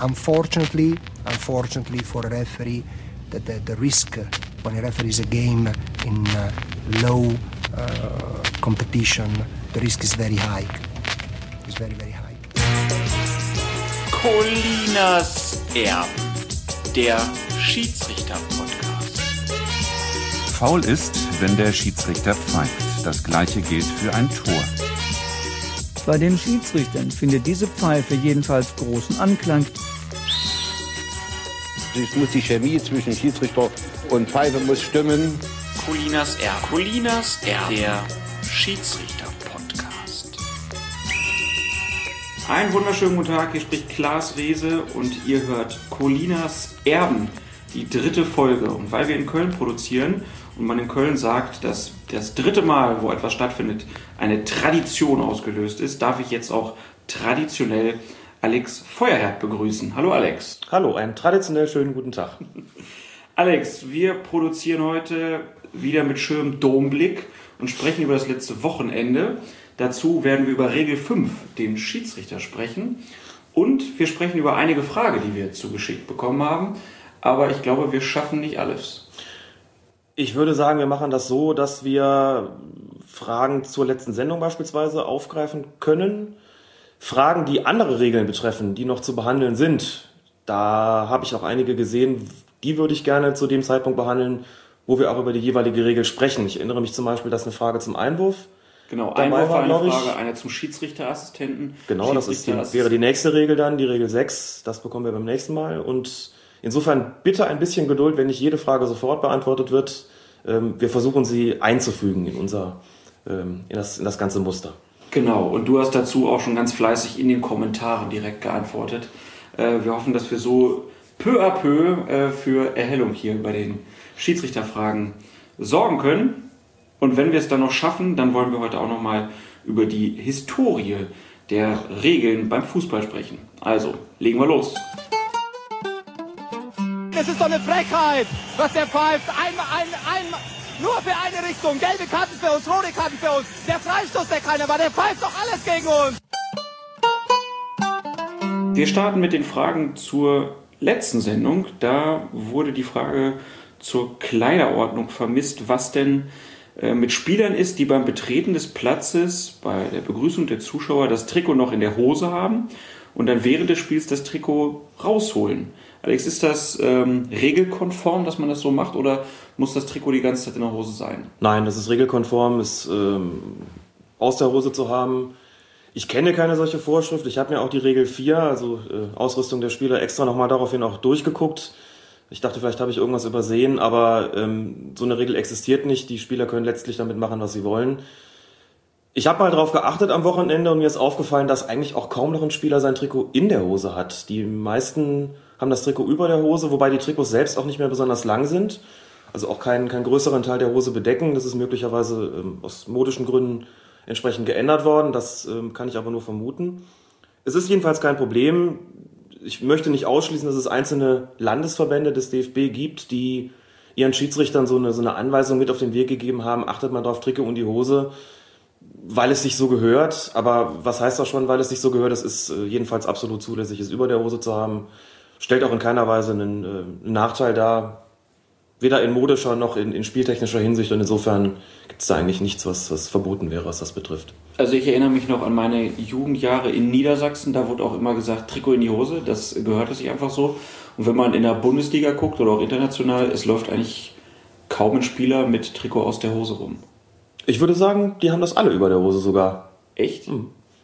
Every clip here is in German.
unfortunately, unfortunately for a referee, the, the, the risk when a referee is a game in uh, low uh, competition, the risk is very high. It's very, very high. Colinas Erben, der Schiedsrichter-Podcast. Faul ist, wenn der Schiedsrichter pfeift. Das gleiche gilt für ein Tor. Bei den Schiedsrichtern findet diese Pfeife jedenfalls großen Anklang. Es muss die Chemie zwischen Schiedsrichter und Pfeife muss stimmen. Colinas Erben. Colinas Erben, der Schiedsrichter-Podcast. Einen wunderschönen guten Tag, hier spricht Klaas Rehse und ihr hört Colinas Erben, die dritte Folge. Und weil wir in Köln produzieren und man in Köln sagt, dass das dritte Mal, wo etwas stattfindet, eine Tradition ausgelöst ist, darf ich jetzt auch traditionell Alex Feuerherd begrüßen. Hallo Alex. Hallo, einen traditionell schönen guten Tag. Alex, wir produzieren heute wieder mit schönem Domblick und sprechen über das letzte Wochenende. Dazu werden wir über Regel 5, den Schiedsrichter, sprechen. Und wir sprechen über einige Fragen, die wir zugeschickt bekommen haben. Aber ich glaube, wir schaffen nicht alles. Ich würde sagen, wir machen das so, dass wir Fragen zur letzten Sendung beispielsweise aufgreifen können. Fragen, die andere Regeln betreffen, die noch zu behandeln sind. Da habe ich auch einige gesehen, die würde ich gerne zu dem Zeitpunkt behandeln, wo wir auch über die jeweilige Regel sprechen. Ich erinnere mich zum Beispiel, dass eine Frage zum Einwurf Genau, Einwurf war, eine ich. Frage, eine zum Schiedsrichterassistenten. Genau, das ist die, wäre die nächste Regel dann, die Regel 6. Das bekommen wir beim nächsten Mal. Und insofern bitte ein bisschen Geduld, wenn nicht jede Frage sofort beantwortet wird. Ähm, Wir versuchen sie einzufügen in unser, ähm, in das, in das ganze Muster. Genau, und du hast dazu auch schon ganz fleißig in den Kommentaren direkt geantwortet. Äh, wir hoffen, dass wir so peu à peu äh, für Erhellung hier bei den Schiedsrichterfragen sorgen können. Und wenn wir es dann noch schaffen, dann wollen wir heute auch nochmal über die Historie der Regeln beim Fußball sprechen. Also, legen wir los. Es ist doch eine Frechheit, was der pfeift. Einmal, ein, einmal, nur für eine Richtung. Gelbe Karten für uns, rote Karten für uns. Der Freistoß, der keiner war, der pfeift doch alles gegen uns. Wir starten mit den Fragen zur letzten Sendung. Da wurde die Frage zur Kleiderordnung vermisst, was denn äh, mit Spielern ist, die beim Betreten des Platzes bei der Begrüßung der Zuschauer das Trikot noch in der Hose haben und dann während des Spiels das Trikot rausholen. Alex, ist das ähm, regelkonform, dass man das so macht oder muss das Trikot die ganze Zeit in der Hose sein? Nein, das ist regelkonform, ist ähm, aus der Hose zu haben. Ich kenne keine solche Vorschrift. Ich habe mir auch die Regel 4, also äh, Ausrüstung der Spieler, extra nochmal daraufhin auch durchgeguckt. Ich dachte, vielleicht habe ich irgendwas übersehen, aber ähm, so eine Regel existiert nicht. Die Spieler können letztlich damit machen, was sie wollen. Ich habe mal darauf geachtet am Wochenende und mir ist aufgefallen, dass eigentlich auch kaum noch ein Spieler sein Trikot in der Hose hat. Die meisten haben das Trikot über der Hose, wobei die Trikots selbst auch nicht mehr besonders lang sind. Also auch keinen, keinen größeren Teil der Hose bedecken. Das ist möglicherweise ähm, aus modischen Gründen entsprechend geändert worden. Das ähm, kann ich aber nur vermuten. Es ist jedenfalls kein Problem. Ich möchte nicht ausschließen, dass es einzelne Landesverbände des DFB gibt, die ihren Schiedsrichtern so eine, so eine Anweisung mit auf den Weg gegeben haben, achtet mal drauf, Trikot und die Hose, weil es sich so gehört. Aber was heißt das schon, weil es sich so gehört? Es ist äh, jedenfalls absolut zulässig, es über der Hose zu haben. Stellt auch in keiner Weise einen, äh, einen Nachteil dar, weder in modischer noch in, in spieltechnischer Hinsicht. Und insofern gibt es da eigentlich nichts, was, was verboten wäre, was das betrifft. Also ich erinnere mich noch an meine Jugendjahre in Niedersachsen, da wurde auch immer gesagt, Trikot in die Hose, das gehörte sich einfach so. Und wenn man in der Bundesliga guckt oder auch international, es läuft eigentlich kaum ein Spieler mit Trikot aus der Hose rum. Ich würde sagen, die haben das alle über der Hose sogar. Echt?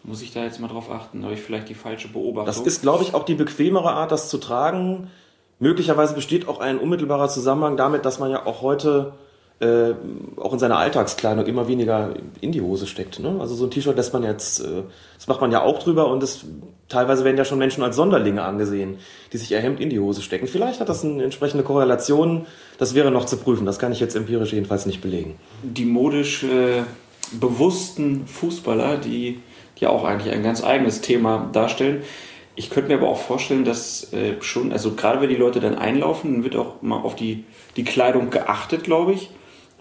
Muss ich da jetzt mal drauf achten? Habe ich vielleicht die falsche Beobachtung? Das ist, glaube ich, auch die bequemere Art, das zu tragen. Möglicherweise besteht auch ein unmittelbarer Zusammenhang damit, dass man ja auch heute äh, auch in seiner Alltagskleidung immer weniger in die Hose steckt. Ne? Also so ein T-Shirt lässt man jetzt, äh, das macht man ja auch drüber und das, teilweise werden ja schon Menschen als Sonderlinge angesehen, die sich ihr Hemd in die Hose stecken. Vielleicht hat das eine entsprechende Korrelation. Das wäre noch zu prüfen. Das kann ich jetzt empirisch jedenfalls nicht belegen. die modisch äh, bewussten Fußballer, die ja auch eigentlich ein ganz eigenes Thema darstellen. Ich könnte mir aber auch vorstellen, dass äh, schon, also gerade wenn die Leute dann einlaufen, dann wird auch mal auf die, die Kleidung geachtet, glaube ich.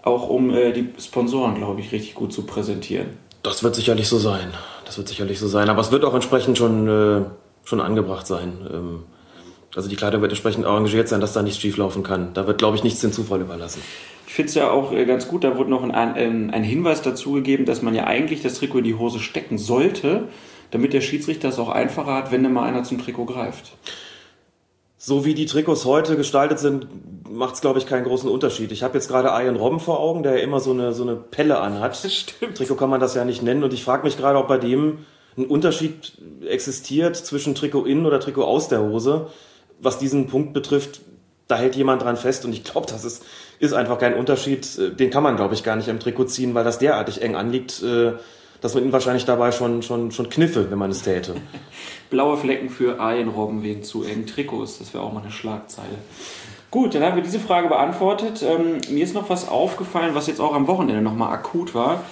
Auch um äh, die Sponsoren, glaube ich, richtig gut zu präsentieren. Das wird sicherlich so sein. Das wird sicherlich so sein. Aber es wird auch entsprechend schon, äh, schon angebracht sein. Ähm, Also die Kleidung wird entsprechend engagiert sein, dass da nichts schieflaufen kann. Da wird, glaube ich, nichts dem Zufall überlassen. Ich finde es ja auch äh, ganz gut, da wurde noch ein, ein, ein Hinweis dazu gegeben, dass man ja eigentlich das Trikot in die Hose stecken sollte, damit der Schiedsrichter es auch einfacher hat, wenn da mal einer zum Trikot greift. So wie die Trikots heute gestaltet sind, macht es, glaube ich, keinen großen Unterschied. Ich habe jetzt gerade Ian Robben vor Augen, der ja immer so eine, so eine Pelle anhat. Stimmt. Trikot kann man das ja nicht nennen. Und ich frage mich gerade, ob bei dem ein Unterschied existiert zwischen Trikot in oder Trikot aus der Hose. Was diesen Punkt betrifft, da hält jemand dran fest. Und ich glaube, das ist, ist einfach kein Unterschied. Den kann man, glaube ich, gar nicht am Trikot ziehen, weil das derartig eng anliegt äh, dass man ihn wahrscheinlich dabei schon, schon, schon kniffe, wenn man es täte. Blaue Flecken für Arienrobben wegen zu engen Trikots, das wäre auch mal eine Schlagzeile. Gut, dann haben wir diese Frage beantwortet. Ähm, mir ist noch was aufgefallen, was jetzt auch am Wochenende nochmal akut war.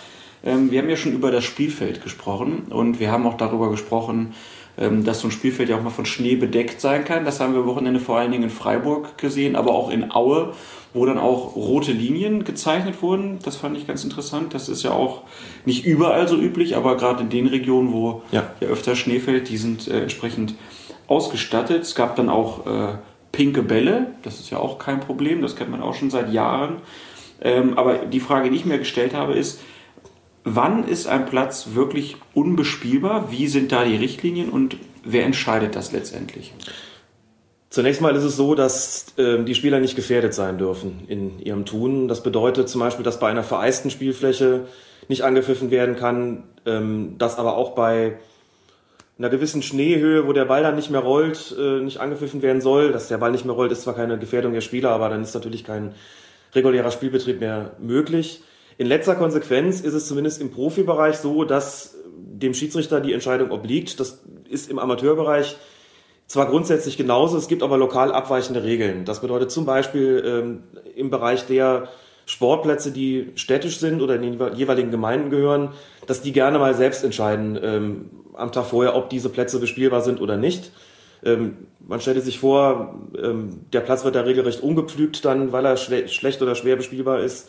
Ähm, wir haben ja schon über das Spielfeld gesprochen und wir haben auch darüber gesprochen, dass so ein Spielfeld ja auch mal von Schnee bedeckt sein kann. Das haben wir am Wochenende vor allen Dingen in Freiburg gesehen, aber auch in Aue, wo dann auch rote Linien gezeichnet wurden. Das fand ich ganz interessant. Das ist ja auch nicht überall so üblich, aber gerade in den Regionen, wo ja, ja öfter Schnee fällt, die sind äh, entsprechend ausgestattet. Es gab dann auch äh, pinke Bälle. Das ist ja auch kein Problem. Das kennt man auch schon seit Jahren. Ähm, aber die Frage, die ich mir gestellt habe, ist, wann ist ein Platz wirklich unbespielbar? Wie sind da die Richtlinien und wer entscheidet das letztendlich? Zunächst mal ist es so, dass äh, die Spieler nicht gefährdet sein dürfen in ihrem Tun. Das bedeutet zum Beispiel, dass bei einer vereisten Spielfläche nicht angepfiffen werden kann, ähm, dass aber auch bei einer gewissen Schneehöhe, wo der Ball dann nicht mehr rollt, äh, nicht angepfiffen werden soll. Dass der Ball nicht mehr rollt, ist zwar keine Gefährdung der Spieler, aber dann ist natürlich kein regulärer Spielbetrieb mehr möglich. In letzter Konsequenz ist es zumindest im Profibereich so, dass dem Schiedsrichter die Entscheidung obliegt. Das ist im Amateurbereich zwar grundsätzlich genauso, es gibt aber lokal abweichende Regeln. Das bedeutet zum Beispiel ähm, im Bereich der Sportplätze, die städtisch sind oder in den jeweiligen Gemeinden gehören, dass die gerne mal selbst entscheiden ähm, am Tag vorher, ob diese Plätze bespielbar sind oder nicht. Ähm, man stellt sich vor, ähm, der Platz wird da regelrecht umgepflügt dann, weil er schle schlecht oder schwer bespielbar ist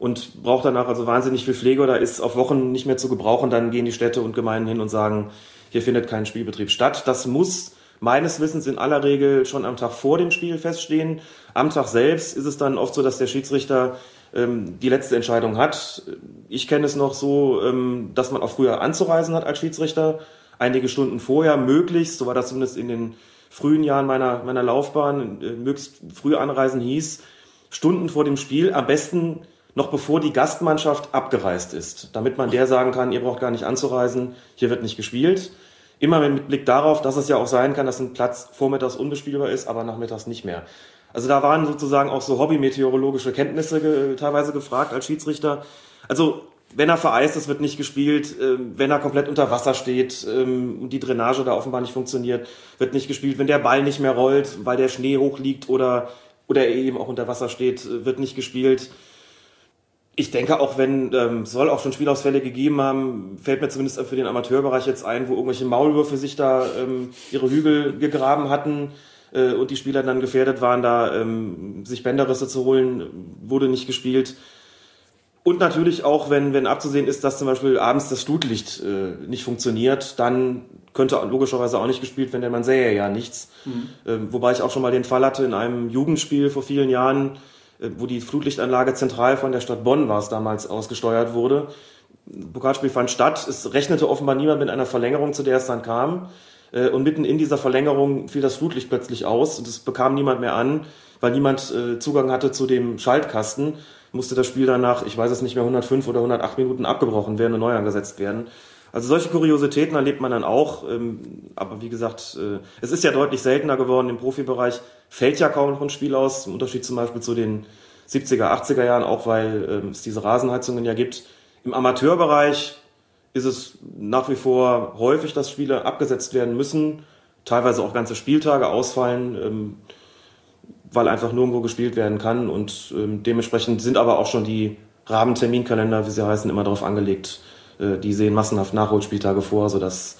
und braucht danach also wahnsinnig viel Pflege oder ist auf Wochen nicht mehr zu gebrauchen. Dann gehen die Städte und Gemeinden hin und sagen, hier findet kein Spielbetrieb statt. Das muss meines Wissens in aller Regel schon am Tag vor dem Spiel feststehen. Am Tag selbst ist es dann oft so, dass der Schiedsrichter ähm, die letzte Entscheidung hat. Ich kenne es noch so, ähm, dass man auch früher anzureisen hat als Schiedsrichter. Einige Stunden vorher möglichst, so war das zumindest in den frühen Jahren meiner, meiner Laufbahn, äh, möglichst früh anreisen hieß, Stunden vor dem Spiel, am besten noch bevor die Gastmannschaft abgereist ist, damit man der sagen kann, ihr braucht gar nicht anzureisen, hier wird nicht gespielt. Immer mit Blick darauf, dass es ja auch sein kann, dass ein Platz vormittags unbespielbar ist, aber nachmittags nicht mehr. Also da waren sozusagen auch so hobbymeteorologische Kenntnisse ge teilweise gefragt als Schiedsrichter. Also wenn er vereist ist, wird nicht gespielt. Ähm, wenn er komplett unter Wasser steht ähm, und die Drainage da offenbar nicht funktioniert, wird nicht gespielt. Wenn der Ball nicht mehr rollt, weil der Schnee hoch liegt oder, oder er eben auch unter Wasser steht, äh, wird nicht gespielt ich denke, auch wenn ähm, soll auch schon Spielausfälle gegeben haben, fällt mir zumindest für den Amateurbereich jetzt ein, wo irgendwelche Maulwürfe sich da ähm, ihre Hügel gegraben hatten äh, und die Spieler dann gefährdet waren, da ähm, sich Bänderrisse zu holen, wurde nicht gespielt. Und natürlich auch, wenn, wenn abzusehen ist, dass zum Beispiel abends das Flutlicht äh, nicht funktioniert, dann könnte logischerweise auch nicht gespielt werden, denn man sähe ja nichts. Mhm. Ähm, wobei ich auch schon mal den Fall hatte in einem Jugendspiel vor vielen Jahren, wo die Flutlichtanlage zentral von der Stadt Bonn war es damals ausgesteuert wurde. Pokalspiel fand statt. Es rechnete offenbar niemand mit einer Verlängerung, zu der es dann kam. Äh, und mitten in dieser Verlängerung fiel das Flutlicht plötzlich aus und es bekam niemand mehr an, weil niemand äh, Zugang hatte zu dem Schaltkasten. Musste das Spiel danach, ich weiß es nicht mehr, 105 oder 108 Minuten abgebrochen werden und neu angesetzt werden. Also solche Kuriositäten erlebt man dann auch. Ähm, aber wie gesagt, es ist ja deutlich seltener geworden im Profibereich fällt ja kaum noch ein Spiel aus, im Unterschied zum Beispiel zu den 70er, 80er Jahren, auch weil ähm, es diese Rasenheizungen ja gibt. Im Amateurbereich ist es nach wie vor häufig, dass Spiele abgesetzt werden müssen, teilweise auch ganze Spieltage ausfallen, ähm, weil einfach nirgendwo gespielt werden kann und dementsprechend sind aber auch schon die Rahmenterminkalender, wie sie heißen, immer darauf angelegt. Äh, die sehen massenhaft Nachholspieltage vor, sodass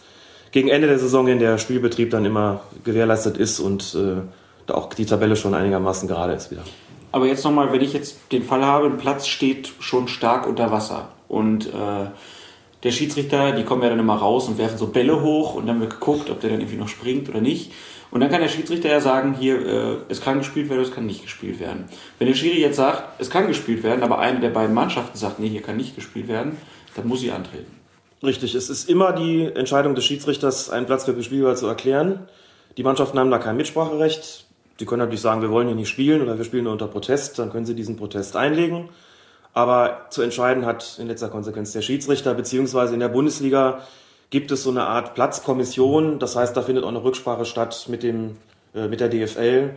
gegen Ende der Saison in der Spielbetrieb dann immer gewährleistet ist und äh, da auch die Tabelle schon einigermaßen gerade ist wieder. Aber jetzt nochmal, wenn ich jetzt den Fall habe, ein Platz steht schon stark unter Wasser und äh, der Schiedsrichter, die kommen ja dann immer raus und werfen so Bälle hoch und dann wird geguckt, ob der dann irgendwie noch springt oder nicht. Und dann kann der Schiedsrichter ja sagen, hier, äh, es kann gespielt werden oder es kann nicht gespielt werden. Wenn der Schiri jetzt sagt, es kann gespielt werden, aber eine der beiden Mannschaften sagt, nee, hier kann nicht gespielt werden, dann muss sie antreten. Richtig, es ist immer die Entscheidung des Schiedsrichters, einen Platz für bespielbar zu erklären. Die Mannschaften haben da kein Mitspracherecht. Sie können natürlich sagen, wir wollen hier nicht spielen oder wir spielen nur unter Protest, dann können sie diesen Protest einlegen. Aber zu entscheiden hat in letzter Konsequenz der Schiedsrichter, beziehungsweise in der Bundesliga gibt es so eine Art Platzkommission. Das heißt, da findet auch eine Rücksprache statt mit, dem, äh, mit der DFL.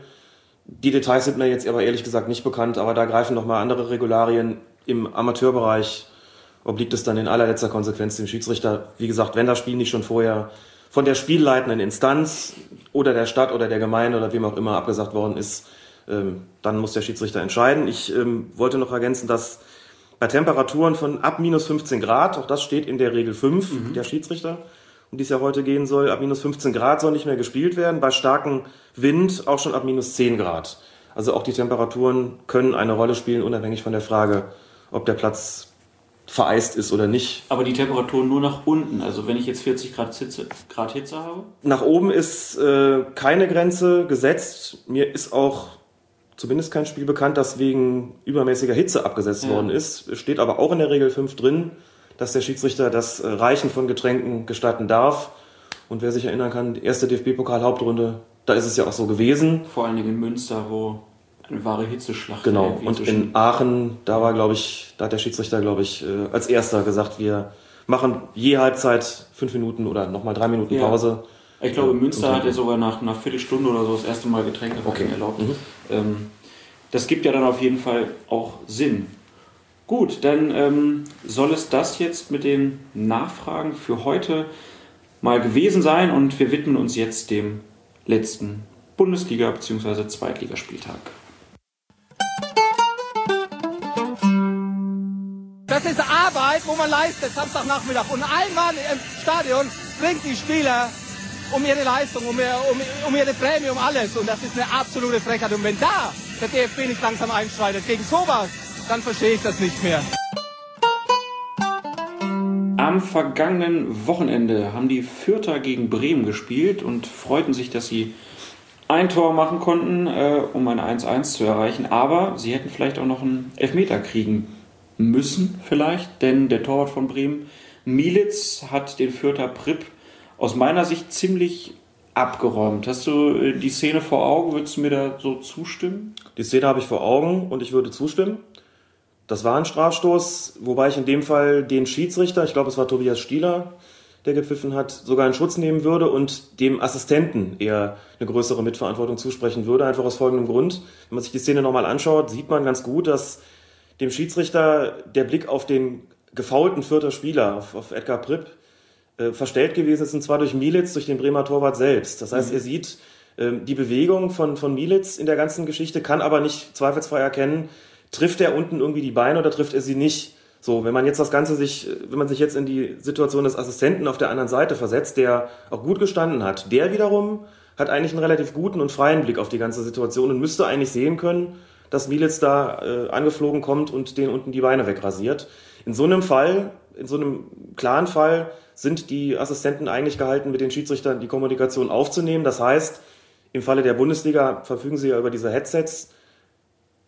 Die Details sind mir jetzt aber ehrlich gesagt nicht bekannt, aber da greifen nochmal andere Regularien im Amateurbereich. Obliegt es dann in allerletzter Konsequenz dem Schiedsrichter. Wie gesagt, wenn das Spiel nicht schon vorher von der spielleitenden Instanz oder der Stadt oder der Gemeinde oder wem auch immer abgesagt worden ist, ähm, dann muss der Schiedsrichter entscheiden. Ich ähm, wollte noch ergänzen, dass bei Temperaturen von ab minus 15 Grad, auch das steht in der Regel 5 mhm. der Schiedsrichter, um die es ja heute gehen soll, ab minus 15 Grad soll nicht mehr gespielt werden. Bei starkem Wind auch schon ab minus 10 Grad. Also auch die Temperaturen können eine Rolle spielen, unabhängig von der Frage, ob der Platz vereist ist oder nicht. Aber die Temperatur nur nach unten, also wenn ich jetzt 40 Grad Hitze, Grad Hitze habe? Nach oben ist äh, keine Grenze gesetzt. Mir ist auch zumindest kein Spiel bekannt, das wegen übermäßiger Hitze abgesetzt ja. worden ist. Es steht aber auch in der Regel 5 drin, dass der Schiedsrichter das äh, Reichen von Getränken gestatten darf. Und wer sich erinnern kann, die erste DFB-Pokal-Hauptrunde, da ist es ja auch so gewesen. Vor allen Dingen in Münster, wo eine wahre Hitzeschlacht. Genau. Und in Aachen, da war, glaube ich, da hat der Schiedsrichter, glaube ich, äh, als erster gesagt, wir machen je Halbzeit fünf Minuten oder nochmal drei Minuten Pause. Ja. Ich glaube, in Münster hat er sogar nach einer Viertelstunde oder so das erste Mal Getränke okay. erlaubt. Mhm. Ähm, das gibt ja dann auf jeden Fall auch Sinn. Gut, dann ähm, soll es das jetzt mit den Nachfragen für heute mal gewesen sein und wir widmen uns jetzt dem letzten Bundesliga- bzw. Zweitligaspieltag. Das ist Arbeit, wo man leistet, Samstagnachmittag. Und einmal im Stadion bringt die Spieler um ihre Leistung, um, um, um ihre Prämie, um alles. Und das ist eine absolute Frechheit. Und wenn da der DFB nicht langsam einschreitet gegen sowas, dann verstehe ich das nicht mehr. Am vergangenen Wochenende haben die Fürther gegen Bremen gespielt und freuten sich, dass sie ein Tor machen konnten, äh, um ein 1-1 zu erreichen. Aber sie hätten vielleicht auch noch einen Elfmeter kriegen müssen, vielleicht, denn der Torwart von Bremen, Militz, hat den Fürther Pripp aus meiner Sicht ziemlich abgeräumt. Hast du äh, die Szene vor Augen? Würdest du mir da so zustimmen? Die Szene habe ich vor Augen und ich würde zustimmen. Das war ein Strafstoß, wobei ich in dem Fall den Schiedsrichter, ich glaube es war Tobias Stieler, der gepfiffen hat, sogar in Schutz nehmen würde und dem Assistenten eher eine größere Mitverantwortung zusprechen würde, einfach aus folgendem Grund. Wenn man sich die Szene nochmal anschaut, sieht man ganz gut, dass dem Schiedsrichter der Blick auf den gefaulten vierter Spieler, auf, auf Edgar Pripp, äh, verstellt gewesen ist, und zwar durch Militz, durch den Bremer Torwart selbst. Das heißt, mhm. er sieht äh, die Bewegung von, von Militz in der ganzen Geschichte, kann aber nicht zweifelsfrei erkennen, trifft er unten irgendwie die Beine oder trifft er sie nicht. So, wenn man jetzt das Ganze sich, wenn man sich jetzt in die Situation des Assistenten auf der anderen Seite versetzt, der auch gut gestanden hat, der wiederum hat eigentlich einen relativ guten und freien Blick auf die ganze Situation und müsste eigentlich sehen können, dass Militz da äh, angeflogen kommt und den unten die Beine wegrasiert. In so einem Fall, in so einem klaren Fall, sind die Assistenten eigentlich gehalten, mit den Schiedsrichtern die Kommunikation aufzunehmen. Das heißt, im Falle der Bundesliga verfügen sie ja über diese Headsets.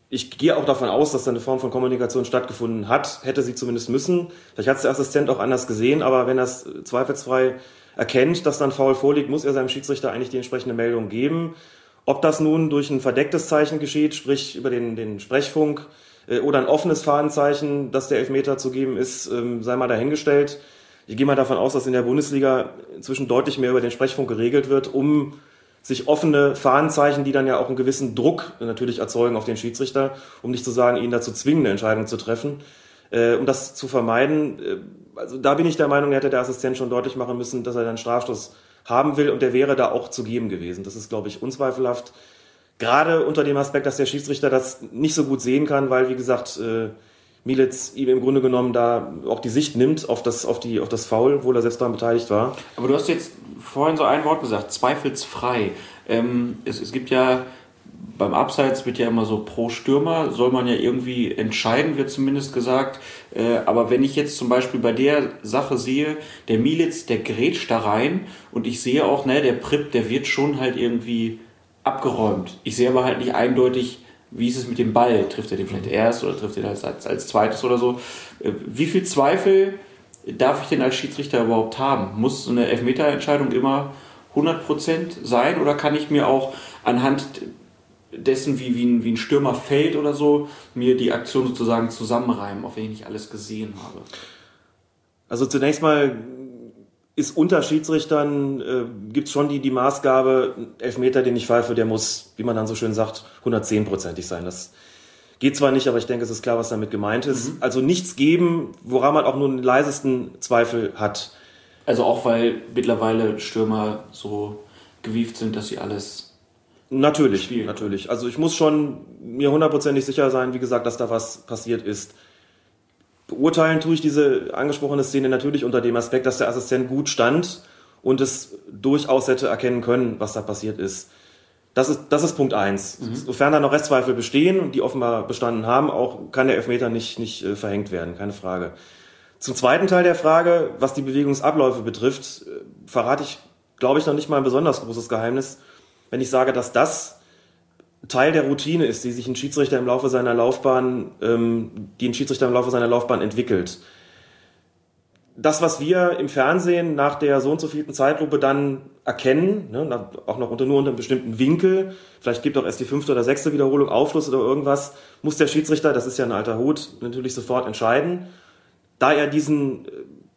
Ich gehe auch davon aus, dass da eine Form von Kommunikation stattgefunden hat, hätte sie zumindest müssen. Vielleicht hat es der Assistent auch anders gesehen, aber wenn er es zweifelsfrei erkennt, dass dann faul vorliegt, muss er seinem Schiedsrichter eigentlich die entsprechende Meldung geben. Ob das nun durch ein verdecktes Zeichen geschieht, sprich über den, den Sprechfunk, äh, oder ein offenes Fahnenzeichen, dass der Elfmeter zu geben ist, ähm, sei mal dahingestellt. Ich gehe mal davon aus, dass in der Bundesliga inzwischen deutlich mehr über den Sprechfunk geregelt wird, um sich offene Fahnenzeichen, die dann ja auch einen gewissen Druck natürlich erzeugen auf den Schiedsrichter, um nicht zu sagen, ihn dazu zwingen, eine Entscheidung zu treffen. Äh, um das zu vermeiden, äh, also da bin ich der Meinung, hätte der Assistent schon deutlich machen müssen, dass er dann Strafstoß haben will und der wäre da auch zu geben gewesen. Das ist, glaube ich, unzweifelhaft. Gerade unter dem Aspekt, dass der Schiedsrichter das nicht so gut sehen kann, weil, wie gesagt, äh, Militz ihm im Grunde genommen da auch die Sicht nimmt auf das, auf die, auf das Foul, obwohl er selbst daran beteiligt war. Aber du hast jetzt vorhin so ein Wort gesagt, zweifelsfrei. Ähm, es, es gibt ja beim Abseits wird ja immer so pro Stürmer, soll man ja irgendwie entscheiden, wird zumindest gesagt. Äh, aber wenn ich jetzt zum Beispiel bei der Sache sehe, der Militz, der grätscht da rein und ich sehe auch, ne, der Prip, der wird schon halt irgendwie abgeräumt. Ich sehe aber halt nicht eindeutig, wie ist es mit dem Ball? Trifft er den vielleicht erst oder trifft er den als, als zweites oder so? Äh, wie viel Zweifel darf ich denn als Schiedsrichter überhaupt haben? Muss so eine Elfmeterentscheidung immer 100% sein oder kann ich mir auch anhand dessen, wie, wie, ein, wie ein Stürmer fällt oder so, mir die Aktion sozusagen zusammenreimen, auch wenn ich nicht alles gesehen habe? Also zunächst mal ist unter Schiedsrichtern, äh, gibt es schon die, die Maßgabe, Elfmeter, den ich pfeife, der muss, wie man dann so schön sagt, 110-prozentig sein. Das geht zwar nicht, aber ich denke, es ist klar, was damit gemeint ist. Mhm. Also nichts geben, woran man auch nur den leisesten Zweifel hat. Also auch weil mittlerweile Stürmer so gewieft sind, dass sie alles. Natürlich, spielen. natürlich. Also ich muss schon mir hundertprozentig sicher sein, wie gesagt, dass da was passiert ist. Beurteilen tue ich diese angesprochene Szene natürlich unter dem Aspekt, dass der Assistent gut stand und es durchaus hätte erkennen können, was da passiert ist. Das ist, das ist Punkt eins. Mhm. Sofern da noch Restzweifel bestehen und die offenbar bestanden haben, auch kann der Elfmeter nicht, nicht äh, verhängt werden, keine Frage. Zum zweiten Teil der Frage, was die Bewegungsabläufe betrifft, äh, verrate ich, glaube ich, noch nicht mal ein besonders großes Geheimnis, wenn ich sage, dass das Teil der Routine ist, die sich ein Schiedsrichter im Laufe seiner Laufbahn, ähm, die ein Schiedsrichter im Laufe seiner Laufbahn entwickelt. Das, was wir im Fernsehen nach der so und so vielten Zeitlupe dann erkennen, ne, auch noch unter, nur unter einem bestimmten Winkel, vielleicht gibt auch erst die fünfte oder sechste Wiederholung Aufschluss oder irgendwas, muss der Schiedsrichter, das ist ja ein alter Hut, natürlich sofort entscheiden. Da er diesen äh,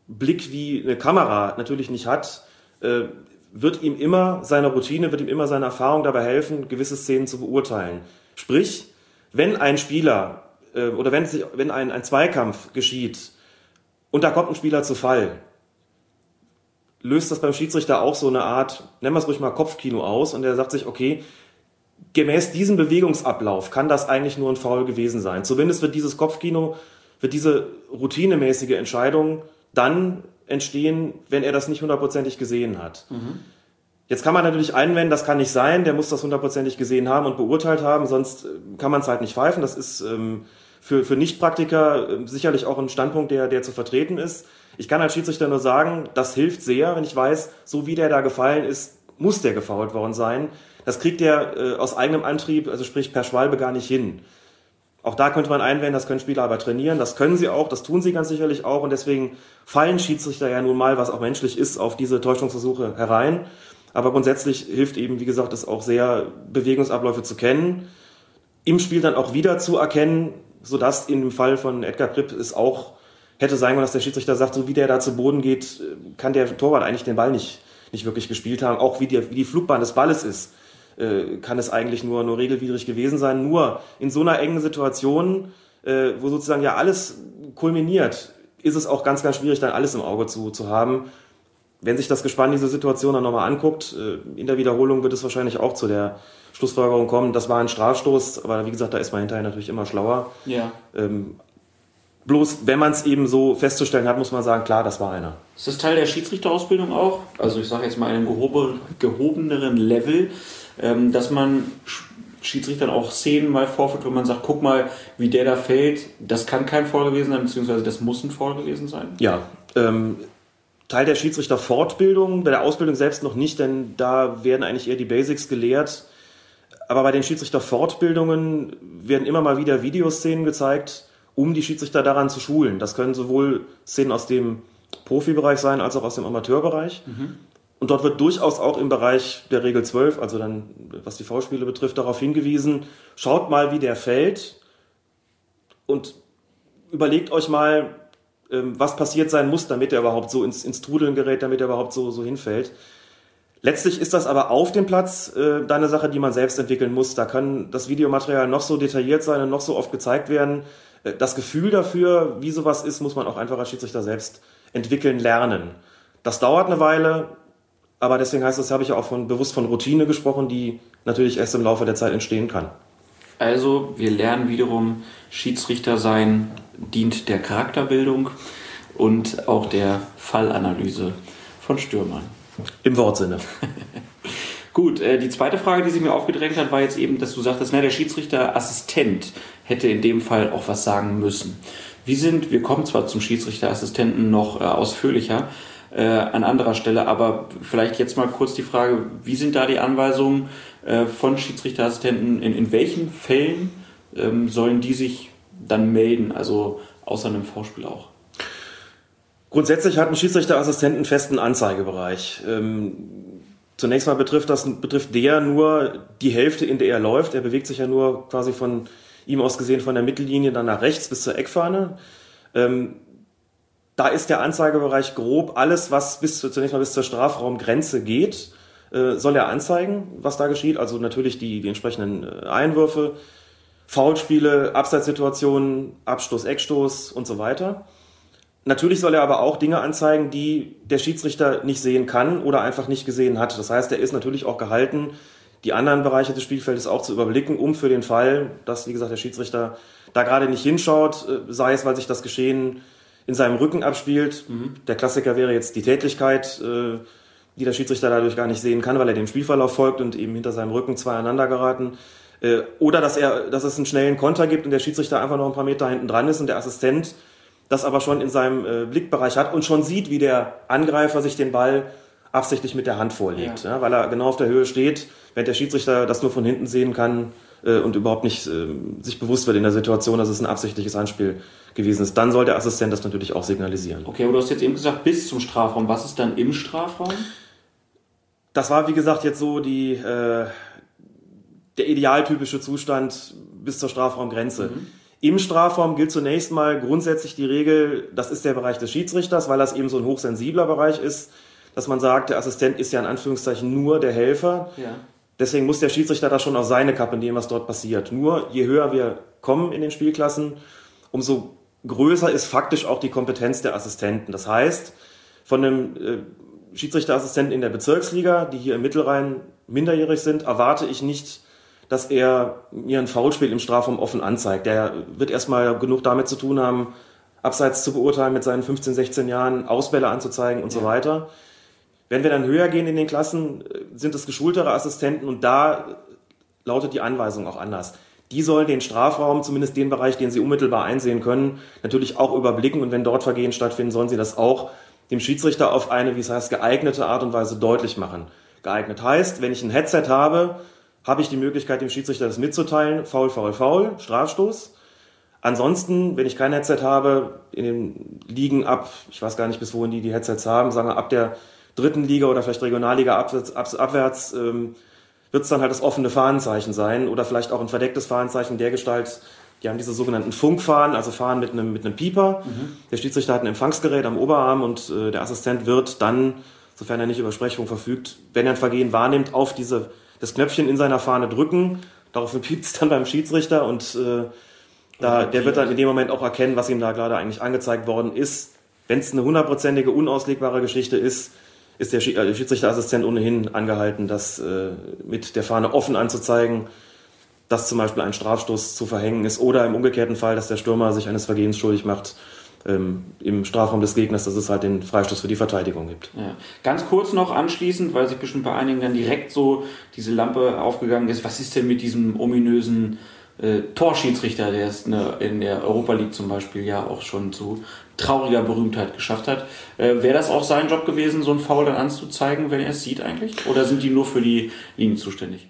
Blick wie eine Kamera natürlich nicht hat, äh, wird ihm immer seine Routine, wird ihm immer seine Erfahrung dabei helfen, gewisse Szenen zu beurteilen. Sprich, wenn ein Spieler äh, oder wenn, sich, wenn ein, ein Zweikampf geschieht und da kommt ein Spieler zu Fall, löst das beim Schiedsrichter auch so eine Art, nennen wir es ruhig mal Kopfkino aus und er sagt sich, okay, gemäß diesem Bewegungsablauf kann das eigentlich nur ein Foul gewesen sein. Zumindest wird dieses Kopfkino, wird diese routinemäßige Entscheidung dann entstehen, wenn er das nicht hundertprozentig gesehen hat. Mhm. Jetzt kann man natürlich einwenden, das kann nicht sein, der muss das hundertprozentig gesehen haben und beurteilt haben, sonst äh, kann man es halt nicht pfeifen. Das ist ähm, für, für Nichtpraktiker äh, sicherlich auch ein Standpunkt, der, der zu vertreten ist. Ich kann als Schiedsrichter nur sagen, das hilft sehr, wenn ich weiß, so wie der da gefallen ist, muss der gefault worden sein. Das kriegt der äh, aus eigenem Antrieb, also sprich per Schwalbe gar nicht hin. Auch da könnte man einwenden, das können Spieler aber trainieren, das können sie auch, das tun sie ganz sicherlich auch und deswegen fallen Schiedsrichter ja nun mal, was auch menschlich ist, auf diese Täuschungsversuche herein. Aber grundsätzlich hilft eben, wie gesagt, es auch sehr, Bewegungsabläufe zu kennen, im Spiel dann auch wieder zu erkennen, sodass in dem Fall von Edgar Pripp es auch hätte sein können, dass der Schiedsrichter sagt, so wie der da zu Boden geht, kann der Torwart eigentlich den Ball nicht, nicht wirklich gespielt haben. Auch wie die, wie die Flugbahn des Balles ist äh, kann es eigentlich nur, nur regelwidrig gewesen sein. Nur in so einer engen Situation, äh, wo sozusagen ja alles kulminiert, ist es auch ganz, ganz schwierig, dann alles im Auge zu, zu haben. Wenn sich das Gespann diese Situation dann nochmal anguckt, äh, in der Wiederholung wird es wahrscheinlich auch zu der Schlussfolgerung kommen, das war ein Strafstoß, aber wie gesagt, da ist man hinterher natürlich immer schlauer. Ja. Ähm, bloß wenn man es eben so festzustellen hat, muss man sagen, klar, das war einer. Ist das Teil der Schiedsrichterausbildung auch? Also ich sage jetzt mal einem gehobeneren Level ähm, dass man Schiedsrichtern auch Szenen mal vorführt, wo man sagt, guck mal, wie der da fällt, das kann kein Foul gewesen sein, beziehungsweise das muss ein Foul gewesen sein? Ja, ähm, Teil der Schiedsrichterfortbildung, bei der Ausbildung selbst noch nicht, denn da werden eigentlich eher die Basics gelehrt. Aber bei den Schiedsrichterfortbildungen werden immer mal wieder Videoszenen gezeigt, um die Schiedsrichter daran zu schulen. Das können sowohl Szenen aus dem Profibereich sein, als auch aus dem Amateurbereich. Mhm. Und dort wird durchaus auch im Bereich der Regel 12, also dann was die V-Spiele betrifft, darauf hingewiesen, schaut mal, wie der fällt und überlegt euch mal, ähm, was passiert sein muss, damit er überhaupt so ins, ins Trudeln gerät, damit er überhaupt so, so hinfällt. Letztlich ist das aber auf dem Platz äh, eine Sache, die man selbst entwickeln muss. Da kann das Videomaterial noch so detailliert sein und noch so oft gezeigt werden. Äh, das Gefühl dafür, wie sowas ist, muss man auch einfach als Schiedsrichter selbst entwickeln lernen. Das dauert eine Weile, aber deswegen heißt es, habe ich ja auch von, bewusst von Routine gesprochen, die natürlich erst im Laufe der Zeit entstehen kann. Also, wir lernen wiederum, Schiedsrichter sein dient der Charakterbildung und auch der Fallanalyse von Stürmern. Im Wortsinne. Gut, äh, die zweite Frage, die sich mir aufgedrängt hat, war jetzt eben, dass du sagtest, na, der Schiedsrichterassistent hätte in dem Fall auch was sagen müssen. Wie sind, wir kommen zwar zum Schiedsrichterassistenten noch äh, ausführlicher äh, an anderer Stelle, aber vielleicht jetzt mal kurz die Frage, wie sind da die Anweisungen äh, von Schiedsrichterassistenten, in, in welchen Fällen ähm, sollen die sich dann melden, also außer einem V-Spiel auch? Grundsätzlich hat ein Schiedsrichterassistent einen festen Anzeigebereich. Ähm, zunächst mal betrifft das betrifft der nur die Hälfte, in der er läuft. Er bewegt sich ja nur quasi von ihm aus gesehen von der Mittellinie dann nach rechts bis zur Eckfahne. Ähm, da ist der Anzeigebereich grob alles, was bis zu, zunächst mal bis zur Strafraumgrenze geht, äh, soll er anzeigen, was da geschieht. Also natürlich die, die entsprechenden äh, Einwürfe, Foulspiele, Abseitssituationen, Abstoß, Eckstoß und so weiter. Natürlich soll er aber auch Dinge anzeigen, die der Schiedsrichter nicht sehen kann oder einfach nicht gesehen hat. Das heißt, er ist natürlich auch gehalten, die anderen Bereiche des Spielfeldes auch zu überblicken, um für den Fall, dass, wie gesagt, der Schiedsrichter da gerade nicht hinschaut, äh, sei es, weil sich das Geschehen in seinem Rücken abspielt. Mhm. Der Klassiker wäre jetzt die Tätigkeit, äh, die der Schiedsrichter dadurch gar nicht sehen kann, weil er dem Spielverlauf folgt und eben hinter seinem Rücken zwei aneinander geraten. Äh, oder dass er, dass es einen schnellen Konter gibt und der Schiedsrichter einfach noch ein paar Meter hinten dran ist und der Assistent das aber schon in seinem äh, Blickbereich hat und schon sieht, wie der Angreifer sich den Ball absichtlich mit der Hand vorlegt, ja. Ja, weil er genau auf der Höhe steht, während der Schiedsrichter das nur von hinten sehen kann äh, und überhaupt nicht äh, sich bewusst wird in der Situation, dass es ein absichtliches Anspiel gewesen ist. Dann soll der Assistent das natürlich auch signalisieren. Okay, aber du hast jetzt eben gesagt, bis zum Strafraum. Was ist dann im Strafraum? Das war, wie gesagt, jetzt so die, äh, der idealtypische Zustand bis zur Strafraumgrenze. Mhm. Im Strafraum gilt zunächst mal grundsätzlich die Regel, das ist der Bereich des Schiedsrichters, weil das eben so ein hochsensibler Bereich ist, dass man sagt, der Assistent ist ja in Anführungszeichen nur der Helfer. Ja. Deswegen muss der Schiedsrichter da schon auf seine Kappe nehmen, was dort passiert. Nur je höher wir kommen in den Spielklassen, umso größer ist faktisch auch die Kompetenz der Assistenten. Das heißt, von einem äh, Schiedsrichterassistenten in der Bezirksliga, die hier im Mittelrhein minderjährig sind, erwarte ich nicht dass er mir ein Foulspiel im Strafraum offen anzeigt. Der wird erstmal genug damit zu tun haben, abseits zu beurteilen mit seinen 15, 16 Jahren, Ausbälle anzuzeigen und ja. so weiter. Wenn wir dann höher gehen in den Klassen, sind es geschultere Assistenten und da lautet die Anweisung auch anders. Die sollen den Strafraum, zumindest den Bereich, den sie unmittelbar einsehen können, natürlich auch überblicken und wenn dort Vergehen stattfinden, sollen sie das auch dem Schiedsrichter auf eine, wie es heißt, geeignete Art und Weise deutlich machen. Geeignet heißt, wenn ich ein Headset habe, habe ich die Möglichkeit, dem Schiedsrichter das mitzuteilen. Foul, Foul, Foul, Strafstoß. Ansonsten, wenn ich kein Headset habe, in den Ligen ab, ich weiß gar nicht, bis wohin die die Headsets haben, sagen wir ab der dritten Liga oder vielleicht Regionalliga abwärts, abwärts ähm, wird es dann halt das offene Fahnenzeichen sein oder vielleicht auch ein verdecktes Fahnenzeichen der Gestalt, die haben diese sogenannten Funkfahnen, also Fahnen mit einem, mit einem Pieper. Mhm. Der Schiedsrichter hat ein Empfangsgerät am Oberarm und äh, der Assistent wird dann, sofern er nicht über Sprechung verfügt, wenn er ein Vergehen wahrnimmt, auf diese das Knöpfchen in seiner Fahne drücken. Daraufhin piept es dann beim Schiedsrichter und äh, da, der wird dann in dem Moment auch erkennen, was ihm da gerade eigentlich angezeigt worden ist. Wenn es eine hundertprozentige, unauslegbare Geschichte ist, ist der äh, Schiedsrichterassistent ohnehin angehalten, das äh, mit der Fahne offen anzuzeigen, dass zum Beispiel ein Strafstoß zu verhängen ist oder im umgekehrten Fall, dass der Stürmer sich eines Vergehens schuldig macht, ähm, im Strafraum des Gegners, dass es halt den Freistoß für die Verteidigung gibt. Ja. Ganz kurz noch anschließend, weil sich bestimmt bei einigen dann direkt so diese Lampe aufgegangen ist, was ist denn mit diesem ominösen äh, Torschiedsrichter, der es ne, in der Europa League zum Beispiel ja auch schon zu trauriger Berühmtheit geschafft hat. Äh, Wäre das auch sein Job gewesen, so ein Foul dann anzuzeigen, wenn er es sieht eigentlich? Oder sind die nur für die Linien zuständig?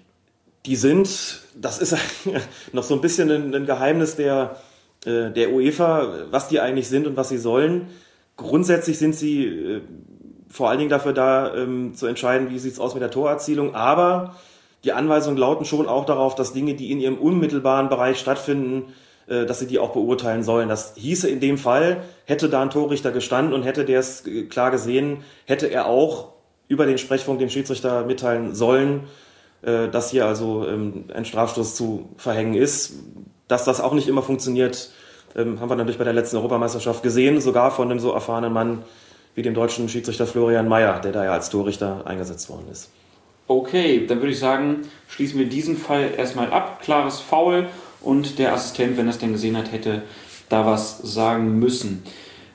Die sind, das ist noch so ein bisschen ein, ein Geheimnis der, äh, der UEFA, was die eigentlich sind und was sie sollen. Grundsätzlich sind sie äh, vor allen Dingen dafür da, ähm, zu entscheiden, wie sieht's aus mit der Torerzielung. Aber die Anweisungen lauten schon auch darauf, dass Dinge, die in ihrem unmittelbaren Bereich stattfinden, äh, dass sie die auch beurteilen sollen. Das hieße in dem Fall, hätte da ein Torrichter gestanden und hätte der es klar gesehen, hätte er auch über den Sprechfunk dem Schiedsrichter mitteilen sollen, dass hier also ähm, ein Strafstoß zu verhängen ist. Dass das auch nicht immer funktioniert, ähm, haben wir natürlich bei der letzten Europameisterschaft gesehen, sogar von einem so erfahrenen Mann wie dem deutschen Schiedsrichter Florian Mayer, der da ja als Torrichter eingesetzt worden ist. Okay, dann würde ich sagen, schließen wir diesen Fall erstmal ab. Klares Foul und der Assistent, wenn er es denn gesehen hat, hätte da was sagen müssen.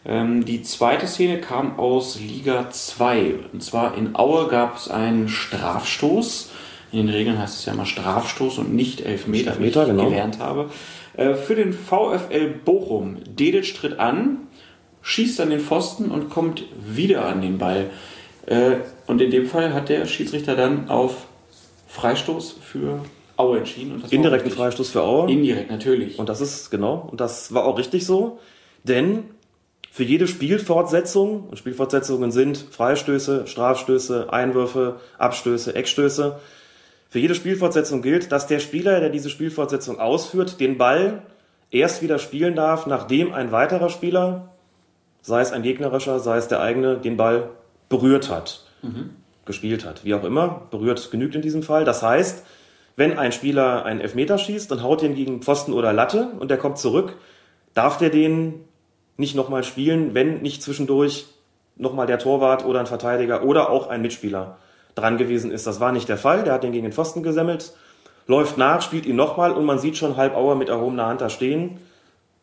Ähm, die zweite Szene kam aus Liga 2. Und zwar in Aue gab es einen Strafstoß. In den Regeln heißt es ja immer Strafstoß und nicht Elfmeter, Elfmeter, wie ich genau. gelernt habe. Äh, für den VfL Bochum. Dedic tritt an, schießt an den Pfosten und kommt wieder an den Ball. Äh, und in dem Fall hat der Schiedsrichter dann auf Freistoß für Aue entschieden. Indirekten. Freistoß für Aue. Indirekt, natürlich. Und das ist, genau, und das war auch richtig so, denn für jede Spielfortsetzung, und Spielfortsetzungen sind Freistöße, Strafstöße, Einwürfe, Abstöße, Eckstöße, für jede Spielfortsetzung gilt, dass der Spieler, der diese Spielfortsetzung ausführt, den Ball erst wieder spielen darf, nachdem ein weiterer Spieler, sei es ein gegnerischer, sei es der eigene, den Ball berührt hat, gespielt hat, wie auch immer. Berührt genügt in diesem Fall. Das heißt, wenn ein Spieler einen Elfmeter schießt und haut den gegen Pfosten oder Latte und der kommt zurück, darf der den nicht nochmal spielen, wenn nicht zwischendurch nochmal der Torwart oder ein Verteidiger oder auch ein Mitspieler dran gewesen ist. Das war nicht der Fall. Der hat den gegen den Pfosten gesemmelt, läuft nach, spielt ihn nochmal und man sieht schon halb Auer mit erhobener Hand da stehen.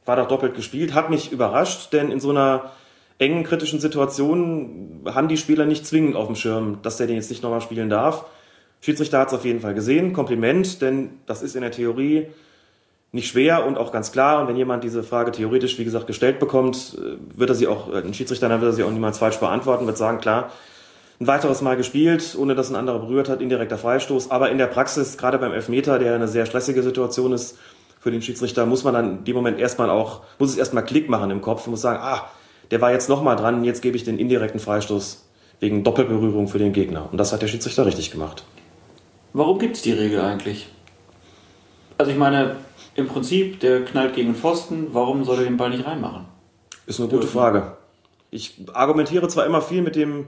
War doch doppelt gespielt. Hat mich überrascht, denn in so einer engen, kritischen Situation haben die Spieler nicht zwingend auf dem Schirm, dass der den jetzt nicht nochmal spielen darf. Schiedsrichter hat es auf jeden Fall gesehen. Kompliment, denn das ist in der Theorie nicht schwer und auch ganz klar. Und wenn jemand diese Frage theoretisch, wie gesagt, gestellt bekommt, äh, wird er sie auch, äh, ein Schiedsrichter, dann wird er sie auch niemals falsch beantworten, wird sagen, klar, ein weiteres Mal gespielt, ohne dass ein anderer berührt hat, indirekter Freistoß. Aber in der Praxis, gerade beim Elfmeter, der eine sehr stressige Situation ist für den Schiedsrichter, muss man dann in dem Moment erstmal auch, muss es erstmal Klick machen im Kopf und muss sagen, ah, der war jetzt nochmal dran, jetzt gebe ich den indirekten Freistoß wegen Doppelberührung für den Gegner. Und das hat der Schiedsrichter richtig gemacht. Warum gibt es die Regel eigentlich? Also ich meine, im Prinzip, der knallt gegen den Pfosten, warum soll er den Ball nicht reinmachen? Ist eine gute Frage. Ich argumentiere zwar immer viel mit dem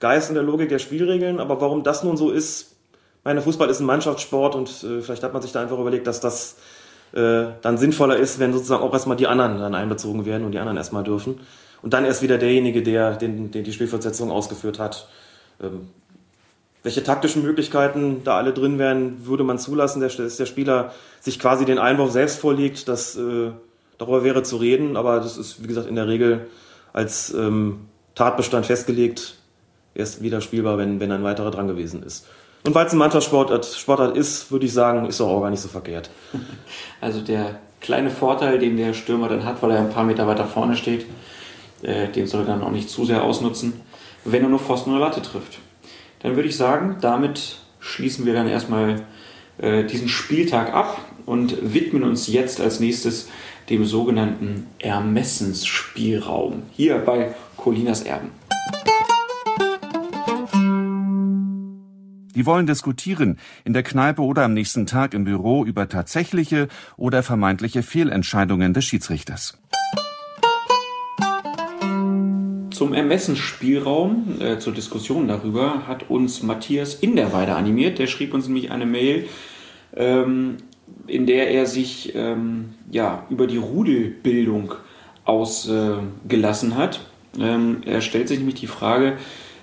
Geist und der Logik der Spielregeln, aber warum das nun so ist, meine Fußball ist ein Mannschaftssport und äh, vielleicht hat man sich da einfach überlegt, dass das äh, dann sinnvoller ist, wenn sozusagen auch erstmal die anderen dann einbezogen werden und die anderen erstmal dürfen. Und dann erst wieder derjenige, der den, den die Spielfortsetzung ausgeführt hat. Ähm, welche taktischen Möglichkeiten da alle drin wären, würde man zulassen, dass der Spieler sich quasi den Einwurf selbst vorlegt, das, äh, darüber wäre zu reden, aber das ist, wie gesagt, in der Regel als ähm, Tatbestand festgelegt, erst wieder spielbar, wenn, wenn ein weiterer dran gewesen ist. Und weil es ein Mannschaftssportart Sportart ist, würde ich sagen, ist doch auch gar nicht so verkehrt. Also der kleine Vorteil, den der Stürmer dann hat, weil er ein paar Meter weiter vorne steht, äh, den soll er dann auch nicht zu sehr ausnutzen, wenn er nur Pfosten oder Latte trifft. Dann würde ich sagen, damit schließen wir dann erstmal äh, diesen Spieltag ab und widmen uns jetzt als nächstes dem sogenannten Ermessensspielraum hier bei Colinas Erben. Die wollen diskutieren, in der Kneipe oder am nächsten Tag im Büro über tatsächliche oder vermeintliche Fehlentscheidungen des Schiedsrichters. Zum Ermessensspielraum, äh, zur Diskussion darüber, hat uns Matthias Inderweide animiert. Der schrieb uns nämlich eine Mail, ähm, in der er sich ähm, ja, über die Rudelbildung ausgelassen hat. Ähm, er stellt sich nämlich die Frage,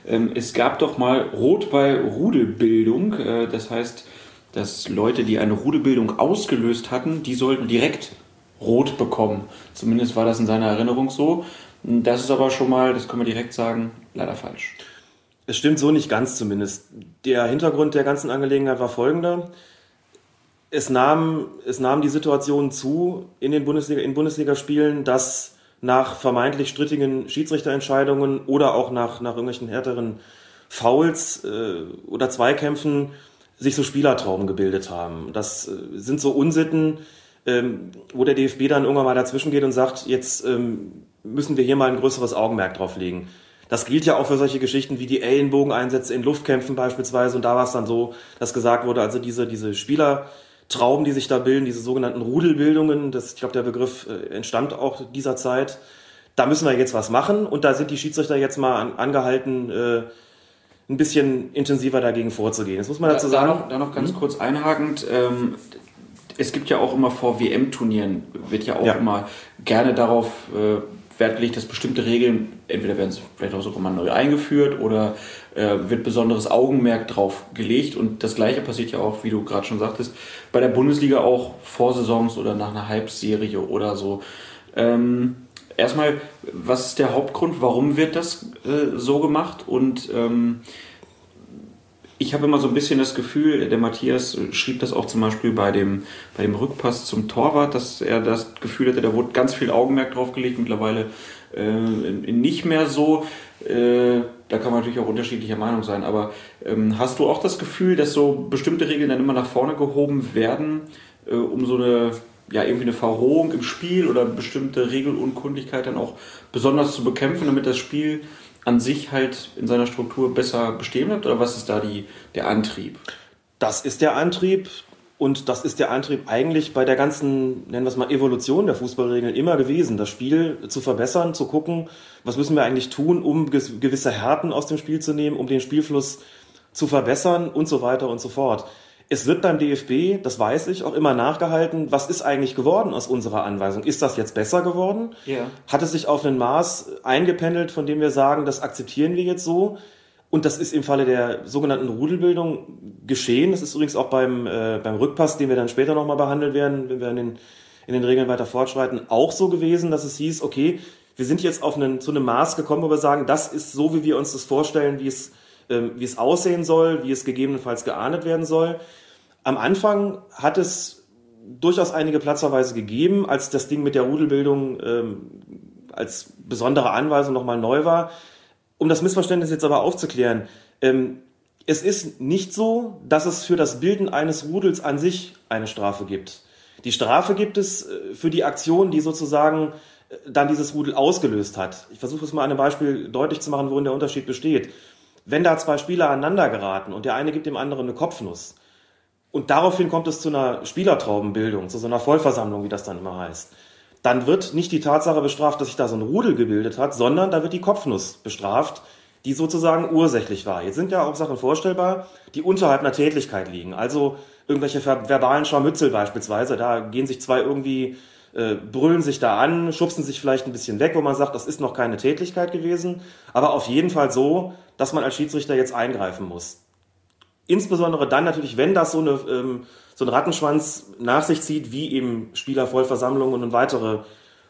ähm, es gab doch mal Rot bei Rudelbildung. Äh, das heißt, dass Leute, die eine Rudelbildung ausgelöst hatten, die sollten direkt Rot bekommen. Zumindest war das in seiner Erinnerung so. Das ist aber schon mal, das können wir direkt sagen, leider falsch. Es stimmt so nicht ganz zumindest. Der Hintergrund der ganzen Angelegenheit war folgender. Es nahm, es nahm die Situation zu in den Bundesliga, in Bundesligaspielen, dass nach vermeintlich strittigen Schiedsrichterentscheidungen oder auch nach, nach irgendwelchen härteren Fouls äh, oder Zweikämpfen sich so Spielertrauben gebildet haben. Das äh, sind so Unsitten, ähm, wo der DFB dann irgendwann mal dazwischen geht und sagt, jetzt ähm, müssen wir hier mal ein größeres Augenmerk drauf legen. Das gilt ja auch für solche Geschichten wie die Ellenbogeneinsätze in Luftkämpfen beispielsweise. Und da war es dann so, dass gesagt wurde, also diese, diese Spielertrauben, die sich da bilden, diese sogenannten Rudelbildungen, das, ich glaube, der Begriff äh, entstammt auch dieser Zeit. Da müssen wir jetzt was machen. Und da sind die Schiedsrichter jetzt mal an, angehalten, äh, ein bisschen intensiver dagegen vorzugehen. Das muss man dazu da, sagen. Da noch, da noch ganz kurz einhakend. Ähm, es gibt ja auch immer vor WM-Turnieren, wird ja auch Ja. immer gerne darauf äh, Wert gelegt, dass bestimmte Regeln, entweder werden sie vielleicht auch sogar mal neu eingeführt oder äh, wird besonderes Augenmerk drauf gelegt. Und das Gleiche passiert ja auch, wie du gerade schon sagtest, bei der Bundesliga auch vor Saisons oder nach einer Halbserie oder so. Ähm, erstmal, was ist der Hauptgrund? Warum wird das äh, so gemacht? Und ähm, ich habe immer so ein bisschen das Gefühl, der Matthias schrieb das auch zum Beispiel bei dem, bei dem Rückpass zum Torwart, dass er das Gefühl hatte, da wurde ganz viel Augenmerk drauf gelegt, mittlerweile äh, nicht mehr so. Äh, da kann man natürlich auch unterschiedlicher Meinung sein, aber ähm, hast du auch das Gefühl, dass so bestimmte Regeln dann immer nach vorne gehoben werden, äh, um so eine, ja, irgendwie eine Verrohung im Spiel oder bestimmte Regelunkundigkeit dann auch besonders zu bekämpfen, damit das Spiel an sich halt in seiner Struktur besser bestehen bleibt? Oder was ist da die, der Antrieb? Das ist der Antrieb. Und das ist der Antrieb eigentlich bei der ganzen, nennen wir es mal, Evolution der Fußballregeln immer gewesen, das Spiel zu verbessern, zu gucken, was müssen wir eigentlich tun, um gewisse Härten aus dem Spiel zu nehmen, um den Spielfluss zu verbessern und so weiter und so fort. Es wird beim DFB, das weiß ich, auch immer nachgehalten, was ist eigentlich geworden aus unserer Anweisung? Ist das jetzt besser geworden? Ja. Hat es sich auf ein Maß eingependelt, von dem wir sagen, das akzeptieren wir jetzt so? Und das ist im Falle der sogenannten Rudelbildung geschehen. Das ist übrigens auch beim, äh, beim Rückpass, den wir dann später nochmal behandelt werden, wenn wir in den, in den Regeln weiter fortschreiten, auch so gewesen, dass es hieß, okay, wir sind jetzt auf einen, zu einem Maß gekommen, wo wir sagen, das ist so, wie wir uns das vorstellen, wie es, ähm, wie es aussehen soll, wie es gegebenenfalls geahndet werden soll. Am Anfang hat es durchaus einige Platzverweise gegeben, als das Ding mit der Rudelbildung ähm, als besondere Anweisung nochmal neu war. Um das Missverständnis jetzt aber aufzuklären, ähm, es ist nicht so, dass es für das Bilden eines Rudels an sich eine Strafe gibt. Die Strafe gibt es äh, für die Aktion, die sozusagen äh, dann dieses Rudel ausgelöst hat. Ich versuche es mal an einem Beispiel deutlich zu machen, worin der Unterschied besteht. Wenn da zwei Spieler aneinander geraten und der eine gibt dem anderen eine Kopfnuss, und daraufhin kommt es zu einer Spielertraubenbildung, zu so einer Vollversammlung, wie das dann immer heißt. Dann wird nicht die Tatsache bestraft, dass sich da so ein Rudel gebildet hat, sondern da wird die Kopfnuss bestraft, die sozusagen ursächlich war. Jetzt sind ja auch Sachen vorstellbar, die unterhalb einer Tätigkeit liegen. Also irgendwelche verbalen Scharmützel beispielsweise. Da gehen sich zwei irgendwie, äh, brüllen sich da an, schubsen sich vielleicht ein bisschen weg, wo man sagt, das ist noch keine Tätigkeit gewesen. Aber auf jeden Fall so, dass man als Schiedsrichter jetzt eingreifen muss. Insbesondere dann natürlich, wenn das so, eine, ähm, so ein Rattenschwanz nach sich zieht, wie eben Spielervollversammlungen und weitere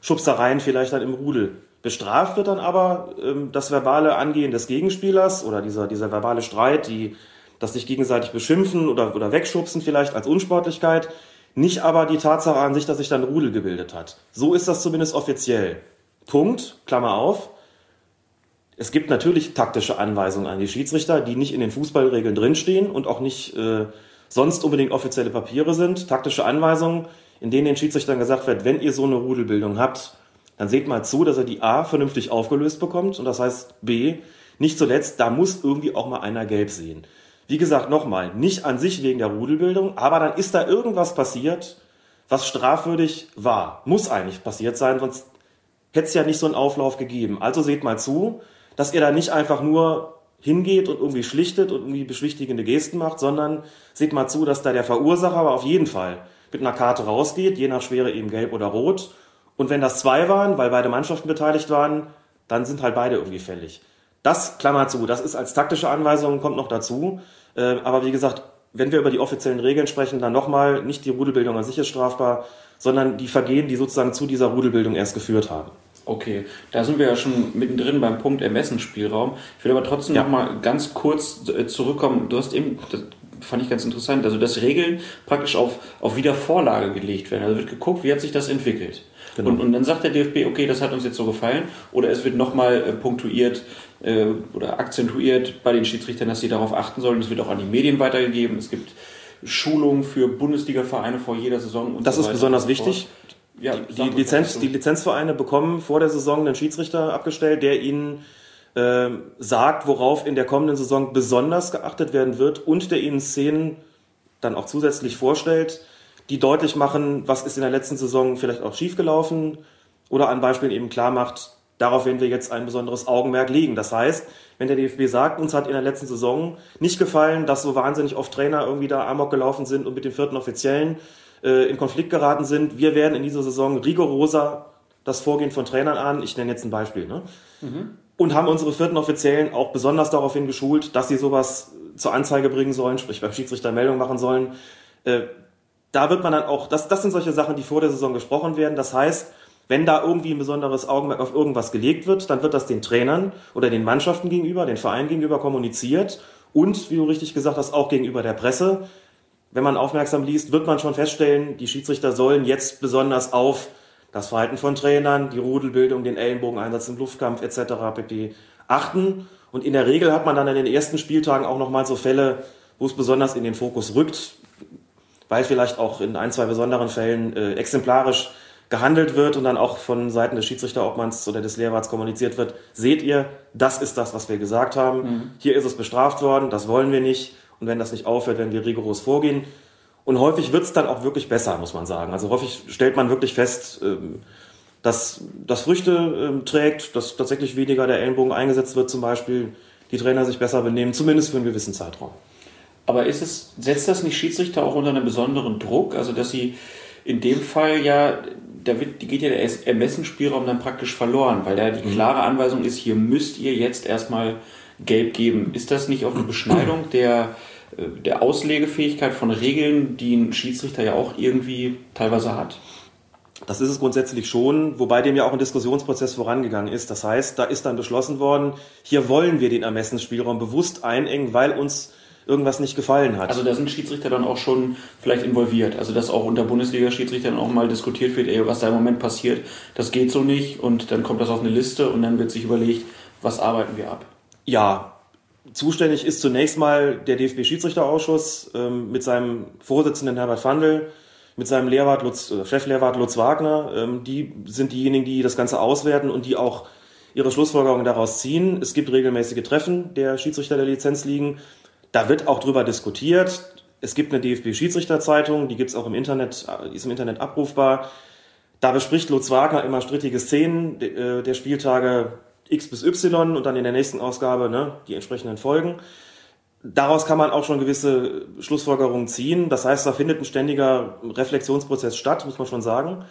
Schubsereien vielleicht dann im Rudel. Bestraft wird dann aber ähm, das verbale Angehen des Gegenspielers oder dieser, dieser verbale Streit, die, das sich gegenseitig beschimpfen oder, oder wegschubsen vielleicht als Unsportlichkeit, nicht aber die Tatsache an sich, dass sich dann Rudel gebildet hat. So ist das zumindest offiziell. Punkt, Klammer auf. Es gibt natürlich taktische Anweisungen an die Schiedsrichter, die nicht in den Fußballregeln drinstehen und auch nicht äh, sonst unbedingt offizielle Papiere sind. Taktische Anweisungen, in denen den Schiedsrichtern gesagt wird, wenn ihr so eine Rudelbildung habt, dann seht mal zu, dass er die A vernünftig aufgelöst bekommt und das heißt B, nicht zuletzt, da muss irgendwie auch mal einer gelb sehen. Wie gesagt, nochmal, nicht an sich wegen der Rudelbildung, aber dann ist da irgendwas passiert, was strafwürdig war. Muss eigentlich passiert sein, sonst hätte es ja nicht so einen Auflauf gegeben. Also seht mal zu, dass ihr da nicht einfach nur hingeht und irgendwie schlichtet und irgendwie beschwichtigende Gesten macht, sondern seht mal zu, dass da der Verursacher aber auf jeden Fall mit einer Karte rausgeht, je nach Schwere eben gelb oder rot. Und wenn das zwei waren, weil beide Mannschaften beteiligt waren, dann sind halt beide irgendwie fällig. Das, Klammer zu, das ist als taktische Anweisung, kommt noch dazu. Äh, aber wie gesagt, wenn wir über die offiziellen Regeln sprechen, dann nochmal, nicht die Rudelbildung an sich ist strafbar, sondern die Vergehen, die sozusagen zu dieser Rudelbildung erst geführt haben. Okay, da sind wir ja schon mittendrin beim Punkt Ermessensspielraum. Ich will aber trotzdem ja. noch mal ganz kurz äh, zurückkommen. Du hast eben, das fand ich ganz interessant, also dass Regeln praktisch auf, auf Wiedervorlage gelegt werden. Also wird geguckt, wie hat sich das entwickelt. Genau. Und, und dann sagt der DFB, okay, das hat uns jetzt so gefallen. Oder es wird nochmal äh, punktuiert äh, oder akzentuiert bei den Schiedsrichtern, dass sie darauf achten sollen. Es wird auch an die Medien weitergegeben. Es gibt Schulungen für Bundesliga-Vereine vor jeder Saison. das so ist besonders wichtig ja, die, Lizenz, die Lizenzvereine bekommen vor der Saison einen Schiedsrichter abgestellt, der ihnen äh, sagt, worauf in der kommenden Saison besonders geachtet werden wird und der ihnen Szenen dann auch zusätzlich vorstellt, die deutlich machen, was ist in der letzten Saison vielleicht auch schiefgelaufen oder an Beispielen eben klar macht, darauf werden wir jetzt ein besonderes Augenmerk legen. Das heißt, wenn der DFB sagt, uns hat in der letzten Saison nicht gefallen, dass so wahnsinnig oft Trainer irgendwie da amok gelaufen sind und mit dem vierten Offiziellen äh, in Konflikt geraten sind. Wir werden in dieser Saison rigoroser das Vorgehen von Trainern an. Ich nenne jetzt ein Beispiel. Ne? Mhm. Und haben unsere vierten Offiziellen auch besonders daraufhin geschult, dass sie sowas zur Anzeige bringen sollen, sprich beim Schiedsrichter Meldung machen sollen. Äh, da wird man dann auch, das, das sind solche Sachen, die vor der Saison gesprochen werden. Das heißt, wenn da irgendwie ein besonderes Augenmerk auf irgendwas gelegt wird, dann wird das den Trainern oder den Mannschaften gegenüber, den Vereinen gegenüber kommuniziert und, wie du richtig gesagt hast, auch gegenüber der Presse. Wenn man aufmerksam liest, wird man schon feststellen, die Schiedsrichter sollen jetzt besonders auf das Verhalten von Trainern, die Rudelbildung, den Ellenbogeneinsatz im Luftkampf etc. pp. achten. Und in der Regel hat man dann in den ersten Spieltagen auch nochmal so Fälle, wo es besonders in den Fokus rückt, weil vielleicht auch in ein, zwei besonderen Fällen äh, exemplarisch gehandelt wird und dann auch von Seiten des Schiedsrichterobmanns oder des Lehrwarts kommuniziert wird, seht ihr, das ist das, was wir gesagt haben. Mhm. Hier ist es bestraft worden, das wollen wir nicht. Und wenn das nicht aufhört, werden wir rigoros vorgehen. Und häufig wird es dann auch wirklich besser, muss man sagen. Also häufig stellt man wirklich fest, ähm, dass das Früchte ähm, trägt, dass tatsächlich weniger der Ellenbogen eingesetzt wird zum Beispiel, die Trainer sich besser benehmen, zumindest für einen gewissen Zeitraum. Aber ist es, setzt das nicht Schiedsrichter auch unter einen besonderen Druck? Also, dass sie in dem Fall ja, da wird, geht ja der Ermessensspielraum dann praktisch verloren, weil da die mhm. klare Anweisung ist, hier müsst ihr jetzt erstmal gelb geben. Ist das nicht auch eine Beschneidung der, der Auslegefähigkeit von Regeln, die ein Schiedsrichter ja auch irgendwie teilweise hat? Das ist es grundsätzlich schon, wobei dem ja auch ein Diskussionsprozess vorangegangen ist. Das heißt, da ist dann beschlossen worden, hier wollen wir den Ermessensspielraum bewusst einengen, weil uns irgendwas nicht gefallen hat. Also da sind Schiedsrichter dann auch schon vielleicht involviert. Also dass auch unter Bundesliga-Schiedsrichtern auch mal diskutiert wird, ey, was da im Moment passiert, das geht so nicht und dann kommt das auf eine Liste und dann wird sich überlegt, was arbeiten wir ab. Ja, zuständig ist zunächst mal der DFB-Schiedsrichterausschuss ähm, mit seinem Vorsitzenden Herbert Fandl mit seinem Lehrwart Lutz, äh, Cheflehrwart Lutz Wagner. Ähm, die sind diejenigen, die das Ganze auswerten und die auch ihre Schlussfolgerungen daraus ziehen. Es gibt regelmäßige Treffen der Schiedsrichter der Lizenzligen. Da wird auch drüber diskutiert. Es gibt eine DFB-Schiedsrichterzeitung, die gibt es auch im Internet, die ist im Internet abrufbar. Da bespricht Lutz Wagner immer strittige Szenen äh, der Spieltage X bis Y und dann in der nächsten Ausgabe ne, die entsprechenden Folgen daraus kann man auch schon gewisse Schlussfolgerungen ziehen. Das heißt, da findet ein ständiger Reflexionsprozess statt, muss man schon sagen.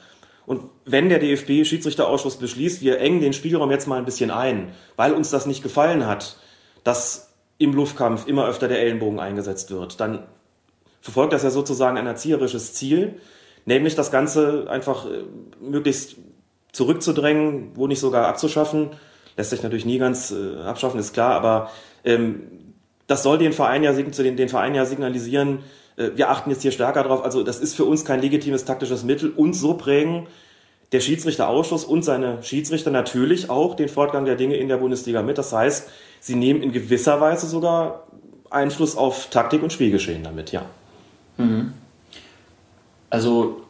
Und wenn der DFB-Schiedsrichterausschuss beschließt, wir engen den Spielraum jetzt mal ein bisschen ein, weil uns das nicht gefallen hat, dass im Luftkampf immer öfter der Ellenbogen eingesetzt wird, dann verfolgt das ja sozusagen ein erzieherisches Ziel, nämlich das Ganze einfach äh, möglichst zurückzudrängen, wo nicht sogar abzuschaffen. Lässt sich natürlich nie ganz äh, abschaffen, ist klar, aber ähm, das soll den Verein ja, den, den Verein ja signalisieren, äh, wir achten jetzt hier stärker drauf. Also das ist für uns kein legitimes taktisches Mittel. Und so prägen der Schiedsrichterausschuss und seine Schiedsrichter natürlich auch den Fortgang der Dinge in der Bundesliga mit. Das heißt, sie nehmen in gewisser Weise sogar Einfluss auf Taktik und Spielgeschehen damit, ja. Mhm. Also,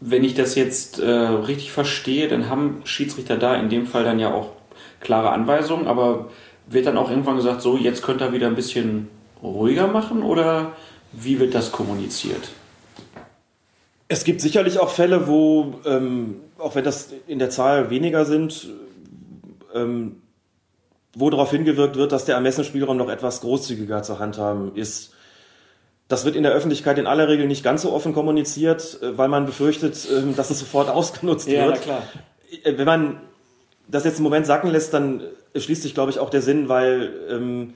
wenn ich das jetzt äh, richtig verstehe, dann haben Schiedsrichter da in dem Fall dann ja auch klare Anweisungen, aber wird dann auch irgendwann gesagt, so jetzt könnt ihr wieder ein bisschen ruhiger machen oder wie wird das kommuniziert? Es gibt sicherlich auch Fälle, wo, ähm, auch wenn das in der Zahl weniger sind, ähm, wo darauf hingewirkt wird, dass der Ermessensspielraum noch etwas großzügiger zu handhaben ist. Das wird in der Öffentlichkeit in aller Regel nicht ganz so offen kommuniziert, äh, weil man befürchtet, ähm, dass es sofort ausgenutzt ja, wird. Ja, klar. Äh, wenn man das jetzt im Moment sacken lässt, dann schließt sich, glaube ich, auch der Sinn, weil ähm,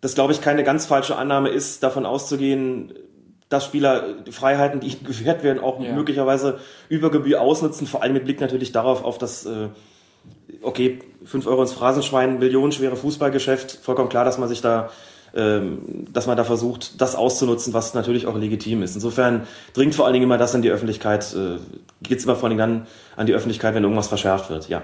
das, glaube ich, keine ganz falsche Annahme ist, davon auszugehen, dass Spieler Freiheiten, die ihnen gewährt werden, auch ja. möglicherweise über Gebühr ausnutzen, vor allem mit Blick natürlich darauf, auf das, äh, okay, 5 Euro ins Phrasenschwein, millionenschwere Fußballgeschäft, vollkommen klar, dass man sich da ähm, dass man da versucht, das auszunutzen, was natürlich auch legitim ist. Insofern dringt vor allen Dingen immer das an die Öffentlichkeit, äh, geht es immer vor allen Dingen dann an die Öffentlichkeit, wenn irgendwas verschärft wird, ja.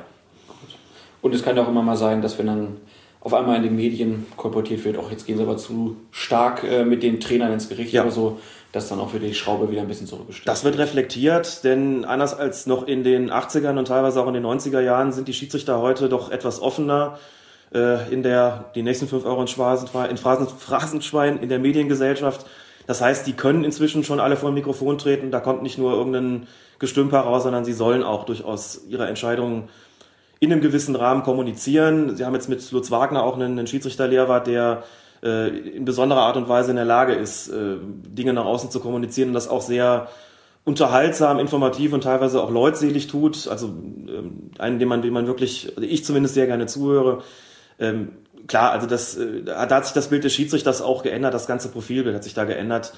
Und es kann ja auch immer mal sein, dass wenn dann auf einmal in den Medien kolportiert wird, auch jetzt gehen sie aber zu stark äh, mit den Trainern ins Gericht ja. oder so, dass dann auch wieder die Schraube wieder ein bisschen zurückgestellt Das wird reflektiert, denn anders als noch in den 80ern und teilweise auch in den 90er Jahren sind die Schiedsrichter heute doch etwas offener äh, in der, die nächsten 5 Euro in, Phrasenschwein, in Phrasenschwein in der Mediengesellschaft. Das heißt, die können inzwischen schon alle vor dem Mikrofon treten, da kommt nicht nur irgendein Gestümper raus, sondern sie sollen auch durchaus ihre Entscheidungen in einem gewissen Rahmen kommunizieren. Sie haben jetzt mit Lutz Wagner auch einen, einen Schiedsrichterlehrwart, der äh, in besonderer Art und Weise in der Lage ist, äh, Dinge nach außen zu kommunizieren und das auch sehr unterhaltsam, informativ und teilweise auch leutselig tut. Also ähm, einen, dem man, dem man wirklich, also ich zumindest sehr gerne zuhöre. Ähm, klar, also das, äh, da hat sich das Bild des Schiedsrichters auch geändert, das ganze Profilbild hat sich da geändert.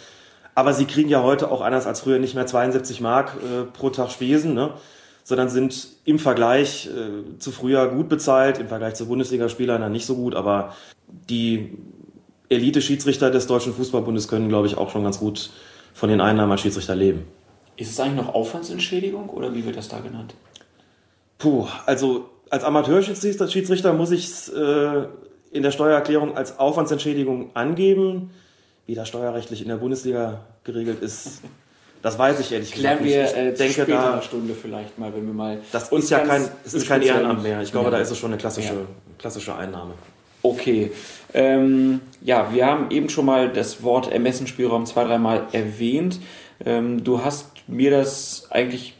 Aber sie kriegen ja heute auch anders als früher nicht mehr 72 Mark äh, pro Tag Spesen, ne? Sondern sind im Vergleich äh, zu früher gut bezahlt, im Vergleich zu Bundesligaspielern dann nicht so gut, aber die Elite-Schiedsrichter des Deutschen Fußballbundes können, glaube ich, auch schon ganz gut von den Einnahmen als Schiedsrichter leben. Ist es eigentlich noch Aufwandsentschädigung oder wie wird das da genannt? Puh, also als Amateurschiedsrichter muss ich es äh, in der Steuererklärung als Aufwandsentschädigung angeben. Wie das steuerrechtlich in der Bundesliga geregelt ist, das weiß ich ehrlich Klären gesagt wir nicht. äh, denke da Stunde vielleicht mal, wenn wir mal. Das ist ja kein, es ist kein Ehrenamt mehr. Ich glaube, Ja. da ist es schon eine klassische, Ja. klassische Einnahme. Okay. Ähm, ja, wir haben eben schon mal das Wort Ermessensspielraum zwei, dreimal erwähnt. Ähm, du hast mir das eigentlich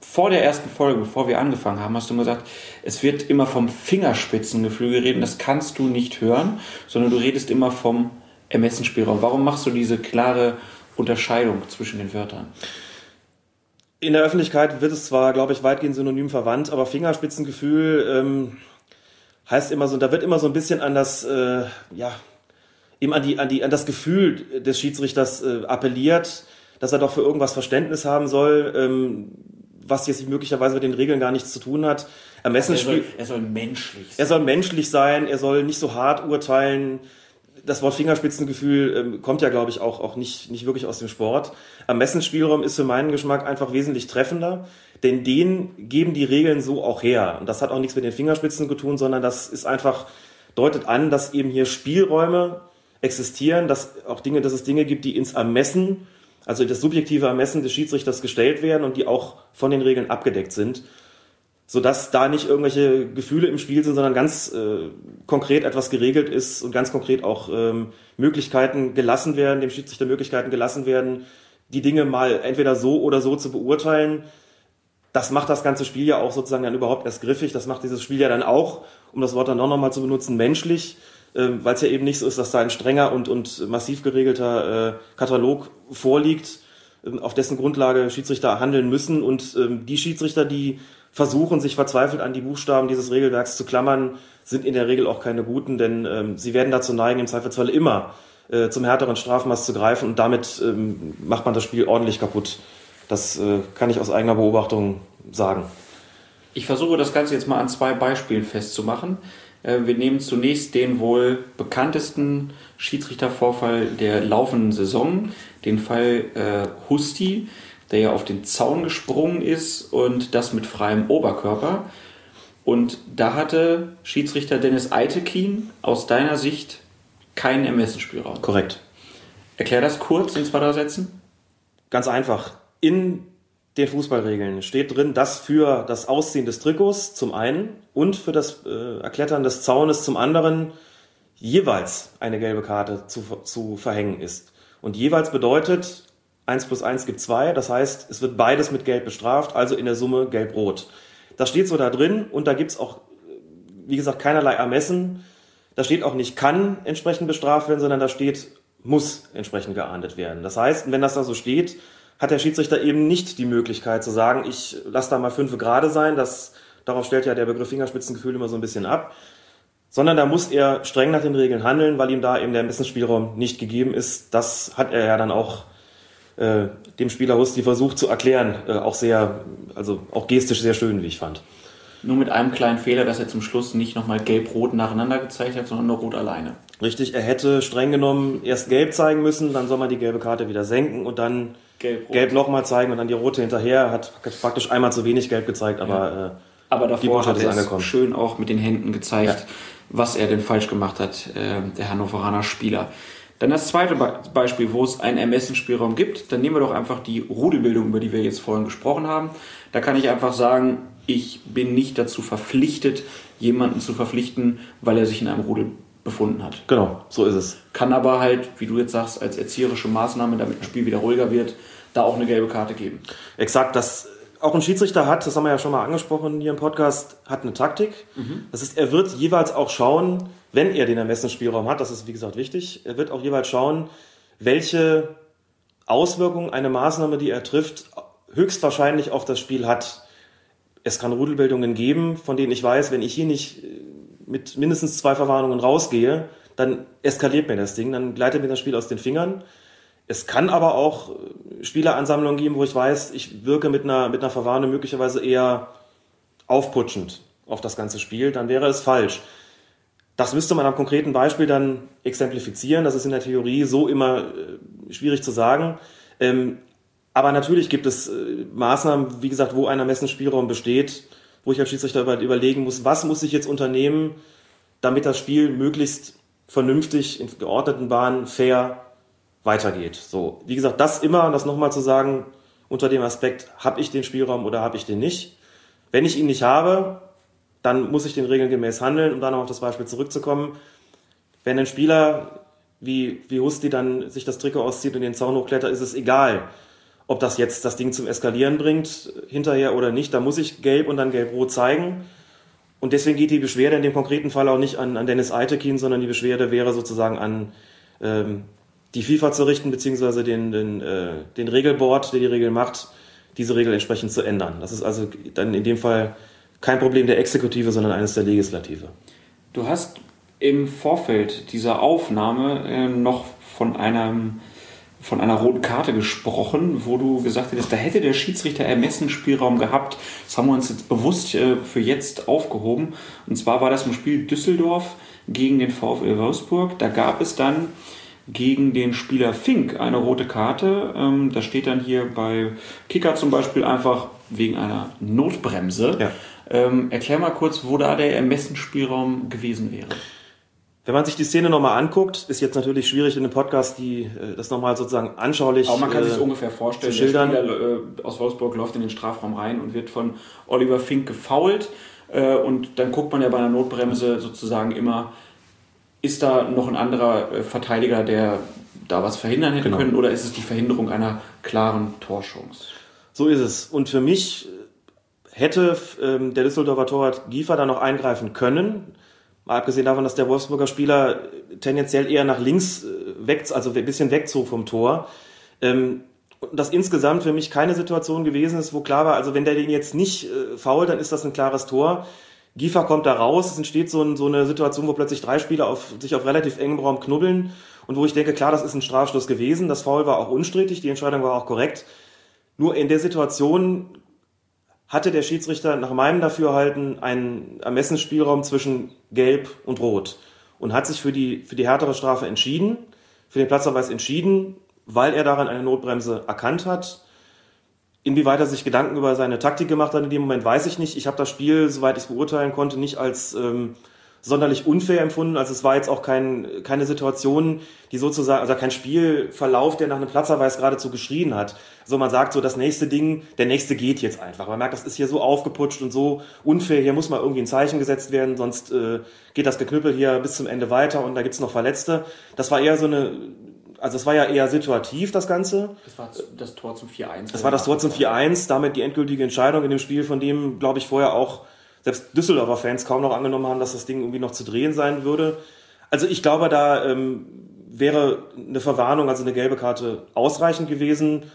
vor der ersten Folge, bevor wir angefangen haben, hast du gesagt, es wird immer vom Fingerspitzengefühl geredet. Das kannst du nicht hören, sondern du redest immer vom Ermessensspielraum. Warum machst du diese klare Unterscheidung zwischen den Wörtern? In der Öffentlichkeit wird es zwar, glaube ich, weitgehend synonym verwandt, aber Fingerspitzengefühl ähm, heißt immer so, da wird immer so ein bisschen an das, äh, ja, eben an, die, an, die, an das Gefühl des Schiedsrichters äh, appelliert, dass er doch für irgendwas Verständnis haben soll, ähm, was jetzt möglicherweise mit den Regeln gar nichts zu tun hat. Er Ermessensspiel. soll, er soll menschlich sein. Er soll menschlich sein, er soll nicht so hart urteilen. Das Wort Fingerspitzengefühl ähm, kommt ja, glaube ich, auch, auch nicht, nicht wirklich aus dem Sport. Ermessensspielraum ist für meinen Geschmack einfach wesentlich treffender, denn den geben die Regeln so auch her. Und das hat auch nichts mit den Fingerspitzen zu tun, sondern das ist einfach, deutet an, dass eben hier Spielräume existieren, dass auch Dinge, dass es Dinge gibt, die ins Ermessen, also das subjektive Ermessen des Schiedsrichters gestellt werden und die auch von den Regeln abgedeckt sind sodass da nicht irgendwelche Gefühle im Spiel sind, sondern ganz äh, konkret etwas geregelt ist und ganz konkret auch ähm, Möglichkeiten gelassen werden, dem Schiedsrichter Möglichkeiten gelassen werden, die Dinge mal entweder so oder so zu beurteilen. Das macht das ganze Spiel ja auch sozusagen dann überhaupt erst griffig. Das macht dieses Spiel ja dann auch, um das Wort dann auch nochmal zu benutzen, menschlich, ähm, weil es ja eben nicht so ist, dass da ein strenger und, und massiv geregelter äh, Katalog vorliegt, ähm, auf dessen Grundlage Schiedsrichter handeln müssen. Und ähm, die Schiedsrichter, die versuchen, sich verzweifelt an die Buchstaben dieses Regelwerks zu klammern, sind in der Regel auch keine guten, denn ähm, sie werden dazu neigen, im Zweifelsfall immer äh, zum härteren Strafmaß zu greifen und damit ähm, macht man das Spiel ordentlich kaputt. Das äh, kann ich aus eigener Beobachtung sagen. Ich versuche das Ganze jetzt mal an zwei Beispielen festzumachen. Äh, Wir nehmen zunächst den wohl bekanntesten Schiedsrichtervorfall der laufenden Saison, den Fall äh, Husti, der ja auf den Zaun gesprungen ist und das mit freiem Oberkörper. Und da hatte Schiedsrichter Dennis Eitekin aus deiner Sicht keinen Ermessensspielraum. Korrekt. Erklär das kurz in zwei, drei Sätzen. Ganz einfach. In den Fußballregeln steht drin, dass für das Ausziehen des Trikots zum einen und für das äh, Erklettern des Zaunes zum anderen jeweils eine gelbe Karte zu, zu verhängen ist. Und jeweils bedeutet, 1 plus 1 gibt 2, das heißt, es wird beides mit Gelb bestraft, also in der Summe Gelb-Rot. Das steht so da drin und da gibt's auch, wie gesagt, keinerlei Ermessen. Da steht auch nicht kann entsprechend bestraft werden, sondern da steht muss entsprechend geahndet werden. Das heißt, wenn das da so steht, hat der Schiedsrichter eben nicht die Möglichkeit zu sagen, ich lasse da mal fünf gerade sein, das, darauf stellt ja der Begriff Fingerspitzengefühl immer so ein bisschen ab, sondern da muss er streng nach den Regeln handeln, weil ihm da eben der Ermessensspielraum nicht gegeben ist. Das hat er ja dann auch äh, dem Spieler Husti versucht zu erklären, äh, auch sehr, also auch gestisch sehr schön, wie ich fand. Nur mit einem kleinen Fehler, dass er zum Schluss nicht nochmal gelb-rot nacheinander gezeigt hat, sondern nur rot alleine. Richtig, er hätte streng genommen erst gelb zeigen müssen, dann soll man die gelbe Karte wieder senken und dann Gelb-rot. gelb nochmal zeigen und dann die rote hinterher. Hat praktisch einmal zu wenig gelb gezeigt, aber Aber Die davor Botschaft hat er es angekommen. schön auch mit den Händen gezeigt, Ja. was er denn falsch gemacht hat, äh, der Hannoveraner Spieler. Dann das zweite Be Beispiel, wo es einen Ermessensspielraum gibt. Dann nehmen wir doch einfach die Rudelbildung, über die wir jetzt vorhin gesprochen haben. Da kann ich einfach sagen, ich bin nicht dazu verpflichtet, jemanden zu verpflichten, weil er sich in einem Rudel befunden hat. genau, so ist es. Kann aber halt, wie du jetzt sagst, als erzieherische Maßnahme, damit ein Spiel wieder ruhiger wird, da auch eine gelbe Karte geben. Exakt, das auch ein Schiedsrichter hat, das haben wir ja schon mal angesprochen hier im Podcast, hat eine Taktik. Das ist, er wird jeweils auch schauen, wenn er den Ermessensspielraum hat, das ist wie gesagt wichtig, er wird auch jeweils schauen, welche Auswirkungen eine Maßnahme, die er trifft, höchstwahrscheinlich auf das Spiel hat. Es kann Rudelbildungen geben, von denen ich weiß, wenn ich hier nicht äh, mit mindestens zwei Verwarnungen rausgehe, dann eskaliert mir das Ding, dann gleitet mir das Spiel aus den Fingern. Es kann aber auch äh, Spieleransammlungen geben, wo ich weiß, ich wirke mit einer, mit einer Verwarnung möglicherweise eher aufputschend auf das ganze Spiel, dann wäre es falsch. Das müsste man am konkreten Beispiel dann exemplifizieren. Das ist in der Theorie so immer äh, schwierig zu sagen. Ähm, aber natürlich gibt es äh, Maßnahmen, wie gesagt, wo ein Ermessensspielraum besteht, wo ich als Schiedsrichter über, überlegen muss, was muss ich jetzt unternehmen, damit das Spiel möglichst vernünftig in geordneten Bahnen fair weitergeht. So, wie gesagt, das immer, das nochmal zu sagen, unter dem Aspekt, habe ich den Spielraum oder habe ich den nicht. Wenn ich ihn nicht habe, dann muss ich den Regeln gemäß handeln, um dann noch auf das Beispiel zurückzukommen. Wenn ein Spieler wie, wie Husti dann sich das Trikot auszieht und den Zaun hochklettert, ist es egal, ob das jetzt das Ding zum Eskalieren bringt, hinterher oder nicht. Da muss ich gelb und dann gelb-rot zeigen. Und deswegen geht die Beschwerde in dem konkreten Fall auch nicht an, an Dennis Eitekin, sondern die Beschwerde wäre sozusagen an ähm, die FIFA zu richten, beziehungsweise den, den, äh, den Regelboard, der die Regel macht, diese Regel entsprechend zu ändern. Das ist also dann in dem Fall kein Problem der Exekutive, sondern eines der Legislative. Du hast im Vorfeld dieser Aufnahme äh, noch von einem von einer roten Karte gesprochen, wo du gesagt hättest, da hätte der Schiedsrichter Ermessensspielraum gehabt. Das haben wir uns jetzt bewusst äh, für jetzt aufgehoben. Und zwar war das im Spiel Düsseldorf gegen den VfL Wolfsburg. Da gab es dann gegen den Spieler Fink eine rote Karte. Ähm, da steht dann hier bei Kicker zum Beispiel einfach wegen einer Notbremse. Ja. Ähm, erklär mal kurz, wo da der Ermessensspielraum gewesen wäre. Wenn man sich die Szene nochmal anguckt, ist jetzt natürlich schwierig in einem Podcast die, äh, das nochmal sozusagen anschaulich Aber man kann äh, sich ungefähr vorstellen, zu schildern. der Spieler äh, aus Wolfsburg läuft in den Strafraum rein und wird von Oliver Fink gefoult. Äh, und dann guckt man ja bei einer Notbremse sozusagen immer, ist da noch ein anderer äh, Verteidiger, der da was verhindern hätte genau. können, oder ist es die Verhinderung einer klaren Torschance? So ist es. Und für mich hätte ähm, der Düsseldorfer Torwart Giefer da noch eingreifen können. Mal abgesehen davon, dass der Wolfsburger Spieler tendenziell eher nach links äh, weg, also ein bisschen wegzog vom Tor. Ähm, und das insgesamt für mich keine Situation gewesen ist, wo klar war, also wenn der den jetzt nicht äh, fault, dann ist das ein klares Tor. Giefer kommt da raus, es entsteht so, ein, so eine Situation, wo plötzlich drei Spieler auf, sich auf relativ engem Raum knubbeln und wo ich denke, klar, das ist ein Strafstoß gewesen, das Foul war auch unstrittig, die Entscheidung war auch korrekt. Nur in der Situation hatte der Schiedsrichter nach meinem Dafürhalten einen Ermessensspielraum zwischen Gelb und Rot und hat sich für die, für die härtere Strafe entschieden, für den Platzverweis entschieden, weil er daran eine Notbremse erkannt hat. Inwieweit er sich Gedanken über seine Taktik gemacht hat in dem Moment, weiß ich nicht. Ich habe das Spiel, soweit ich es beurteilen konnte, nicht als ähm, sonderlich unfair empfunden. Also es war jetzt auch kein, keine Situation, die sozusagen, also kein Spielverlauf, der nach einem Platzerweis geradezu geschrien hat. Also man sagt so, das nächste Ding, der nächste geht jetzt einfach. Man merkt, das ist hier so aufgeputscht und so unfair, hier muss mal irgendwie ein Zeichen gesetzt werden, sonst äh, geht das Geknüppel hier bis zum Ende weiter und da gibt's noch Verletzte. Das war eher so eine also es war ja eher situativ, das Ganze. Das war das Tor zum 4-1. Das war das Tor zum 4-1, damit die endgültige Entscheidung in dem Spiel, von dem, glaube ich, vorher auch selbst Düsseldorfer Fans kaum noch angenommen haben, dass das Ding irgendwie noch zu drehen sein würde. Also ich glaube, da ähm, wäre eine Verwarnung, also eine gelbe Karte ausreichend gewesen.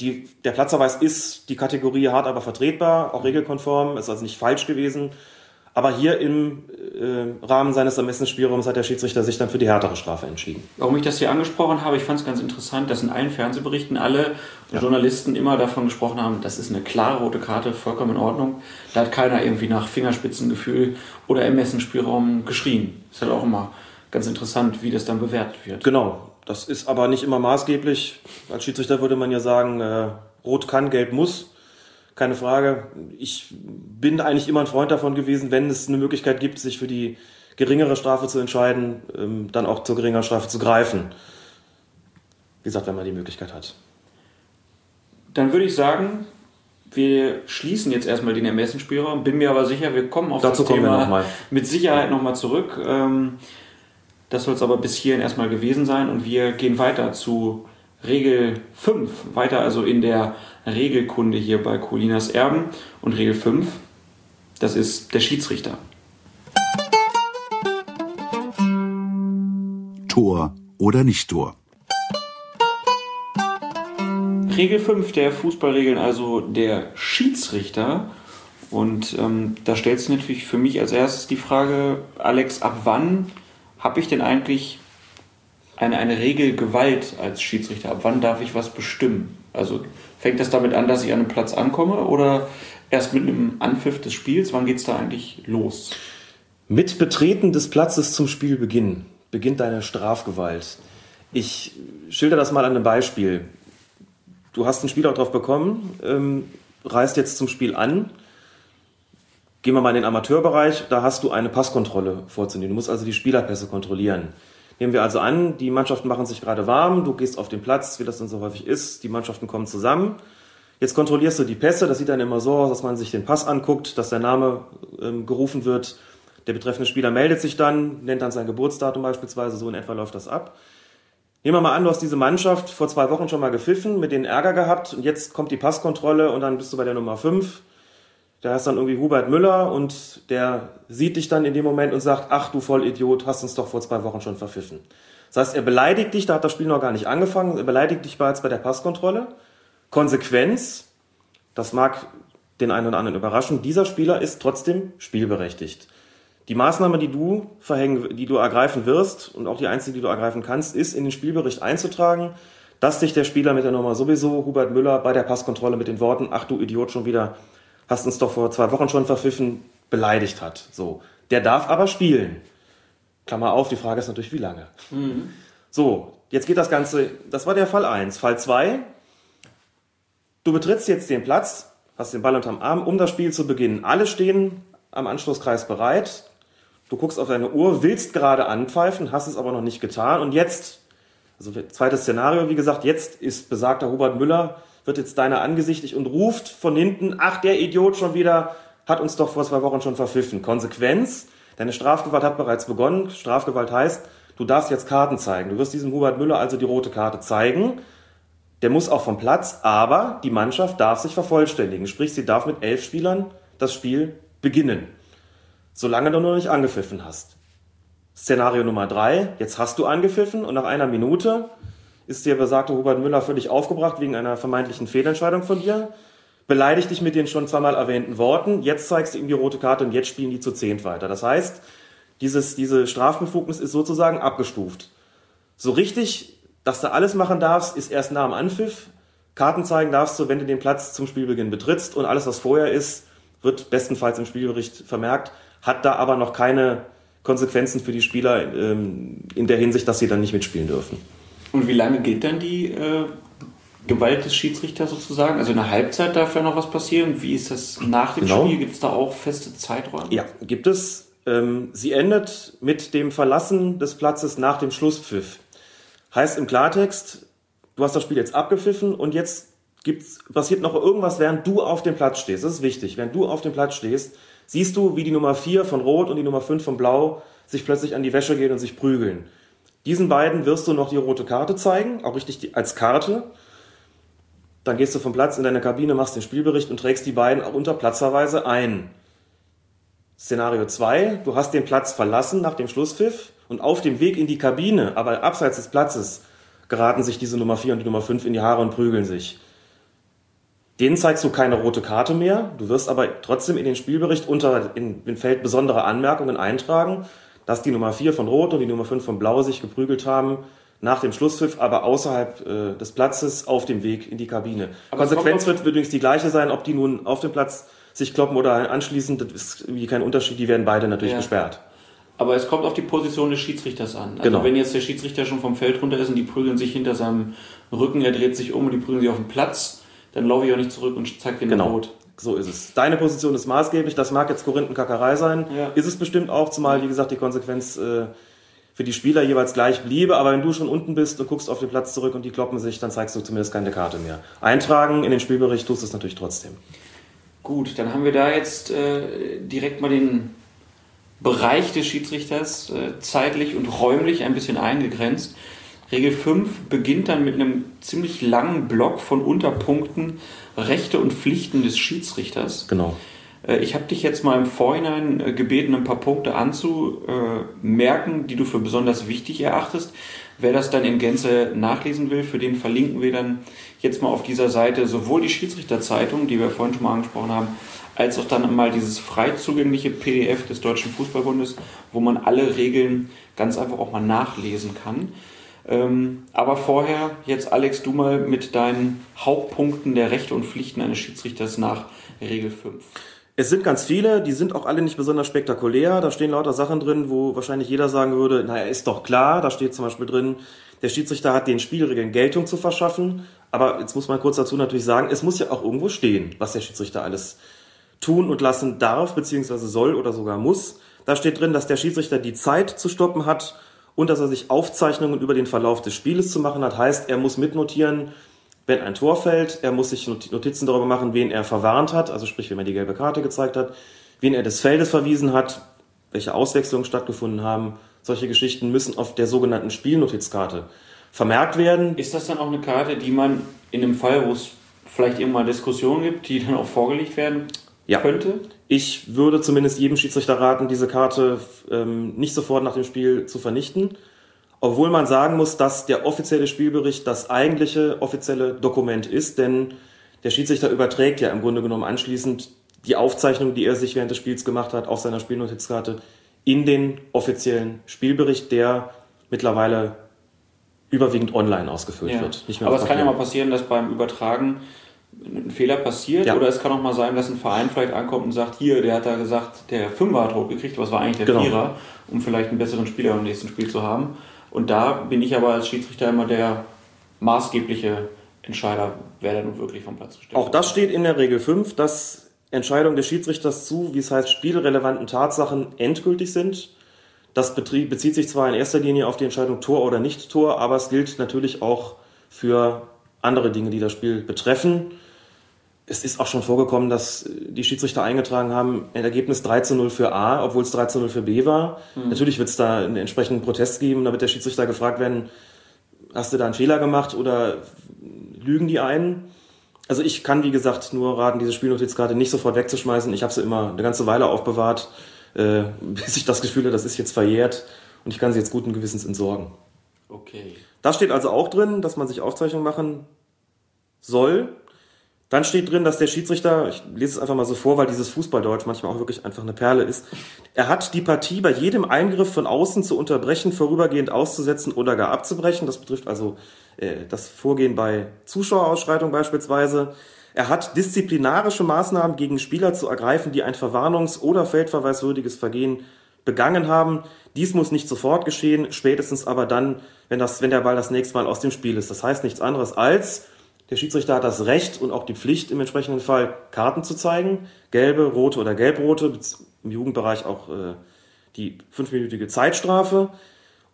Die, der Platzverweis ist die Kategorie hart, aber vertretbar, auch regelkonform, ist also nicht falsch gewesen. Aber hier im äh, Rahmen seines Ermessensspielraums hat der Schiedsrichter sich dann für die härtere Strafe entschieden. Warum ich das hier angesprochen habe, ich fand es ganz interessant, dass in allen Fernsehberichten alle ja. Journalisten immer davon gesprochen haben, das ist eine klare rote Karte, vollkommen in Ordnung. Da hat keiner irgendwie nach Fingerspitzengefühl oder Ermessensspielraum geschrien. Ist halt auch immer ganz interessant, wie das dann bewertet wird. Genau, das ist aber nicht immer maßgeblich. Als Schiedsrichter würde man ja sagen, äh, rot kann, gelb muss keine Frage. Ich bin eigentlich immer ein Freund davon gewesen, wenn es eine Möglichkeit gibt, sich für die geringere Strafe zu entscheiden, ähm, dann auch zur geringeren Strafe zu greifen. Wie gesagt, wenn man die Möglichkeit hat. Dann würde ich sagen, wir schließen jetzt erstmal den Ermessensspielraum. Bin mir aber sicher, wir kommen auf Dazu das Thema noch mit Sicherheit nochmal zurück. Ähm, das soll es aber bis hierhin erstmal gewesen sein und wir gehen weiter zu Regel 5. Weiter also in der Regelkunde hier bei Colinas Erben. Und Regel 5, das ist der Schiedsrichter. Tor oder nicht Tor? Regel 5 der Fußballregeln, also der Schiedsrichter. Und ähm, da stellt sich natürlich für mich als erstes die Frage, Alex, ab wann habe ich denn eigentlich eine, eine Regelgewalt als Schiedsrichter? Ab wann darf ich was bestimmen? Also fängt das damit an, dass ich an einem Platz ankomme oder erst mit einem Anpfiff des Spiels? Wann geht es da eigentlich los? Mit Betreten des Platzes zum Spielbeginn beginnt deine Strafgewalt. Ich schilder das mal an einem Beispiel. Du hast einen Spielauftrag bekommen, ähm, reist jetzt zum Spiel an. Gehen wir mal in den Amateurbereich, da hast du eine Passkontrolle vorzunehmen. Du musst also die Spielerpässe kontrollieren. Nehmen wir also an, die Mannschaften machen sich gerade warm, du gehst auf den Platz, wie das dann so häufig ist, die Mannschaften kommen zusammen. Jetzt kontrollierst du die Pässe, das sieht dann immer so aus, dass man sich den Pass anguckt, dass der Name ähm, gerufen wird. Der betreffende Spieler meldet sich dann, nennt dann sein Geburtsdatum beispielsweise, so in etwa läuft das ab. Nehmen wir mal an, du hast diese Mannschaft vor zwei Wochen schon mal gepfiffen, mit denen Ärger gehabt und jetzt kommt die Passkontrolle und dann bist du bei der Nummer 5 da ist dann irgendwie Hubert Müller und der sieht dich dann in dem Moment und sagt, ach du Vollidiot, hast uns doch vor zwei Wochen schon verpfiffen. Das heißt, er beleidigt dich, da hat das Spiel noch gar nicht angefangen, er beleidigt dich bereits bei der Passkontrolle. Konsequenz, das mag den einen oder anderen überraschen, dieser Spieler ist trotzdem spielberechtigt. Die Maßnahme, die du verhängen, die du ergreifen wirst und auch die einzige, die du ergreifen kannst, ist in den Spielbericht einzutragen, dass dich der Spieler mit der Nummer sowieso, Hubert Müller, bei der Passkontrolle mit den Worten, ach du Idiot, schon wieder hast uns doch vor zwei Wochen schon verpfiffen, beleidigt hat. So. Der darf aber spielen. Klammer auf, die Frage ist natürlich, wie lange. Mhm. So, jetzt geht das Ganze, das war der Fall 1. Fall 2, du betrittst jetzt den Platz, hast den Ball unterm Arm, um das Spiel zu beginnen. Alle stehen am Anschlusskreis bereit. Du guckst auf deine Uhr, willst gerade anpfeifen, hast es aber noch nicht getan. Und jetzt, also zweites Szenario, wie gesagt, jetzt ist besagter Hubert Müller wird jetzt deiner angesichtig und ruft von hinten, ach, der Idiot schon wieder, hat uns doch vor zwei Wochen schon verpfiffen. Konsequenz, deine Strafgewalt hat bereits begonnen. Strafgewalt heißt, du darfst jetzt Karten zeigen. Du wirst diesem Hubert Müller also die rote Karte zeigen. Der muss auch vom Platz, aber die Mannschaft darf sich vervollständigen. Sprich, sie darf mit elf Spielern das Spiel beginnen. Solange du noch nicht angepfiffen hast. Szenario Nummer drei, jetzt hast du angepfiffen und nach einer Minute ist der besagte Hubert Müller völlig aufgebracht wegen einer vermeintlichen Fehlentscheidung von dir, beleidigt dich mit den schon zweimal erwähnten Worten, jetzt zeigst du ihm die rote Karte und jetzt spielen die zu zehnt weiter. Das heißt, dieses, diese Strafbefugnis ist sozusagen abgestuft. So richtig, dass du alles machen darfst, ist erst nach dem Anpfiff. Karten zeigen darfst du, wenn du den Platz zum Spielbeginn betrittst und alles, was vorher ist, wird bestenfalls im Spielbericht vermerkt, hat da aber noch keine Konsequenzen für die Spieler ähm, in der Hinsicht, dass sie dann nicht mitspielen dürfen. Und wie lange gilt dann die äh, Gewalt des Schiedsrichters sozusagen? Also in der Halbzeit darf ja noch was passieren. Wie ist das nach dem genau. Spiel? Gibt es da auch feste Zeiträume? Ja, gibt es. Ähm, sie endet mit dem Verlassen des Platzes nach dem Schlusspfiff. Heißt im Klartext, du hast das Spiel jetzt abgepfiffen und jetzt gibt's, passiert noch irgendwas, während du auf dem Platz stehst. Das ist wichtig. Während du auf dem Platz stehst, siehst du, wie die Nummer 4 von Rot und die Nummer 5 von Blau sich plötzlich an die Wäsche gehen und sich prügeln. Diesen beiden wirst du noch die rote Karte zeigen, auch richtig als Karte. Dann gehst du vom Platz in deine Kabine, machst den Spielbericht und trägst die beiden auch unter Platzverweise ein. Szenario 2, du hast den Platz verlassen nach dem Schlusspfiff und auf dem Weg in die Kabine, aber abseits des Platzes, geraten sich diese Nummer 4 und die Nummer 5 in die Haare und prügeln sich. Denen zeigst du keine rote Karte mehr, du wirst aber trotzdem in den Spielbericht unter in, in Feld besondere Anmerkungen eintragen, dass die Nummer 4 von Rot und die Nummer 5 von Blau sich geprügelt haben, nach dem Schlusspfiff, aber außerhalb äh, des Platzes auf dem Weg in die Kabine. Aber Konsequenz wird übrigens die gleiche sein, ob die nun auf dem Platz sich kloppen oder anschließen, das ist irgendwie kein Unterschied, die werden beide natürlich ja. gesperrt. Aber es kommt auf die Position des Schiedsrichters an. Also genau. wenn jetzt der Schiedsrichter schon vom Feld runter ist und die prügeln sich hinter seinem Rücken, er dreht sich um und die prügeln sich auf den Platz, dann laufe ich auch nicht zurück und zeige den genau. Rot. So ist es. Deine Position ist maßgeblich. Das mag jetzt Korinthenkackerei sein. Ja. Ist es bestimmt auch, zumal, wie gesagt, die Konsequenz äh, für die Spieler jeweils gleich bliebe. Aber wenn du schon unten bist und guckst auf den Platz zurück und die kloppen sich, dann zeigst du zumindest keine Karte mehr. Eintragen in den Spielbericht tust du es natürlich trotzdem. Gut, dann haben wir da jetzt äh, direkt mal den Bereich des Schiedsrichters äh, zeitlich und räumlich ein bisschen eingegrenzt. Regel 5 beginnt dann mit einem ziemlich langen Block von Unterpunkten, Rechte und Pflichten des Schiedsrichters. Genau. Äh, ich habe dich jetzt mal im Vorhinein äh, gebeten, ein paar Punkte anzumerken, die du für besonders wichtig erachtest. Wer das dann in Gänze nachlesen will, für den verlinken wir dann jetzt mal auf dieser Seite sowohl die Schiedsrichterzeitung, die wir vorhin schon mal angesprochen haben, als auch dann mal dieses frei zugängliche PDF des Deutschen Fußballbundes, wo man alle Regeln ganz einfach auch mal nachlesen kann. Ähm, aber vorher, jetzt Alex, du mal mit deinen Hauptpunkten der Rechte und Pflichten eines Schiedsrichters nach Regel 5. Es sind ganz viele, die sind auch alle nicht besonders spektakulär. Da stehen lauter Sachen drin, wo wahrscheinlich jeder sagen würde, naja, ist doch klar. Da steht zum Beispiel drin, der Schiedsrichter hat den Spielregeln Geltung zu verschaffen. Aber jetzt muss man kurz dazu natürlich sagen, es muss ja auch irgendwo stehen, was der Schiedsrichter alles tun und lassen darf, beziehungsweise soll oder sogar muss. Da steht drin, dass der Schiedsrichter die Zeit zu stoppen hat und dass er sich Aufzeichnungen über den Verlauf des Spieles zu machen hat. Heißt, er muss mitnotieren, wenn ein Tor fällt. Er muss sich Notizen darüber machen, wen er verwarnt hat, also sprich, wenn er die gelbe Karte gezeigt hat, wen er des Feldes verwiesen hat, welche Auswechslungen stattgefunden haben. Solche Geschichten müssen auf der sogenannten Spielnotizkarte vermerkt werden. Ist das dann auch eine Karte, die man in einem Fall, wo es vielleicht irgendwann Diskussionen gibt, die dann auch vorgelegt werden ja. könnte? Ich würde zumindest jedem Schiedsrichter raten, diese Karte ähm, nicht sofort nach dem Spiel zu vernichten. Obwohl man sagen muss, dass der offizielle Spielbericht das eigentliche offizielle Dokument ist, denn der Schiedsrichter überträgt ja im Grunde genommen anschließend die Aufzeichnung, die er sich während des Spiels gemacht hat, auf seiner Spielnotizkarte in den offiziellen Spielbericht, der mittlerweile überwiegend online ausgefüllt ja. wird. Aber es kann ja mal passieren, dass beim Übertragen ein Fehler passiert ja. oder es kann auch mal sein, dass ein Verein vielleicht ankommt und sagt, hier, der hat da gesagt, der Fünfer hat rot gekriegt, was war eigentlich der genau. Vierer, um vielleicht einen besseren Spieler im nächsten Spiel zu haben. Und da bin ich aber als Schiedsrichter immer der maßgebliche Entscheider, wer da nun wirklich vom Platz gestellt Auch das steht in der Regel 5, dass Entscheidungen des Schiedsrichters zu, wie es heißt, spielrelevanten Tatsachen endgültig sind. Das bezieht sich zwar in erster Linie auf die Entscheidung Tor oder nicht Tor, aber es gilt natürlich auch für andere Dinge, die das Spiel betreffen. Es ist auch schon vorgekommen, dass die Schiedsrichter eingetragen haben, ein Ergebnis 3 zu 0 für A, obwohl es 3 zu 0 für B war. Mhm. Natürlich wird es da einen entsprechenden Protest geben, da wird der Schiedsrichter gefragt werden, hast du da einen Fehler gemacht oder lügen die einen? Also ich kann, wie gesagt, nur raten, diese Spielnotizkarte nicht sofort wegzuschmeißen. Ich habe sie immer eine ganze Weile aufbewahrt, äh, bis ich das Gefühl habe, das ist jetzt verjährt und ich kann sie jetzt guten Gewissens entsorgen. Okay. Das steht also auch drin, dass man sich Aufzeichnungen machen soll. Dann steht drin, dass der Schiedsrichter, ich lese es einfach mal so vor, weil dieses Fußballdeutsch manchmal auch wirklich einfach eine Perle ist, er hat die Partie bei jedem Eingriff von außen zu unterbrechen, vorübergehend auszusetzen oder gar abzubrechen. Das betrifft also äh, das Vorgehen bei Zuschauerausschreitungen beispielsweise. Er hat disziplinarische Maßnahmen gegen Spieler zu ergreifen, die ein verwarnungs- oder feldverweiswürdiges Vergehen begangen haben. Dies muss nicht sofort geschehen, spätestens aber dann, wenn, das, wenn der Ball das nächste Mal aus dem Spiel ist. Das heißt nichts anderes als, der Schiedsrichter hat das Recht und auch die Pflicht, im entsprechenden Fall Karten zu zeigen, gelbe, rote oder gelbrote, im Jugendbereich auch äh, die fünfminütige Zeitstrafe.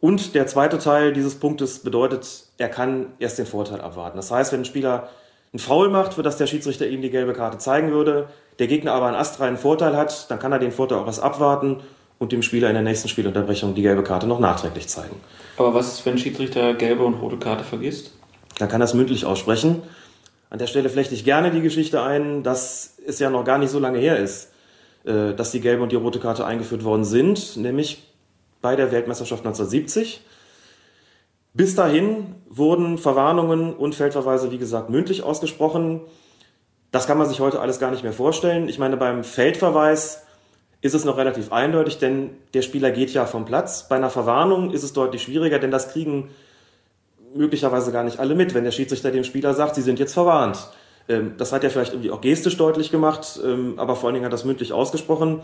Und der zweite Teil dieses Punktes bedeutet, er kann erst den Vorteil abwarten. Das heißt, wenn ein Spieler einen Foul macht, für das der Schiedsrichter ihm die gelbe Karte zeigen würde, der Gegner aber einen astreinen Vorteil hat, dann kann er den Vorteil auch erst abwarten und dem Spieler in der nächsten Spielunterbrechung die gelbe Karte noch nachträglich zeigen. Aber was ist, wenn Schiedsrichter gelbe und rote Karte vergisst? Dann kann er es mündlich aussprechen. An der Stelle flechte ich gerne die Geschichte ein, dass es ja noch gar nicht so lange her ist, äh, dass die gelbe und die rote Karte eingeführt worden sind, nämlich bei der Weltmeisterschaft 1970. Bis dahin wurden Verwarnungen und Feldverweise, wie gesagt, mündlich ausgesprochen. Das kann man sich heute alles gar nicht mehr vorstellen. Ich meine, beim Feldverweis ist es noch relativ eindeutig, denn der Spieler geht ja vom Platz. Bei einer Verwarnung ist es deutlich schwieriger, denn das kriegen möglicherweise gar nicht alle mit, wenn der Schiedsrichter dem Spieler sagt, sie sind jetzt verwarnt. Ähm, das hat er vielleicht irgendwie auch gestisch deutlich gemacht, ähm, aber vor allen Dingen hat das mündlich ausgesprochen.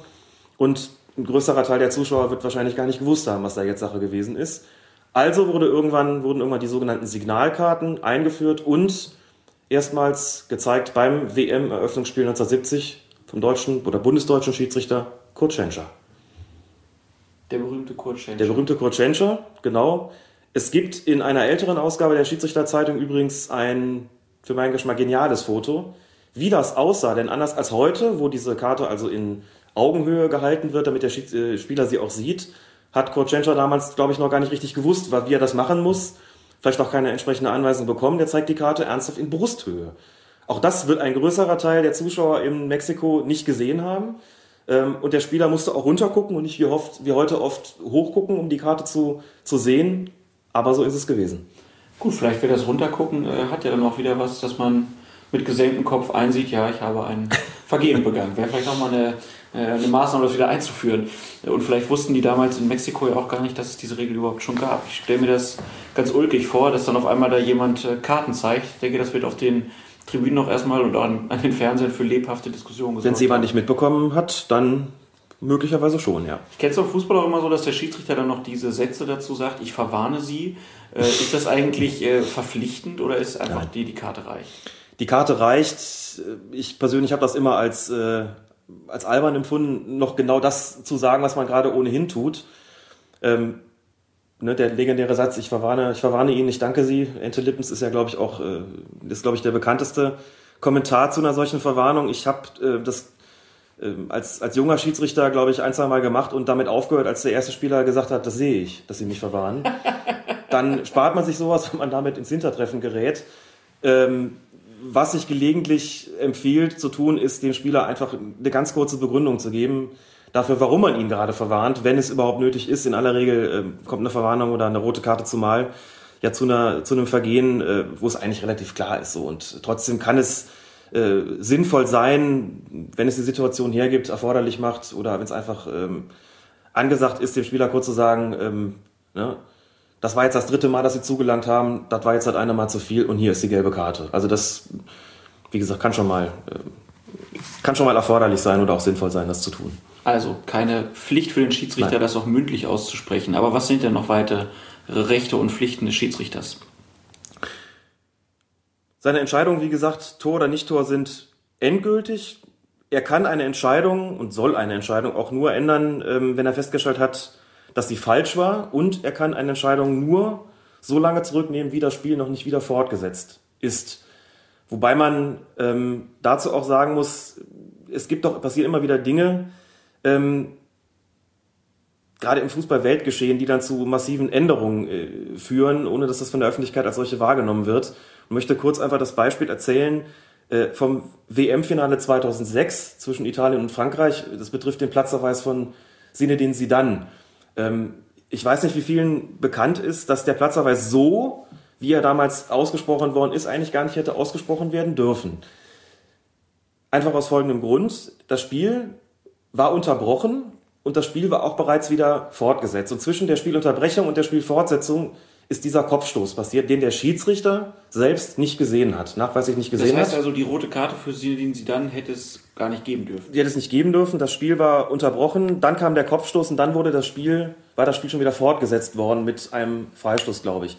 Und ein größerer Teil der Zuschauer wird wahrscheinlich gar nicht gewusst haben, was da jetzt Sache gewesen ist. Also wurde irgendwann, wurden irgendwann die sogenannten Signalkarten eingeführt und erstmals gezeigt beim WM-Eröffnungsspiel 1970 vom deutschen oder bundesdeutschen Schiedsrichter Kurt Schenscher. Der berühmte Kurt Schenscher. Der berühmte Kurt Schenscher, genau. Es gibt in einer älteren Ausgabe der Schiedsrichterzeitung übrigens ein für meinen Geschmack geniales Foto, wie das aussah. Denn anders als heute, wo diese Karte also in Augenhöhe gehalten wird, damit der äh, Spieler sie auch sieht, hat Kurt Schenscher damals, glaube ich, noch gar nicht richtig gewusst, wie er das machen muss. Vielleicht auch keine entsprechende Anweisung bekommen. Der zeigt die Karte ernsthaft in Brusthöhe. Auch das wird ein größerer Teil der Zuschauer in Mexiko nicht gesehen haben. Ähm, und der Spieler musste auch runtergucken und nicht wie, oft, wie heute oft hochgucken, um die Karte zu, zu sehen. Aber so ist es gewesen. Gut, vielleicht wird das Runtergucken, äh, hat ja dann auch wieder was, dass man mit gesenktem Kopf einsieht, ja, ich habe einen Vergehen begangen. Wäre vielleicht nochmal eine, äh, eine Maßnahme, das wieder einzuführen. Und vielleicht wussten die damals in Mexiko ja auch gar nicht, dass es diese Regel überhaupt schon gab. Ich stelle mir das ganz ulkig vor, dass dann auf einmal da jemand äh, Karten zeigt. Ich denke, das wird auf den Tribünen noch erstmal und an, an den Fernsehen für lebhafte Diskussionen gesorgt. Wenn es jemand nicht mitbekommen hat, dann möglicherweise schon, ja. Ich kenne es auf Fußball auch immer so, dass der Schiedsrichter dann noch diese Sätze dazu sagt, ich verwarne sie. Äh, ist das eigentlich äh, verpflichtend oder ist einfach die, die Karte reicht? Die Karte reicht. Ich persönlich habe das immer als, äh, als albern empfunden, noch genau das zu sagen, was man gerade ohnehin tut. Ähm, ne, der legendäre Satz, ich verwarne, ich verwarne ihn, ich danke Sie. Ente Lippens ist ja, glaube ich, auch, äh, ist, glaube ich, der bekannteste Kommentar zu einer solchen Verwarnung. Ich habe äh, das äh, als, als junger Schiedsrichter, glaube ich, ein, zwei Mal gemacht und damit aufgehört, als der erste Spieler gesagt hat, das sehe ich, dass Sie mich verwarnen. Dann spart man sich sowas, wenn man damit ins Hintertreffen gerät. Ähm, was sich gelegentlich empfiehlt zu tun, ist dem Spieler einfach eine ganz kurze Begründung zu geben dafür, warum man ihn gerade verwarnt, wenn es überhaupt nötig ist. In aller Regel äh, kommt eine Verwarnung oder eine rote Karte zumal ja zu, einer, zu einem Vergehen, äh, wo es eigentlich relativ klar ist. So. Und trotzdem kann es äh, sinnvoll sein, wenn es die Situation hergibt, erforderlich macht oder wenn es einfach ähm, angesagt ist, dem Spieler kurz zu sagen, ähm, ne, das war jetzt das dritte Mal, dass sie zugelangt haben, das war jetzt halt einer Mal zu viel und hier ist die gelbe Karte. Also das, wie gesagt, kann schon mal, äh, kann schon mal erforderlich sein oder auch sinnvoll sein, das zu tun. Also keine Pflicht für den Schiedsrichter, Nein. das auch mündlich auszusprechen. Aber was sind denn noch weitere Rechte und Pflichten des Schiedsrichters? Seine Entscheidungen, wie gesagt, Tor oder Nicht-Tor sind endgültig. Er kann eine Entscheidung und soll eine Entscheidung auch nur ändern, ähm, wenn er festgestellt hat, dass sie falsch war. Und er kann eine Entscheidung nur so lange zurücknehmen, wie das Spiel noch nicht wieder fortgesetzt ist. Wobei man ähm, dazu auch sagen muss, es gibt doch, passieren immer wieder Dinge, ähm, gerade im Fußball-Weltgeschehen, die dann zu massiven Änderungen äh, führen, ohne dass das von der Öffentlichkeit als solche wahrgenommen wird. Ich möchte kurz einfach das Beispiel erzählen äh, vom WM-Finale 2006 zwischen Italien und Frankreich. Das betrifft den Platzverweis von Zinedine Zidane. Ähm, ich weiß nicht, wie vielen bekannt ist, dass der Platzverweis so, wie er damals ausgesprochen worden ist, eigentlich gar nicht hätte ausgesprochen werden dürfen. Einfach aus folgendem Grund. Das Spiel war unterbrochen und das Spiel war auch bereits wieder fortgesetzt. Und zwischen der Spielunterbrechung und der Spielfortsetzung ist dieser Kopfstoß passiert, den der Schiedsrichter selbst nicht gesehen hat, nachweislich nicht gesehen hat. Das heißt hat. also, die rote Karte für Zinedine Zidane hätte es gar nicht geben dürfen. Die hätte es nicht geben dürfen. Das Spiel war unterbrochen, dann kam der Kopfstoß und dann wurde das Spiel, war das Spiel schon wieder fortgesetzt worden mit einem Freistoß, glaube ich.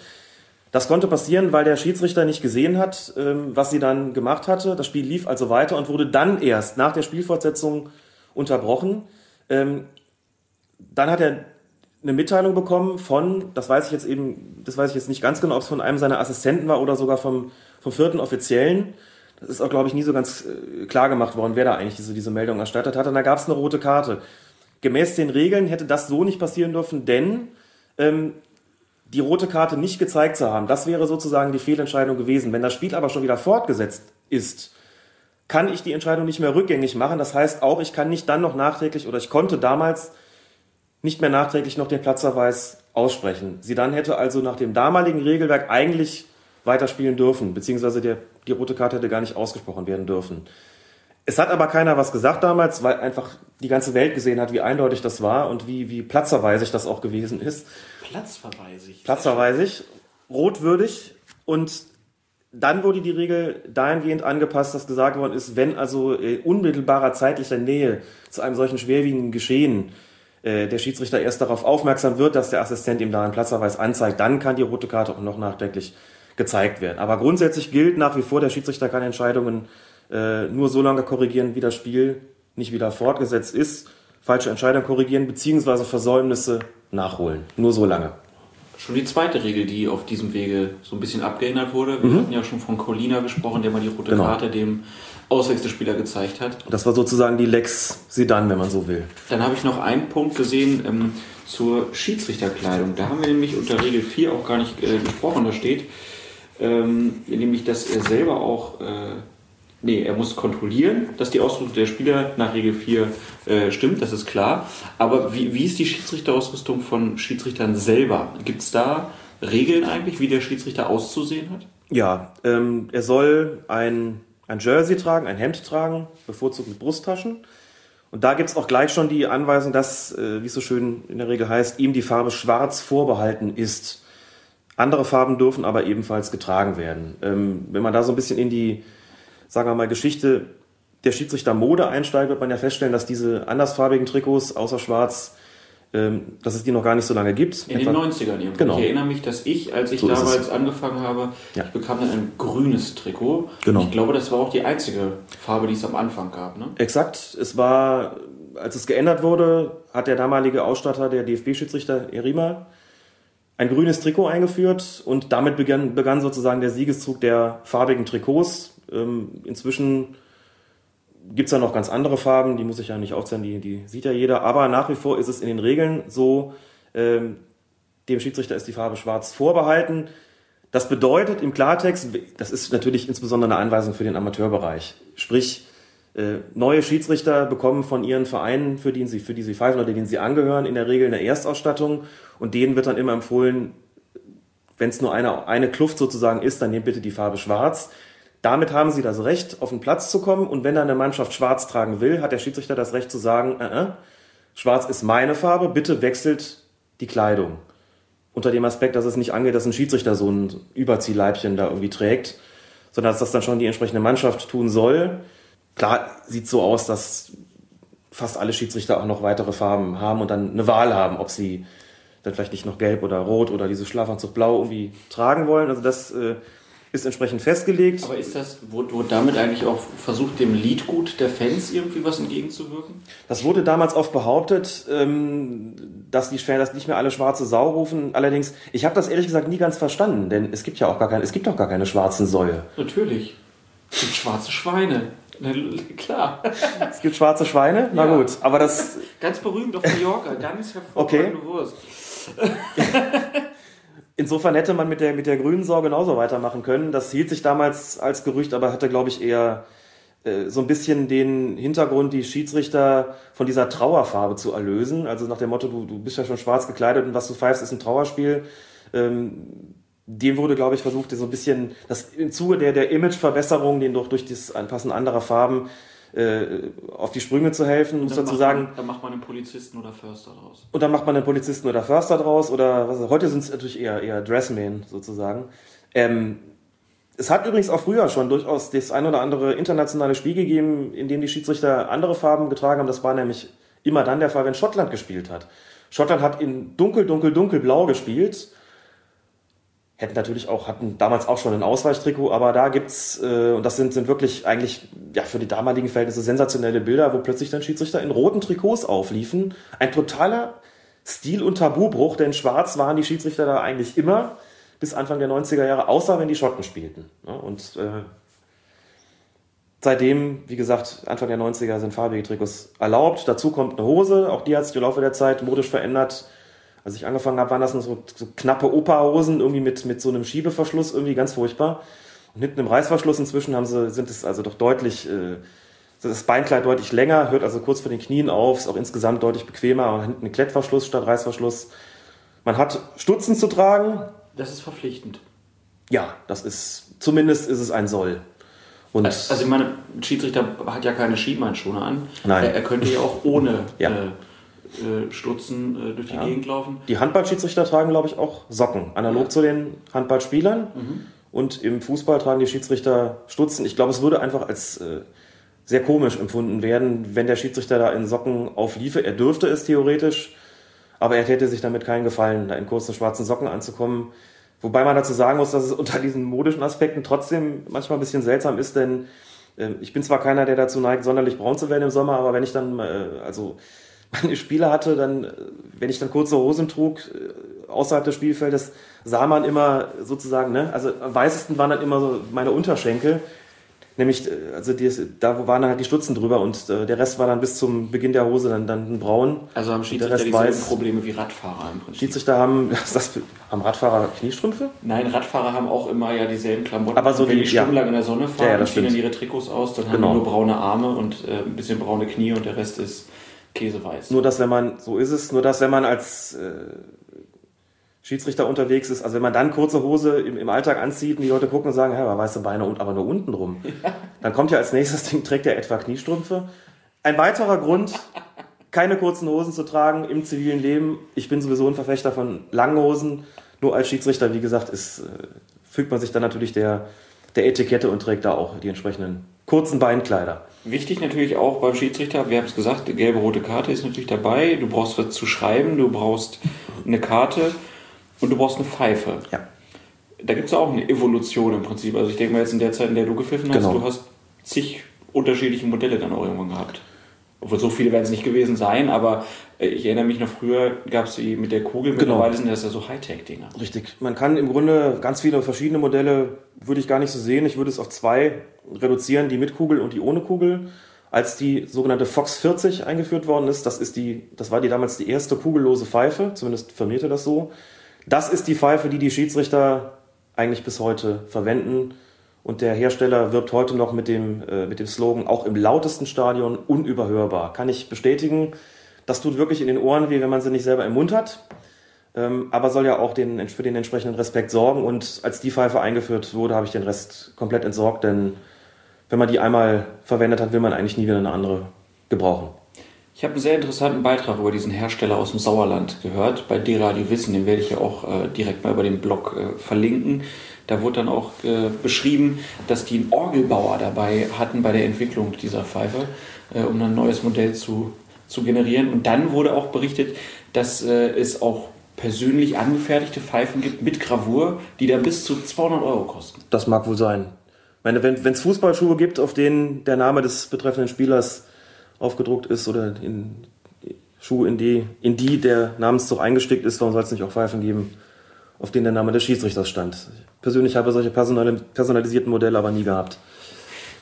Das konnte passieren, weil der Schiedsrichter nicht gesehen hat, ähm, was sie dann gemacht hatte. Das Spiel lief also weiter und wurde dann erst nach der Spielfortsetzung unterbrochen. Ähm, dann hat er eine Mitteilung bekommen von, das weiß ich jetzt eben, das weiß ich jetzt nicht ganz genau, ob es von einem seiner Assistenten war oder sogar vom, vom vierten Offiziellen. Das ist auch, glaube ich, nie so ganz äh, klar gemacht worden, wer da eigentlich diese, diese Meldung erstattet hat. Und da gab es eine rote Karte. Gemäß den Regeln hätte das so nicht passieren dürfen, denn ähm, die rote Karte nicht gezeigt zu haben, das wäre sozusagen die Fehlentscheidung gewesen. Wenn das Spiel aber schon wieder fortgesetzt ist, kann ich die Entscheidung nicht mehr rückgängig machen. Das heißt auch, ich kann nicht dann noch nachträglich oder ich konnte damals nicht mehr nachträglich noch den Platzverweis aussprechen. Sie dann hätte also nach dem damaligen Regelwerk eigentlich weiterspielen dürfen, beziehungsweise der, die rote Karte hätte gar nicht ausgesprochen werden dürfen. Es hat aber keiner was gesagt damals, weil einfach die ganze Welt gesehen hat, wie eindeutig das war und wie, wie platzverweisig das auch gewesen ist. Platzverweisig? Platzverweisig, rotwürdig und dann wurde die Regel dahingehend angepasst, dass gesagt worden ist, wenn also äh, unmittelbarer zeitlicher Nähe zu einem solchen schwerwiegenden Geschehen äh, der Schiedsrichter erst darauf aufmerksam wird, dass der Assistent ihm da einen Platzverweis anzeigt, dann kann die rote Karte auch noch nachträglich gezeigt werden. Aber grundsätzlich gilt nach wie vor, der Schiedsrichter kann Entscheidungen äh, nur so lange korrigieren, wie das Spiel nicht wieder fortgesetzt ist, falsche Entscheidungen korrigieren beziehungsweise Versäumnisse nachholen. Nur so lange schon die zweite Regel, die auf diesem Wege so ein bisschen abgeändert wurde. Wir mhm. hatten ja schon von Colina gesprochen, der mal die rote genau. Karte dem Auswechselspieler gezeigt hat. Das war sozusagen die Lex Sidan, wenn man so will. Dann habe ich noch einen Punkt gesehen ähm, zur Schiedsrichterkleidung. Da haben wir nämlich unter Regel 4 auch gar nicht äh, gesprochen. Da steht ähm, nämlich, dass er selber auch äh, Nee, er muss kontrollieren, dass die Ausrüstung der Spieler nach Regel 4 äh, stimmt, das ist klar. Aber wie, wie ist die Schiedsrichterausrüstung von Schiedsrichtern selber? Gibt es da Regeln eigentlich, wie der Schiedsrichter auszusehen hat? Ja, ähm, er soll ein, ein Jersey tragen, ein Hemd tragen, bevorzugt mit Brusttaschen. Und da gibt's auch gleich schon die Anweisung, dass, äh, wie es so schön in der Regel heißt, ihm die Farbe schwarz vorbehalten ist. Andere Farben dürfen aber ebenfalls getragen werden. Ähm, wenn man da so ein bisschen in die, sagen wir mal, Geschichte der Schiedsrichter-Mode einsteigt, wird man ja feststellen, dass diese andersfarbigen Trikots außer schwarz ähm, dass es die noch gar nicht so lange gibt. In Etwa, den 90ern irgendwie. Genau. Ich erinnere mich, dass ich, als ich So damals angefangen habe, Ja. ich bekam dann ein grünes Trikot. Genau. Ich glaube, das war auch die einzige Farbe, die es am Anfang gab. Ne? Exakt. Es war, als es geändert wurde, hat der damalige Ausstatter, der DFB-Schiedsrichter Erima, ein grünes Trikot eingeführt und damit begann, begann sozusagen der Siegeszug der farbigen Trikots. Ähm, inzwischen gibt's da noch ganz andere Farben, die muss ich ja nicht aufzählen, die, die sieht ja jeder. Aber nach wie vor ist es in den Regeln so, ähm, dem Schiedsrichter ist die Farbe schwarz vorbehalten. Das bedeutet im Klartext, das ist natürlich insbesondere eine Anweisung für den Amateurbereich. Sprich, äh, neue Schiedsrichter bekommen von ihren Vereinen, für die sie, für die sie pfeifen oder denen sie angehören, in der Regel eine Erstausstattung und denen wird dann immer empfohlen, wenn es nur eine, eine Kluft sozusagen ist, dann nehmt bitte die Farbe schwarz. Damit haben sie das Recht, auf den Platz zu kommen und wenn dann eine Mannschaft schwarz tragen will, hat der Schiedsrichter das Recht zu sagen, äh, äh, schwarz ist meine Farbe, bitte wechselt die Kleidung. Unter dem Aspekt, dass es nicht angeht, dass ein Schiedsrichter so ein Überziehleibchen da irgendwie trägt, sondern dass das dann schon die entsprechende Mannschaft tun soll. Klar sieht so aus, dass fast alle Schiedsrichter auch noch weitere Farben haben und dann eine Wahl haben, ob sie dann vielleicht nicht noch gelb oder rot oder diese Schlafanzug blau irgendwie tragen wollen. Also das äh, ist entsprechend festgelegt. Aber ist das, wurde, damit eigentlich auch versucht, dem Liedgut der Fans irgendwie was entgegenzuwirken? Das wurde damals oft behauptet, ähm, dass die Fans nicht mehr alle schwarze Sau rufen. Allerdings, ich habe das ehrlich gesagt nie ganz verstanden, denn es gibt ja auch gar keine, es gibt auch gar keine schwarzen Säue. Natürlich. Es gibt schwarze Schweine. Klar. Es gibt schwarze Schweine, na Ja. gut, aber das Ganz berühmt auf Mallorca. Ganz hervorragende Wurst. Insofern hätte man mit der, mit der grünen Sau genauso weitermachen können. Das hielt sich damals als Gerücht, aber hatte, glaube ich, eher äh, so ein bisschen den Hintergrund, die Schiedsrichter von dieser Trauerfarbe zu erlösen. Also nach dem Motto, du, du bist ja schon schwarz gekleidet und was du pfeifst, ist ein Trauerspiel. Ähm, dem wurde, glaube ich, versucht, so ein bisschen, das im Zuge der, der Imageverbesserung, den doch durch das Anpassen anderer Farben auf die Sprünge zu helfen, muss dazu sagen, Man, dann macht man einen Polizisten oder Förster draus. und dann macht man einen Polizisten oder Förster draus oder was heute sind es natürlich eher, eher Dressmen sozusagen. Ähm, es hat übrigens auch früher schon durchaus das ein oder andere internationale Spiel gegeben, in dem die Schiedsrichter andere Farben getragen haben. Das war nämlich immer dann der Fall, wenn Schottland gespielt hat. Schottland hat in dunkel, dunkel, dunkelblau gespielt. Hätten natürlich auch, hatten damals auch schon ein Ausweichtrikot, aber da gibt's, äh, und das sind, sind wirklich eigentlich, ja, für die damaligen Verhältnisse sensationelle Bilder, wo plötzlich dann Schiedsrichter in roten Trikots aufliefen. Ein totaler Stil- und Tabubruch, denn schwarz waren die Schiedsrichter da eigentlich immer bis Anfang der 90er Jahre, außer wenn die Schotten spielten. Ja, und äh, seitdem, wie gesagt, Anfang der 90er sind farbige Trikots erlaubt. Dazu kommt eine Hose, auch die hat sich im Laufe der Zeit modisch verändert. Als ich angefangen habe, waren das nur so, so knappe Opa-Hosen, irgendwie mit, mit so einem Schiebeverschluss, irgendwie ganz furchtbar. Und hinten im Reißverschluss inzwischen haben sie, sind es also doch deutlich, äh, das Beinkleid deutlich länger, hört also kurz vor den Knien auf, ist auch insgesamt deutlich bequemer und hinten ein Klettverschluss statt Reißverschluss. Man hat Stutzen zu tragen. Das ist verpflichtend. Ja, das ist, zumindest ist es ein Soll. Und Also ich meine, ein Schiedsrichter hat ja keine Schienbeinschoner an. Nein. Er, er könnte ja auch ohne Ja. äh, äh, Stutzen äh, durch die Ja. Gegend laufen. Die Handballschiedsrichter tragen, glaube ich, auch Socken, analog Ja. zu den Handballspielern. Und im Fußball tragen die Schiedsrichter Stutzen. Ich glaube, es würde einfach als äh, sehr komisch empfunden werden, wenn der Schiedsrichter da in Socken aufliefe. Er dürfte es theoretisch, aber er täte sich damit keinen Gefallen, da in kurzen schwarzen Socken anzukommen. Wobei man dazu sagen muss, dass es unter diesen modischen Aspekten trotzdem manchmal ein bisschen seltsam ist, denn äh, ich bin zwar keiner, der dazu neigt, sonderlich braun zu werden im Sommer, aber wenn ich dann, äh, also meine Spiele hatte, dann, äh, wenn ich dann kurze Hosen trug, äh, außerhalb des Spielfeldes, sah man immer sozusagen, ne, also am weißesten waren dann immer so meine Unterschenkel, nämlich, äh, also die, da waren halt die Stutzen drüber und äh, der Rest war dann bis zum Beginn der Hose dann, dann braun. Also haben Schiedsrichter dieselben. Probleme wie Radfahrer im Prinzip. Schiedsrichter haben, das haben Radfahrer Kniestrümpfe? Nein, Radfahrer haben auch immer ja dieselben Klamotten. Aber so Und wenn die- die stundenlang ja. in der Sonne fahren, Ja, ja, ziehen dann ihre Trikots aus, dann haben Genau. die nur braune Arme und äh, ein bisschen braune Knie und der Rest ist käseweiß. Nur dass wenn man, so ist es, nur dass wenn man als äh, Schiedsrichter unterwegs ist. Also wenn man dann kurze Hose im, im Alltag anzieht und die Leute gucken und sagen, ja, weiße Beine und aber nur unten rum, dann kommt ja als nächstes Ding, trägt er etwa Kniestrümpfe. Ein weiterer Grund, keine kurzen Hosen zu tragen im zivilen Leben. Ich bin sowieso ein Verfechter von langen Hosen. Nur als Schiedsrichter, wie gesagt, ist, äh, fügt man sich dann natürlich der, der Etikette und trägt da auch die entsprechenden kurzen Beinkleider. Wichtig natürlich auch beim Schiedsrichter, wir haben es gesagt, gelbe, rote Karte ist natürlich dabei. Du brauchst was zu schreiben, du brauchst eine Karte und du brauchst eine Pfeife. Ja. Da gibt es auch eine Evolution im Prinzip. Also ich denke mal jetzt in der Zeit, in der du gepfiffen hast, Genau. du hast zig unterschiedliche Modelle dann auch irgendwann gehabt. Obwohl so viele werden es nicht gewesen sein, aber äh, ich erinnere mich noch früher gab es die mit der Kugel, Genau. mittlerweile sind das ja so Hightech-Dinger. Richtig. Man kann im Grunde ganz viele verschiedene Modelle, würde ich gar nicht so sehen. Ich würde es auf zwei reduzieren, die mit Kugel und die ohne Kugel. Als die sogenannte Fox 40 eingeführt worden ist, das, ist die, das war die damals die erste kugellose Pfeife, zumindest firmierte das so. Das ist die Pfeife, die die Schiedsrichter eigentlich bis heute verwenden. Und der Hersteller wirbt heute noch mit dem, äh, mit dem Slogan, auch im lautesten Stadion unüberhörbar. Kann ich bestätigen. Das tut wirklich in den Ohren weh, wenn man sie nicht selber im Mund hat. Ähm, aber soll ja auch den, für den entsprechenden Respekt sorgen. Und als die Pfeife eingeführt wurde, habe ich den Rest komplett entsorgt, denn wenn man die einmal verwendet hat, will man eigentlich nie wieder eine andere gebrauchen. Ich habe einen sehr interessanten Beitrag über diesen Hersteller aus dem Sauerland gehört, bei D-Radio Wissen, den werde ich ja auch äh, direkt mal über den Blog äh, verlinken. Da wurde dann auch äh, beschrieben, dass die einen Orgelbauer dabei hatten bei der Entwicklung dieser Pfeife, äh, um ein neues Modell zu, zu generieren. Und dann wurde auch berichtet, dass äh, es auch persönlich angefertigte Pfeifen gibt mit Gravur, die dann bis zu 200 Euro kosten. Das mag wohl sein. Meine, wenn es Fußballschuhe gibt, auf denen der Name des betreffenden Spielers aufgedruckt ist oder in Schuhe, in die, in die der Namenszug eingestickt ist, warum soll es nicht auch Pfeifen geben, auf denen der Name des Schiedsrichters stand? Ich persönlich habe solche personali personalisierten Modelle aber nie gehabt.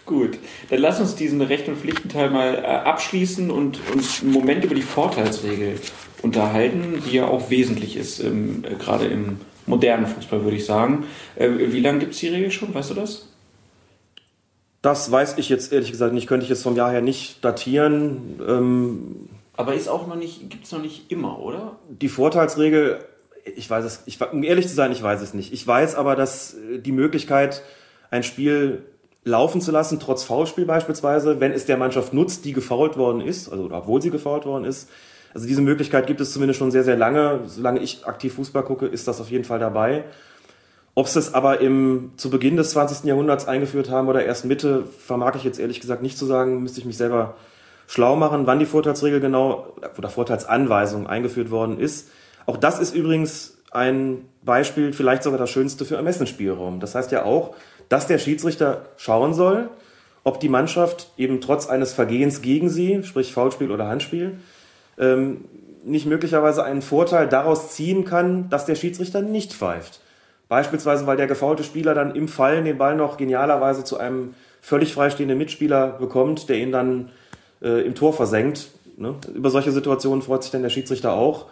Gut, dann lass uns diesen Recht- und Pflichtenteil mal äh, abschließen und uns einen Moment über die Vorteilsregel unterhalten, die ja auch wesentlich ist, ähm, äh, gerade im modernen Fußball, würde ich sagen. Äh, wie lange gibt es die Regel schon? Weißt du das? Das weiß ich jetzt ehrlich gesagt nicht, könnte ich jetzt vom Jahr her nicht datieren. Ähm, Aber ist auch noch nicht, gibt es noch nicht immer, oder? die Vorteilsregel, ich weiß es, ich, um ehrlich zu sein, ich weiß es nicht. Ich weiß aber, dass äh, die Möglichkeit, ein Spiel laufen zu lassen, trotz Foulspiel beispielsweise, wenn es der Mannschaft nutzt, die gefoult worden ist, also obwohl sie gefoult worden ist. Also diese Möglichkeit gibt es zumindest schon sehr, sehr lange. Solange ich aktiv Fußball gucke, ist das auf jeden Fall dabei. Ob sie es aber im, zu Beginn des 20. Jahrhunderts eingeführt haben oder erst Mitte, vermag ich jetzt ehrlich gesagt nicht zu sagen, müsste ich mich selber schlau machen, wann die Vorteilsregel genau oder Vorteilsanweisung eingeführt worden ist. Auch das ist übrigens ein Beispiel, vielleicht sogar das Schönste für Ermessensspielraum. Das heißt ja auch, dass der Schiedsrichter schauen soll, ob die Mannschaft eben trotz eines Vergehens gegen sie, sprich Foulspiel oder Handspiel, ähm, nicht möglicherweise einen Vorteil daraus ziehen kann, dass der Schiedsrichter nicht pfeift. Beispielsweise, weil der gefaulte Spieler dann im Fallen den Ball noch genialerweise zu einem völlig freistehenden Mitspieler bekommt, der ihn dann äh, im Tor versenkt. Ne? Über solche Situationen freut sich dann der Schiedsrichter auch,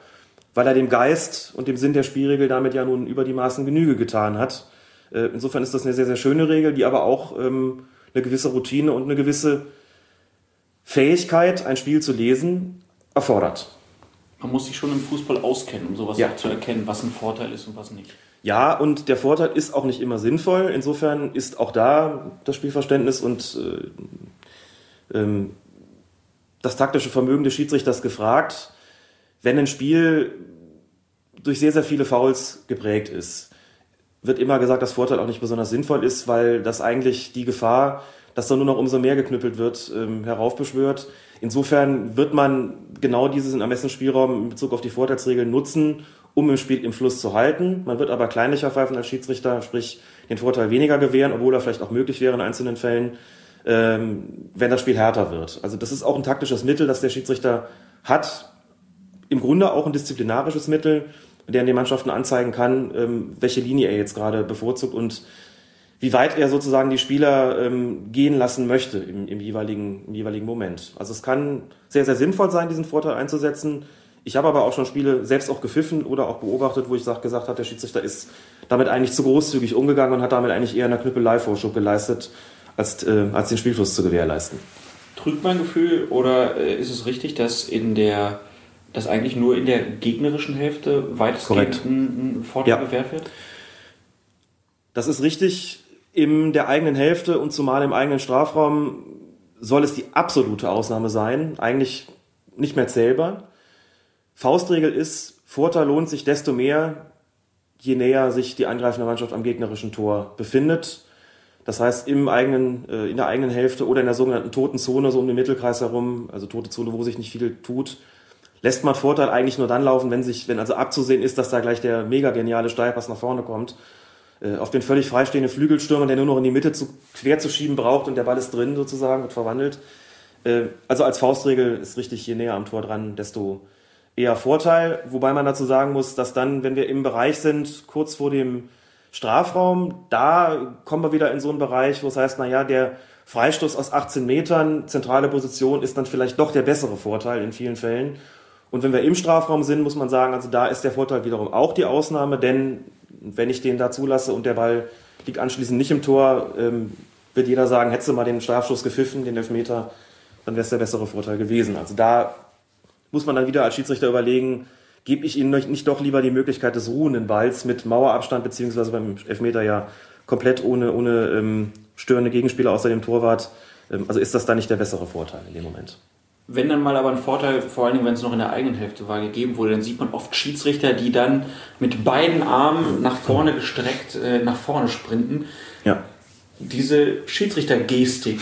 weil er dem Geist und dem Sinn der Spielregel damit ja nun über die Maßen Genüge getan hat. Äh, insofern ist das eine sehr, sehr schöne Regel, die aber auch ähm, eine gewisse Routine und eine gewisse Fähigkeit, ein Spiel zu lesen, erfordert. Man muss sich schon im Fußball auskennen, um sowas Ja. zu erkennen, was ein Vorteil ist und was nicht. Ja, und der Vorteil ist auch nicht immer sinnvoll. Insofern ist auch da das Spielverständnis und äh, ähm, das taktische Vermögen des Schiedsrichters gefragt. Wenn ein Spiel durch sehr, sehr viele Fouls geprägt ist, wird immer gesagt, dass Vorteil auch nicht besonders sinnvoll ist, weil das eigentlich die Gefahr, dass da nur noch umso mehr geknüppelt wird, ähm, heraufbeschwört. Insofern wird man genau diesen Ermessensspielraum in Bezug auf die Vorteilsregeln nutzen, um im Spiel im Fluss zu halten. Man wird aber kleinlicher pfeifen als Schiedsrichter, sprich den Vorteil weniger gewähren, obwohl er vielleicht auch möglich wäre in einzelnen Fällen, ähm, wenn das Spiel härter wird. Also das ist auch ein taktisches Mittel, das der Schiedsrichter hat. Im Grunde auch ein disziplinarisches Mittel, der den Mannschaften anzeigen kann, ähm, welche Linie er jetzt gerade bevorzugt und wie weit er sozusagen die Spieler ähm, gehen lassen möchte im, im, jeweiligen, im jeweiligen Moment. Also es kann sehr, sehr sinnvoll sein, diesen Vorteil einzusetzen. Ich habe aber auch schon Spiele selbst auch gepfiffen oder auch beobachtet, wo ich sag, gesagt habe, der Schiedsrichter ist damit eigentlich zu großzügig umgegangen und hat damit eigentlich eher eine Knüppelei-Vorschub geleistet, als, äh, als den Spielfluss zu gewährleisten. Trügt mein Gefühl oder äh, ist es richtig, dass in der dass eigentlich nur in der gegnerischen Hälfte weitestgehend ein, ein Vorteil ja. gewährt wird? Das ist richtig. In der eigenen Hälfte und zumal im eigenen Strafraum soll es die absolute Ausnahme sein. Eigentlich nicht mehr zählbar. Faustregel ist, Vorteil lohnt sich desto mehr, je näher sich die angreifende Mannschaft am gegnerischen Tor befindet. Das heißt, im eigenen, äh, in der eigenen Hälfte oder in der sogenannten toten Zone, so um den Mittelkreis herum, also tote Zone, wo sich nicht viel tut, lässt man Vorteil eigentlich nur dann laufen, wenn sich, wenn also abzusehen ist, dass da gleich der mega geniale Steilpass nach vorne kommt. Äh, auf den völlig freistehenden Flügelstürmer, der nur noch in die Mitte zu, quer zu schieben braucht und der Ball ist drin sozusagen, wird verwandelt. Äh, also als Faustregel ist richtig, je näher am Tor dran, desto eher Vorteil. Wobei man dazu sagen muss, dass dann, wenn wir im Bereich sind, kurz vor dem Strafraum, da kommen wir wieder in so einen Bereich, wo es heißt, naja, der Freistoß aus 18 Metern, zentrale Position, ist dann vielleicht doch der bessere Vorteil in vielen Fällen. Und wenn wir im Strafraum sind, muss man sagen, also da ist der Vorteil wiederum auch die Ausnahme, denn wenn ich den da zulasse und der Ball liegt anschließend nicht im Tor, ähm, wird jeder sagen, hättest du mal den Strafstoß gepfiffen, den Elfmeter, dann wäre es der bessere Vorteil gewesen. Also da muss man dann wieder als Schiedsrichter überlegen, gebe ich ihnen nicht doch lieber die Möglichkeit des ruhenden Balls mit Mauerabstand, beziehungsweise beim Elfmeter ja komplett ohne, ohne ähm, störende Gegenspieler außer dem Torwart. Ähm, also ist das da nicht der bessere Vorteil in dem Moment? Wenn dann mal aber ein Vorteil, vor allen Dingen, wenn es noch in der eigenen Hälfte war, gegeben wurde, dann sieht man oft Schiedsrichter, die dann mit beiden Armen nach vorne gestreckt, äh, nach vorne sprinten. Ja. Diese Schiedsrichtergestik,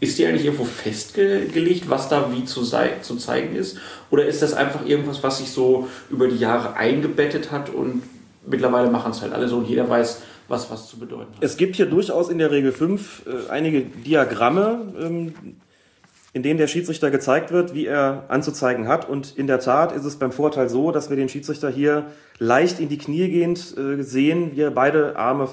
ist die eigentlich irgendwo festgelegt, was da wie zu, zu zeigen ist? Oder ist das einfach irgendwas, was sich so über die Jahre eingebettet hat und mittlerweile machen es halt alle so und jeder weiß, was was zu bedeuten hat? Es gibt hier durchaus in der Regel 5 äh, einige Diagramme, ähm, in denen der Schiedsrichter gezeigt wird, wie er anzuzeigen hat. Und in der Tat ist es beim Vorteil so, dass wir den Schiedsrichter hier leicht in die Knie gehend äh, sehen, wie er beide Arme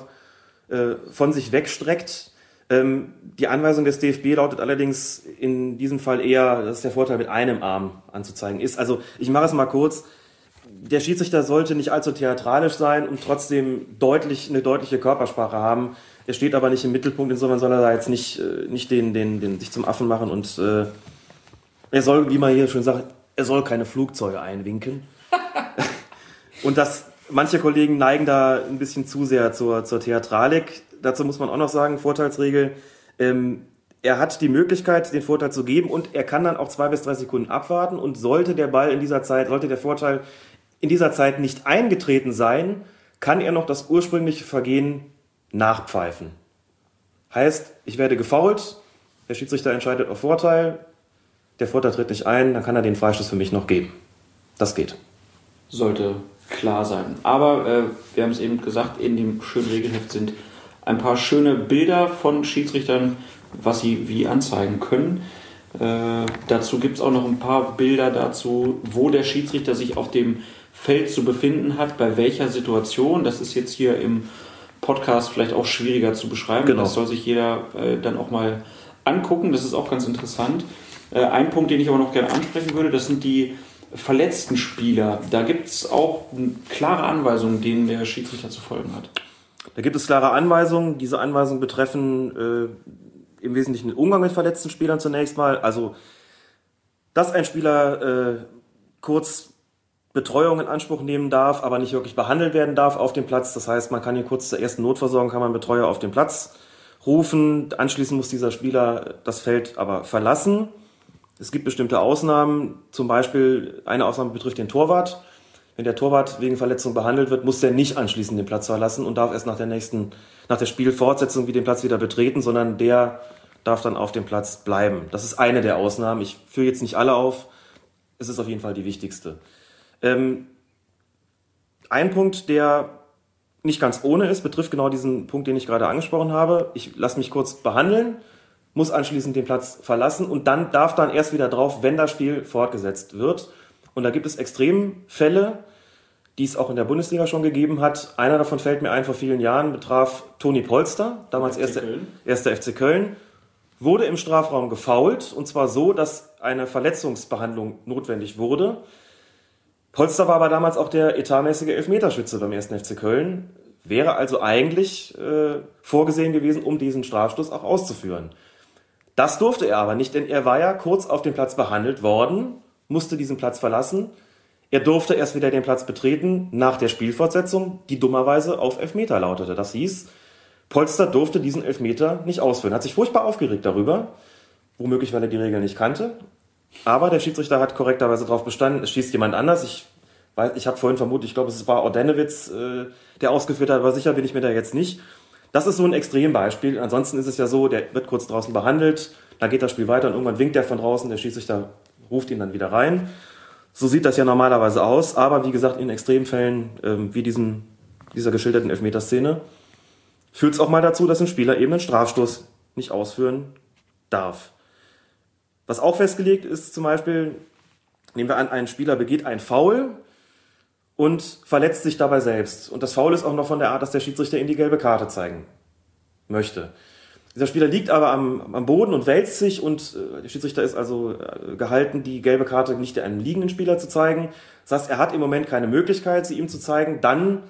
äh, von sich wegstreckt ähm, die Anweisung des DFB lautet allerdings in diesem Fall eher, dass der Vorteil mit einem Arm anzuzeigen ist. Also ich mache es mal kurz. Der Schiedsrichter sollte nicht allzu theatralisch sein und trotzdem deutlich, eine deutliche Körpersprache haben. Er steht aber nicht im Mittelpunkt, insofern soll er da jetzt nicht, äh, nicht den, den, den, sich zum Affen machen und äh, er soll, wie man hier schon sagt, er soll keine Flugzeuge einwinken. und das, manche Kollegen neigen da ein bisschen zu sehr zur, zur Theatralik dazu muss man auch noch sagen, Vorteilsregel, ähm, er hat die Möglichkeit, den Vorteil zu geben und er kann dann auch zwei bis drei Sekunden abwarten und sollte der Ball in dieser Zeit, sollte der Vorteil in dieser Zeit nicht eingetreten sein, kann er noch das ursprüngliche Vergehen nachpfeifen. Heißt, ich werde gefault, der Schiedsrichter entscheidet auf Vorteil, der Vorteil tritt nicht ein, dann kann er den Freistoß für mich noch geben. Das geht. Sollte klar sein. Aber äh, wir haben es eben gesagt, in dem schönen Regelheft sind ein paar schöne Bilder von Schiedsrichtern, was sie wie anzeigen können. Äh, dazu gibt es auch noch ein paar Bilder dazu, wo der Schiedsrichter sich auf dem Feld zu befinden hat, bei welcher Situation. Das ist jetzt hier im Podcast vielleicht auch schwieriger zu beschreiben. Genau. Das soll sich jeder äh, dann auch mal angucken. Das ist auch ganz interessant. Äh, ein Punkt, den ich aber noch gerne ansprechen würde, das sind die verletzten Spieler. Da gibt es auch klare Anweisungen, denen der Schiedsrichter zu folgen hat. Da gibt es klare Anweisungen. Diese Anweisungen betreffen äh, im Wesentlichen den Umgang mit verletzten Spielern zunächst mal. Also, dass ein Spieler äh, kurz Betreuung in Anspruch nehmen darf, aber nicht wirklich behandelt werden darf auf dem Platz. Das heißt, man kann hier kurz zur ersten Notversorgung, kann man Betreuer auf den Platz rufen. Anschließend muss dieser Spieler das Feld aber verlassen. Es gibt bestimmte Ausnahmen. Zum Beispiel eine Ausnahme betrifft den Torwart. Wenn der Torwart wegen Verletzung behandelt wird, muss der nicht anschließend den Platz verlassen und darf erst nach der nächsten, nach der Spielfortsetzung wie den Platz wieder betreten, sondern der darf dann auf dem Platz bleiben. Das ist eine der Ausnahmen. Ich führe jetzt nicht alle auf. Es ist auf jeden Fall die wichtigste. Ähm, ein Punkt, der nicht ganz ohne ist, betrifft genau diesen Punkt, den ich gerade angesprochen habe. Ich lasse mich kurz behandeln, muss anschließend den Platz verlassen und dann darf dann erst wieder drauf, wenn das Spiel fortgesetzt wird. Und da gibt es Extremfälle, die es auch in der Bundesliga schon gegeben hat. Einer davon fällt mir ein vor vielen Jahren, betraf Toni Polster, damals erster, erster FC Köln, wurde im Strafraum gefault und zwar so, dass eine Verletzungsbehandlung notwendig wurde. Polster war aber damals auch der etatmäßige Elfmeterschütze beim ersten FC Köln, wäre also eigentlich äh, vorgesehen gewesen, um diesen Strafstoß auch auszuführen. Das durfte er aber nicht, denn er war ja kurz auf dem Platz behandelt worden musste diesen Platz verlassen. Er durfte erst wieder den Platz betreten nach der Spielfortsetzung, die dummerweise auf Elfmeter lautete. Das hieß, Polster durfte diesen Elfmeter nicht ausführen. Hat sich furchtbar aufgeregt darüber, womöglich weil er die Regeln nicht kannte. Aber der Schiedsrichter hat korrekterweise darauf bestanden, es schießt jemand anders. Ich, ich habe vorhin vermutet, ich glaube, es war Ordenewitz, äh, der ausgeführt hat, aber sicher bin ich mir da jetzt nicht. Das ist so ein Extrembeispiel. Ansonsten ist es ja so, der wird kurz draußen behandelt, da geht das Spiel weiter und irgendwann winkt er von draußen, der Schiedsrichter ruft ihn dann wieder rein. So sieht das ja normalerweise aus, aber wie gesagt, in Extremfällen, ähm, wie diesen, dieser geschilderten Elfmeterszene, führt es auch mal dazu, dass ein Spieler eben einen Strafstoß nicht ausführen darf. Was auch festgelegt ist, zum Beispiel, nehmen wir an, ein Spieler begeht ein Foul und verletzt sich dabei selbst. Und das Foul ist auch noch von der Art, dass der Schiedsrichter ihm die gelbe Karte zeigen möchte. Dieser Spieler liegt aber am, am Boden und wälzt sich und äh, der Schiedsrichter ist also äh, gehalten, die gelbe Karte nicht einem liegenden Spieler zu zeigen. Das heißt, er hat im Moment keine Möglichkeit, sie ihm zu zeigen. Dann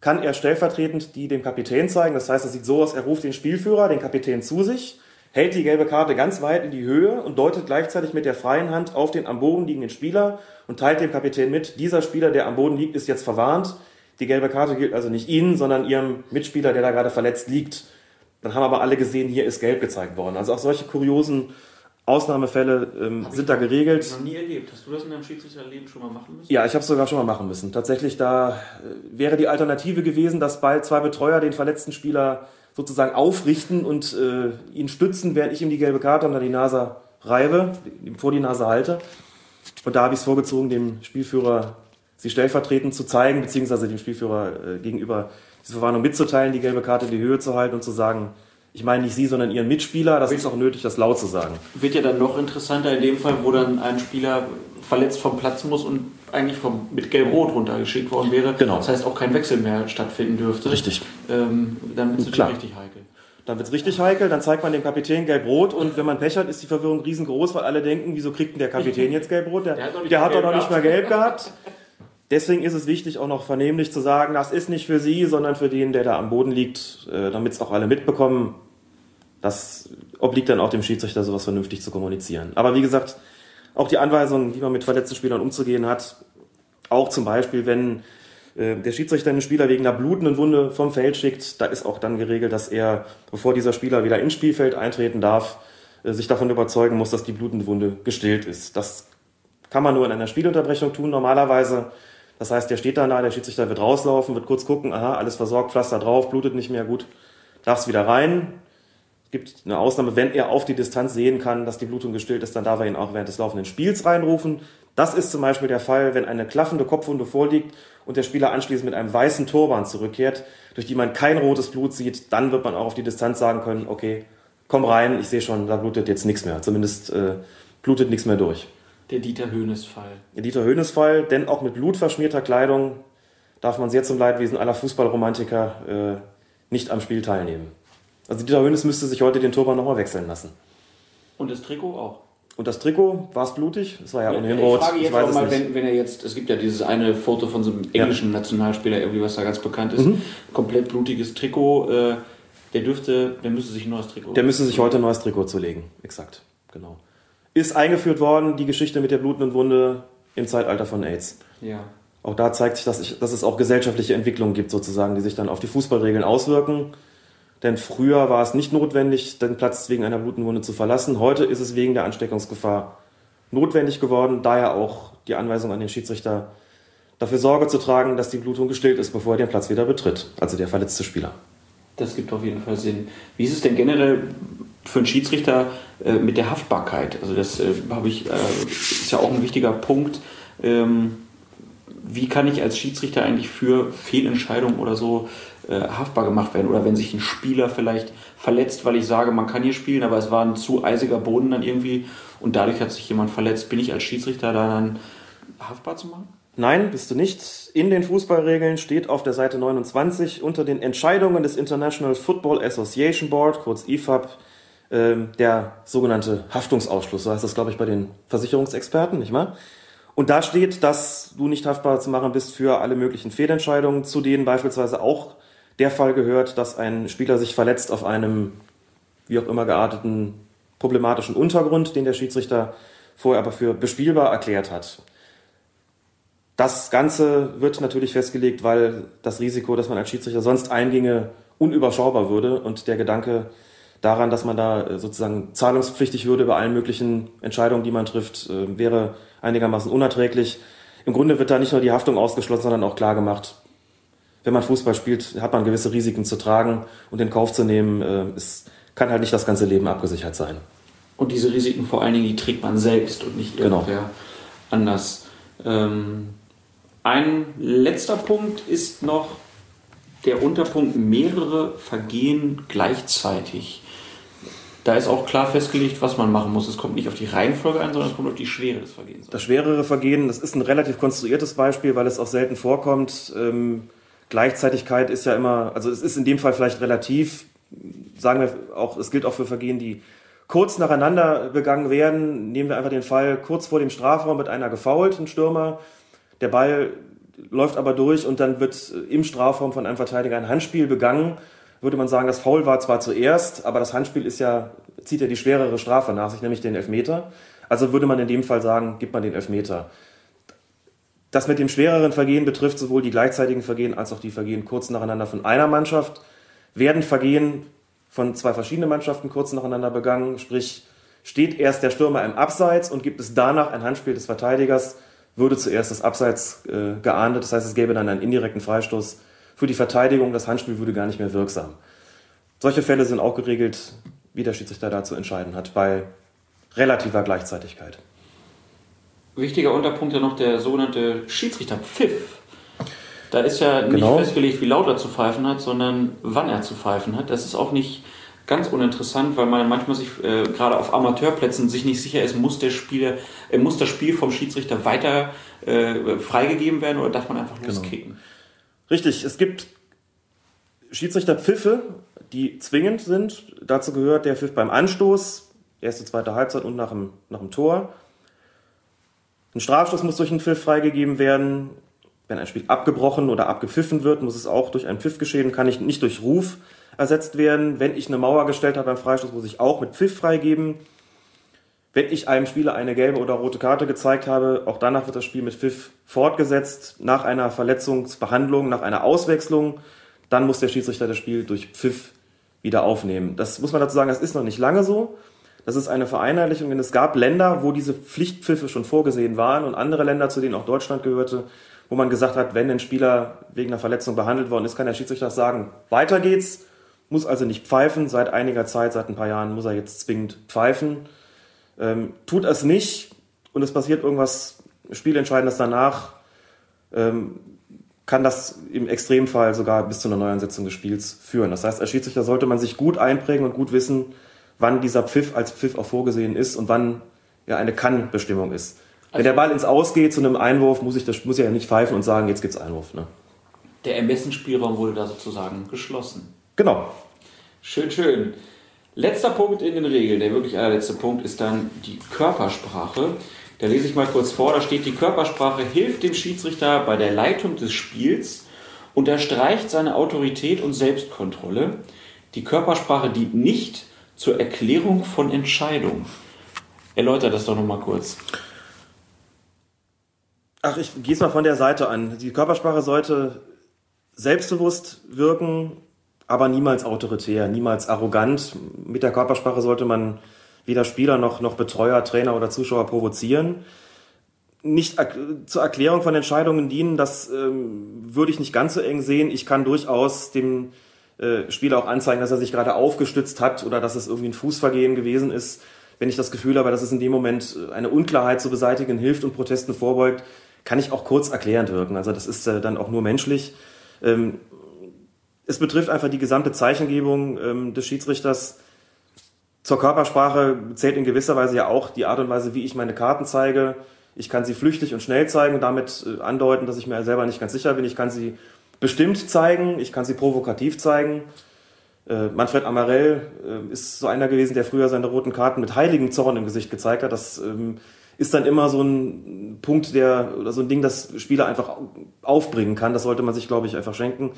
kann er stellvertretend die dem Kapitän zeigen. Das heißt, es sieht so aus, er ruft den Spielführer, den Kapitän zu sich hält die gelbe Karte ganz weit in die Höhe und deutet gleichzeitig mit der freien Hand auf den am Boden liegenden Spieler und teilt dem Kapitän mit, dieser Spieler, der am Boden liegt, ist jetzt verwarnt. Die gelbe Karte gilt also nicht Ihnen, sondern Ihrem Mitspieler, der da gerade verletzt liegt. Dann haben aber alle gesehen, hier ist gelb gezeigt worden. Also auch solche kuriosen Ausnahmefälle ähm, sind da geregelt. Ich noch nie erlebt. Hast du das in deinem Schiedsrichterleben schon mal machen müssen? Ja, ich habe es sogar schon mal machen müssen. Tatsächlich, da äh, wäre die Alternative gewesen, dass bei zwei Betreuer den verletzten Spieler sozusagen aufrichten und äh, ihn stützen, während ich ihm die gelbe Karte unter die Nase reibe, vor die Nase halte. Und da habe ich es vorgezogen, dem Spielführer sie stellvertretend zu zeigen, beziehungsweise dem Spielführer äh, gegenüber diese Verwarnung mitzuteilen, die gelbe Karte in die Höhe zu halten und zu sagen, ich meine nicht Sie, sondern Ihren Mitspieler. Das ist auch nötig, das laut zu sagen. Wird ja dann noch interessanter in dem Fall, wo dann ein Spieler verletzt vom Platz muss und eigentlich vom, mit Gelb-Rot runtergeschickt worden wäre. Genau. Das heißt, auch kein Wechsel mehr stattfinden dürfte. Richtig. Ähm, dann wird es richtig heikel. Dann wird es richtig heikel, dann zeigt man dem Kapitän gelb-rot und wenn man Pech hat, ist die Verwirrung riesengroß, weil alle denken, wieso kriegt denn der Kapitän jetzt gelb-rot? Der, Der hat der hat doch noch nicht mal gelb gehabt. Deswegen ist es wichtig, auch noch vernehmlich zu sagen, das ist nicht für Sie, sondern für den, der da am Boden liegt, äh, damit es auch alle mitbekommen. Das obliegt dann auch dem Schiedsrichter, sowas vernünftig zu kommunizieren. Aber wie gesagt, auch die Anweisungen, wie man mit verletzten Spielern umzugehen hat, auch zum Beispiel, wenn äh, der Schiedsrichter einen Spieler wegen einer blutenden Wunde vom Feld schickt, da ist auch dann geregelt, dass er, bevor dieser Spieler wieder ins Spielfeld eintreten darf, äh, sich davon überzeugen muss, dass die blutende Wunde gestillt ist. Das kann man nur in einer Spielunterbrechung tun normalerweise. Das heißt, der steht dann da, der Schiedsrichter wird rauslaufen, wird kurz gucken, aha, alles versorgt, Pflaster drauf, blutet nicht mehr gut, darf es wieder rein. Gibt eine Ausnahme, wenn er auf die Distanz sehen kann, dass die Blutung gestillt ist, dann darf er ihn auch während des laufenden Spiels reinrufen. Das ist zum Beispiel der Fall, wenn eine klaffende Kopfwunde vorliegt und der Spieler anschließend mit einem weißen Turban zurückkehrt, durch die man kein rotes Blut sieht, dann wird man auch auf die Distanz sagen können, okay, komm rein, ich sehe schon, da blutet jetzt nichts mehr. Zumindest äh, blutet nichts mehr durch. Der Dieter Höhnes-Fall. Der Dieter Höhnes-Fall, denn auch mit blutverschmierter Kleidung darf man sehr zum Leidwesen aller Fußballromantiker äh, nicht am Spiel teilnehmen. Also Dieter Höhnes müsste sich heute den Turban nochmal wechseln lassen. Und das Trikot auch. Und das Trikot, war es blutig? Es war ja ohnehin ich rot. frage Ich jetzt weiß auch mal, wenn, wenn er jetzt, es gibt ja dieses eine Foto von so einem englischen Nationalspieler, irgendwie, was da ganz bekannt ist, Mhm. komplett blutiges Trikot, äh, der dürfte, der müsste sich ein neues Trikot. Der müsste sich heute ein neues Trikot zulegen. Exakt, genau. Ist eingeführt worden, die Geschichte mit der blutenden Wunde im Zeitalter von AIDS. Ja. Auch da zeigt sich, dass, ich, dass es auch gesellschaftliche Entwicklungen gibt, sozusagen, die sich dann auf die Fußballregeln auswirken. Denn früher war es nicht notwendig, den Platz wegen einer blutenden Wunde zu verlassen. Heute ist es wegen der Ansteckungsgefahr notwendig geworden, daher auch die Anweisung an den Schiedsrichter, dafür Sorge zu tragen, dass die Blutung gestillt ist, bevor er den Platz wieder betritt, also der verletzte Spieler. Das gibt auf jeden Fall Sinn. Wie ist es denn generell für einen Schiedsrichter äh, mit der Haftbarkeit? Also das äh, habe ich, äh, ist ja auch ein wichtiger Punkt. Ähm, wie kann ich als Schiedsrichter eigentlich für Fehlentscheidungen oder so äh, haftbar gemacht werden? Oder wenn sich ein Spieler vielleicht verletzt, weil ich sage, man kann hier spielen, aber es war ein zu eisiger Boden dann irgendwie und dadurch hat sich jemand verletzt, bin ich als Schiedsrichter da dann haftbar zu machen? Nein, bist du nicht. In den Fußballregeln steht auf der Seite 29 unter den Entscheidungen des International Football Association Board, kurz IFAB, ähm, der sogenannte Haftungsausschluss. So heißt das, glaube ich, bei den Versicherungsexperten, nicht wahr? Und da steht, dass du nicht haftbar zu machen bist für alle möglichen Fehlentscheidungen, zu denen beispielsweise auch der Fall gehört, dass ein Spieler sich verletzt auf einem wie auch immer gearteten problematischen Untergrund, den der Schiedsrichter vorher aber für bespielbar erklärt hat. Das Ganze wird natürlich festgelegt, weil das Risiko, dass man als Schiedsrichter sonst einginge, unüberschaubar würde und der Gedanke daran, dass man da äh, sozusagen zahlungspflichtig würde bei allen möglichen Entscheidungen, die man trifft, äh, wäre einigermaßen unerträglich. Im Grunde wird da nicht nur die Haftung ausgeschlossen, sondern auch klar gemacht, wenn man Fußball spielt, hat man gewisse Risiken zu tragen und in Kauf zu nehmen. Äh, es kann halt nicht das ganze Leben abgesichert sein. Und diese Risiken vor allen Dingen, die trägt man selbst und nicht Genau. irgendwer anders. Ähm, ein letzter Punkt ist noch der Unterpunkt mehrere Vergehen gleichzeitig. Da ist auch klar festgelegt, was man machen muss. Es kommt nicht auf die Reihenfolge an, sondern es kommt auf die Schwere des Vergehens. an. Das schwerere Vergehen, das ist ein relativ konstruiertes Beispiel, weil es auch selten vorkommt. Ähm, Gleichzeitigkeit ist ja immer, also es ist in dem Fall vielleicht relativ, sagen wir auch, es gilt auch für Vergehen, die kurz nacheinander begangen werden. Nehmen wir einfach den Fall, kurz vor dem Strafraum wird einer gefoult, ein Stürmer. Der Ball läuft aber durch und dann wird im Strafraum von einem Verteidiger ein Handspiel begangen. Würde man sagen, das Foul war zwar zuerst, aber das Handspiel ist ja, zieht ja die schwerere Strafe nach sich, nämlich den Elfmeter. Also würde man in dem Fall sagen, gibt man den Elfmeter. Das mit dem schwereren Vergehen betrifft sowohl die gleichzeitigen Vergehen als auch die Vergehen kurz nacheinander von einer Mannschaft. Werden Vergehen von zwei verschiedenen Mannschaften kurz nacheinander begangen, sprich steht erst der Stürmer im Abseits und gibt es danach ein Handspiel des Verteidigers, würde zuerst das Abseits äh, geahndet. Das heißt, es gäbe dann einen indirekten Freistoß für die Verteidigung. Das Handspiel würde gar nicht mehr wirksam. Solche Fälle sind auch geregelt, wie der Schiedsrichter da zu entscheiden hat, bei relativer Gleichzeitigkeit. Wichtiger Unterpunkt ja noch der sogenannte Schiedsrichterpfiff. Da ist ja nicht Genau. festgelegt, wie laut er zu pfeifen hat, sondern wann er zu pfeifen hat. Das ist auch nicht ganz uninteressant, weil man manchmal sich äh, gerade auf Amateurplätzen sich nicht sicher ist, muss der Spieler, äh, muss das Spiel vom Schiedsrichter weiter äh, freigegeben werden oder darf man einfach loskicken? Richtig, es gibt Schiedsrichterpfiffe, die zwingend sind. Dazu gehört der Pfiff beim Anstoß, erste, zweite Halbzeit und nach dem, nach dem Tor. Ein Strafstoß muss durch einen Pfiff freigegeben werden. Wenn ein Spiel abgebrochen oder abgepfiffen wird, muss es auch durch einen Pfiff geschehen, kann ich nicht durch Ruf ersetzt werden. Wenn ich eine Mauer gestellt habe beim Freistoß, muss ich auch mit Pfiff freigeben. Wenn ich einem Spieler eine gelbe oder rote Karte gezeigt habe, auch danach wird das Spiel mit Pfiff fortgesetzt. Nach einer Verletzungsbehandlung, nach einer Auswechslung, dann muss der Schiedsrichter das Spiel durch Pfiff wieder aufnehmen. Das muss man dazu sagen, das ist noch nicht lange so. Das ist eine Vereinheitlichung, denn es gab Länder, wo diese Pflichtpfiffe schon vorgesehen waren und andere Länder, zu denen auch Deutschland gehörte, wo man gesagt hat, wenn ein Spieler wegen einer Verletzung behandelt worden ist, kann der Schiedsrichter sagen, weiter geht's, muss also nicht pfeifen. Seit einiger Zeit, seit ein paar Jahren, muss er jetzt zwingend pfeifen. Ähm, tut es nicht und es passiert irgendwas Spielentscheidendes danach, ähm, kann das im Extremfall sogar bis zu einer Neuansetzung des Spiels führen. Das heißt, als Schiedsrichter sollte man sich gut einprägen und gut wissen, wann dieser Pfiff als Pfiff auch vorgesehen ist und wann ja eine Kann-Bestimmung ist. Wenn der Ball ins Aus geht zu einem Einwurf, muss ich, das, muss ich ja nicht pfeifen und sagen, jetzt gibt's Einwurf. Ne? Der Ermessensspielraum wurde da sozusagen geschlossen. Genau. Schön, schön. Letzter Punkt in den Regeln, der wirklich allerletzte Punkt, ist dann die Körpersprache. Da lese ich mal kurz vor, da steht, die Körpersprache hilft dem Schiedsrichter bei der Leitung des Spiels, unterstreicht seine Autorität und Selbstkontrolle. Die Körpersprache dient nicht zur Erklärung von Entscheidungen. Erläutert das doch nochmal kurz. Ach, ich gehe es mal von der Seite an. Die Körpersprache sollte selbstbewusst wirken, aber niemals autoritär, niemals arrogant. Mit der Körpersprache sollte man weder Spieler noch, noch Betreuer, Trainer oder Zuschauer provozieren. Nicht zur Erklärung von Entscheidungen dienen, das ähm, würde ich nicht ganz so eng sehen. Ich kann durchaus dem äh, Spieler auch anzeigen, dass er sich gerade aufgestützt hat oder dass es irgendwie ein Fußvergehen gewesen ist. Wenn ich das Gefühl habe, dass es in dem Moment äh, eine Unklarheit zu beseitigen hilft und Protesten vorbeugt, kann ich auch kurz erklärend wirken. Also das ist äh, dann auch nur menschlich. Ähm, es betrifft einfach die gesamte Zeichengebung ähm, des Schiedsrichters. Zur Körpersprache zählt in gewisser Weise ja auch die Art und Weise, wie ich meine Karten zeige. Ich kann sie flüchtig und schnell zeigen und damit äh, andeuten, dass ich mir selber nicht ganz sicher bin. Ich kann sie bestimmt zeigen, ich kann sie provokativ zeigen. Äh, Manfred Amarell äh, ist so einer gewesen, der früher seine roten Karten mit heiligem Zorn im Gesicht gezeigt hat. Das ähm, ist dann immer so ein Punkt, der oder so ein Ding, das Spieler einfach aufbringen kann. Das sollte man sich, glaube ich, einfach schenken.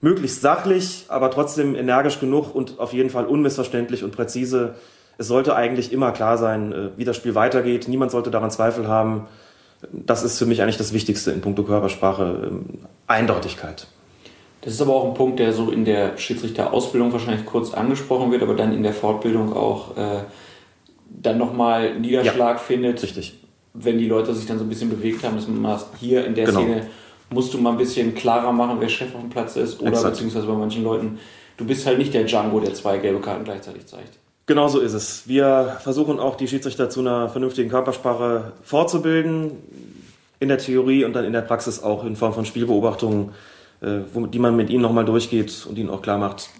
Möglichst sachlich, aber trotzdem energisch genug und auf jeden Fall unmissverständlich und präzise Es sollte eigentlich immer klar sein, äh, wie das Spiel weitergeht. Niemand sollte daran Zweifel haben. Das ist für mich eigentlich das Wichtigste in puncto Körpersprache. Ähm, Eindeutigkeit. Das ist aber auch ein Punkt, der so in der Schiedsrichterausbildung wahrscheinlich kurz angesprochen wird, aber dann in der Fortbildung auch äh, dann nochmal Niederschlag ja, findet. Richtig. Wenn die Leute sich dann so ein bisschen bewegt haben, dass man mal hier in der genau. Szene musst du mal ein bisschen klarer machen, wer Chef auf dem Platz ist. Oder Exakt. beziehungsweise bei manchen Leuten, du bist halt nicht der Django, der zwei gelbe Karten gleichzeitig zeigt. Genau so ist es. Wir versuchen auch die Schiedsrichter zu einer vernünftigen Körpersprache fortzubilden, in der Theorie und dann in der Praxis auch in Form von Spielbeobachtungen, äh, die man mit ihnen nochmal durchgeht und ihnen auch klar macht,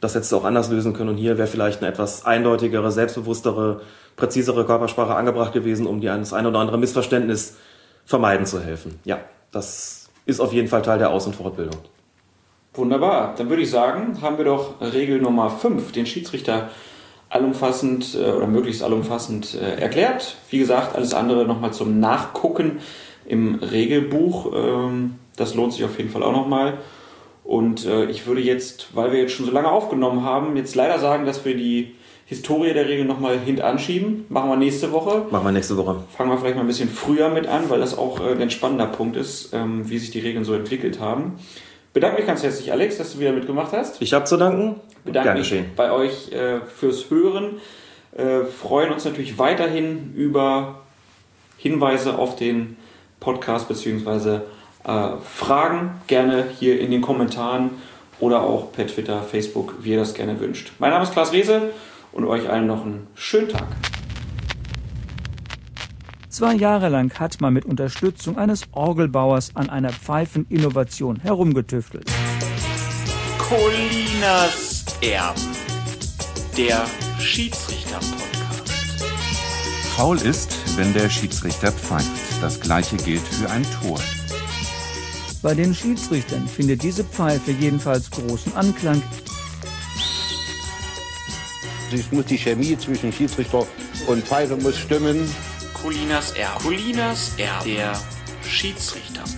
das hättest du auch anders lösen können. Und hier wäre vielleicht eine etwas eindeutigere, selbstbewusstere, präzisere Körpersprache angebracht gewesen, um die das ein oder andere Missverständnis vermeiden zu helfen. Ja, das ist auf jeden Fall Teil der Aus- und Fortbildung. Wunderbar. Dann würde ich sagen, haben wir doch Regel Nummer 5, den Schiedsrichter allumfassend äh, oder möglichst allumfassend äh, erklärt. Wie gesagt, alles andere nochmal zum Nachgucken im Regelbuch. Ähm, das lohnt sich auf jeden Fall auch nochmal. Und äh, ich würde jetzt, weil wir jetzt schon so lange aufgenommen haben, jetzt leider sagen, dass wir die Historie der Regel nochmal hintanschieben. Machen wir nächste Woche. Machen wir nächste Woche. Fangen wir vielleicht mal ein bisschen früher mit an, weil das auch ein spannender Punkt ist, ähm, wie sich die Regeln so entwickelt haben bedanke mich ganz herzlich, Alex, dass du wieder mitgemacht hast. Ich habe zu danken. Bedanke mich geschehen. bei euch äh, fürs Hören. Äh, freuen uns natürlich weiterhin über Hinweise auf den Podcast bzw. Äh, Fragen gerne hier in den Kommentaren oder auch per Twitter, Facebook, wie ihr das gerne wünscht. Mein Name ist Klaas Rehse und euch allen noch einen schönen Tag. Zwei Jahre lang hat man mit Unterstützung eines Orgelbauers an einer Pfeifeninnovation herumgetüftelt. Colinas Erben, der Schiedsrichter-Podcast. Faul ist, wenn der Schiedsrichter pfeift. Das gleiche gilt für ein Tor. Bei den Schiedsrichtern findet diese Pfeife jedenfalls großen Anklang. Es muss die Chemie zwischen Schiedsrichter und Pfeife muss stimmen. Colinas Erbe. Colinas Erbe. Der Schiedsrichter-Podcast.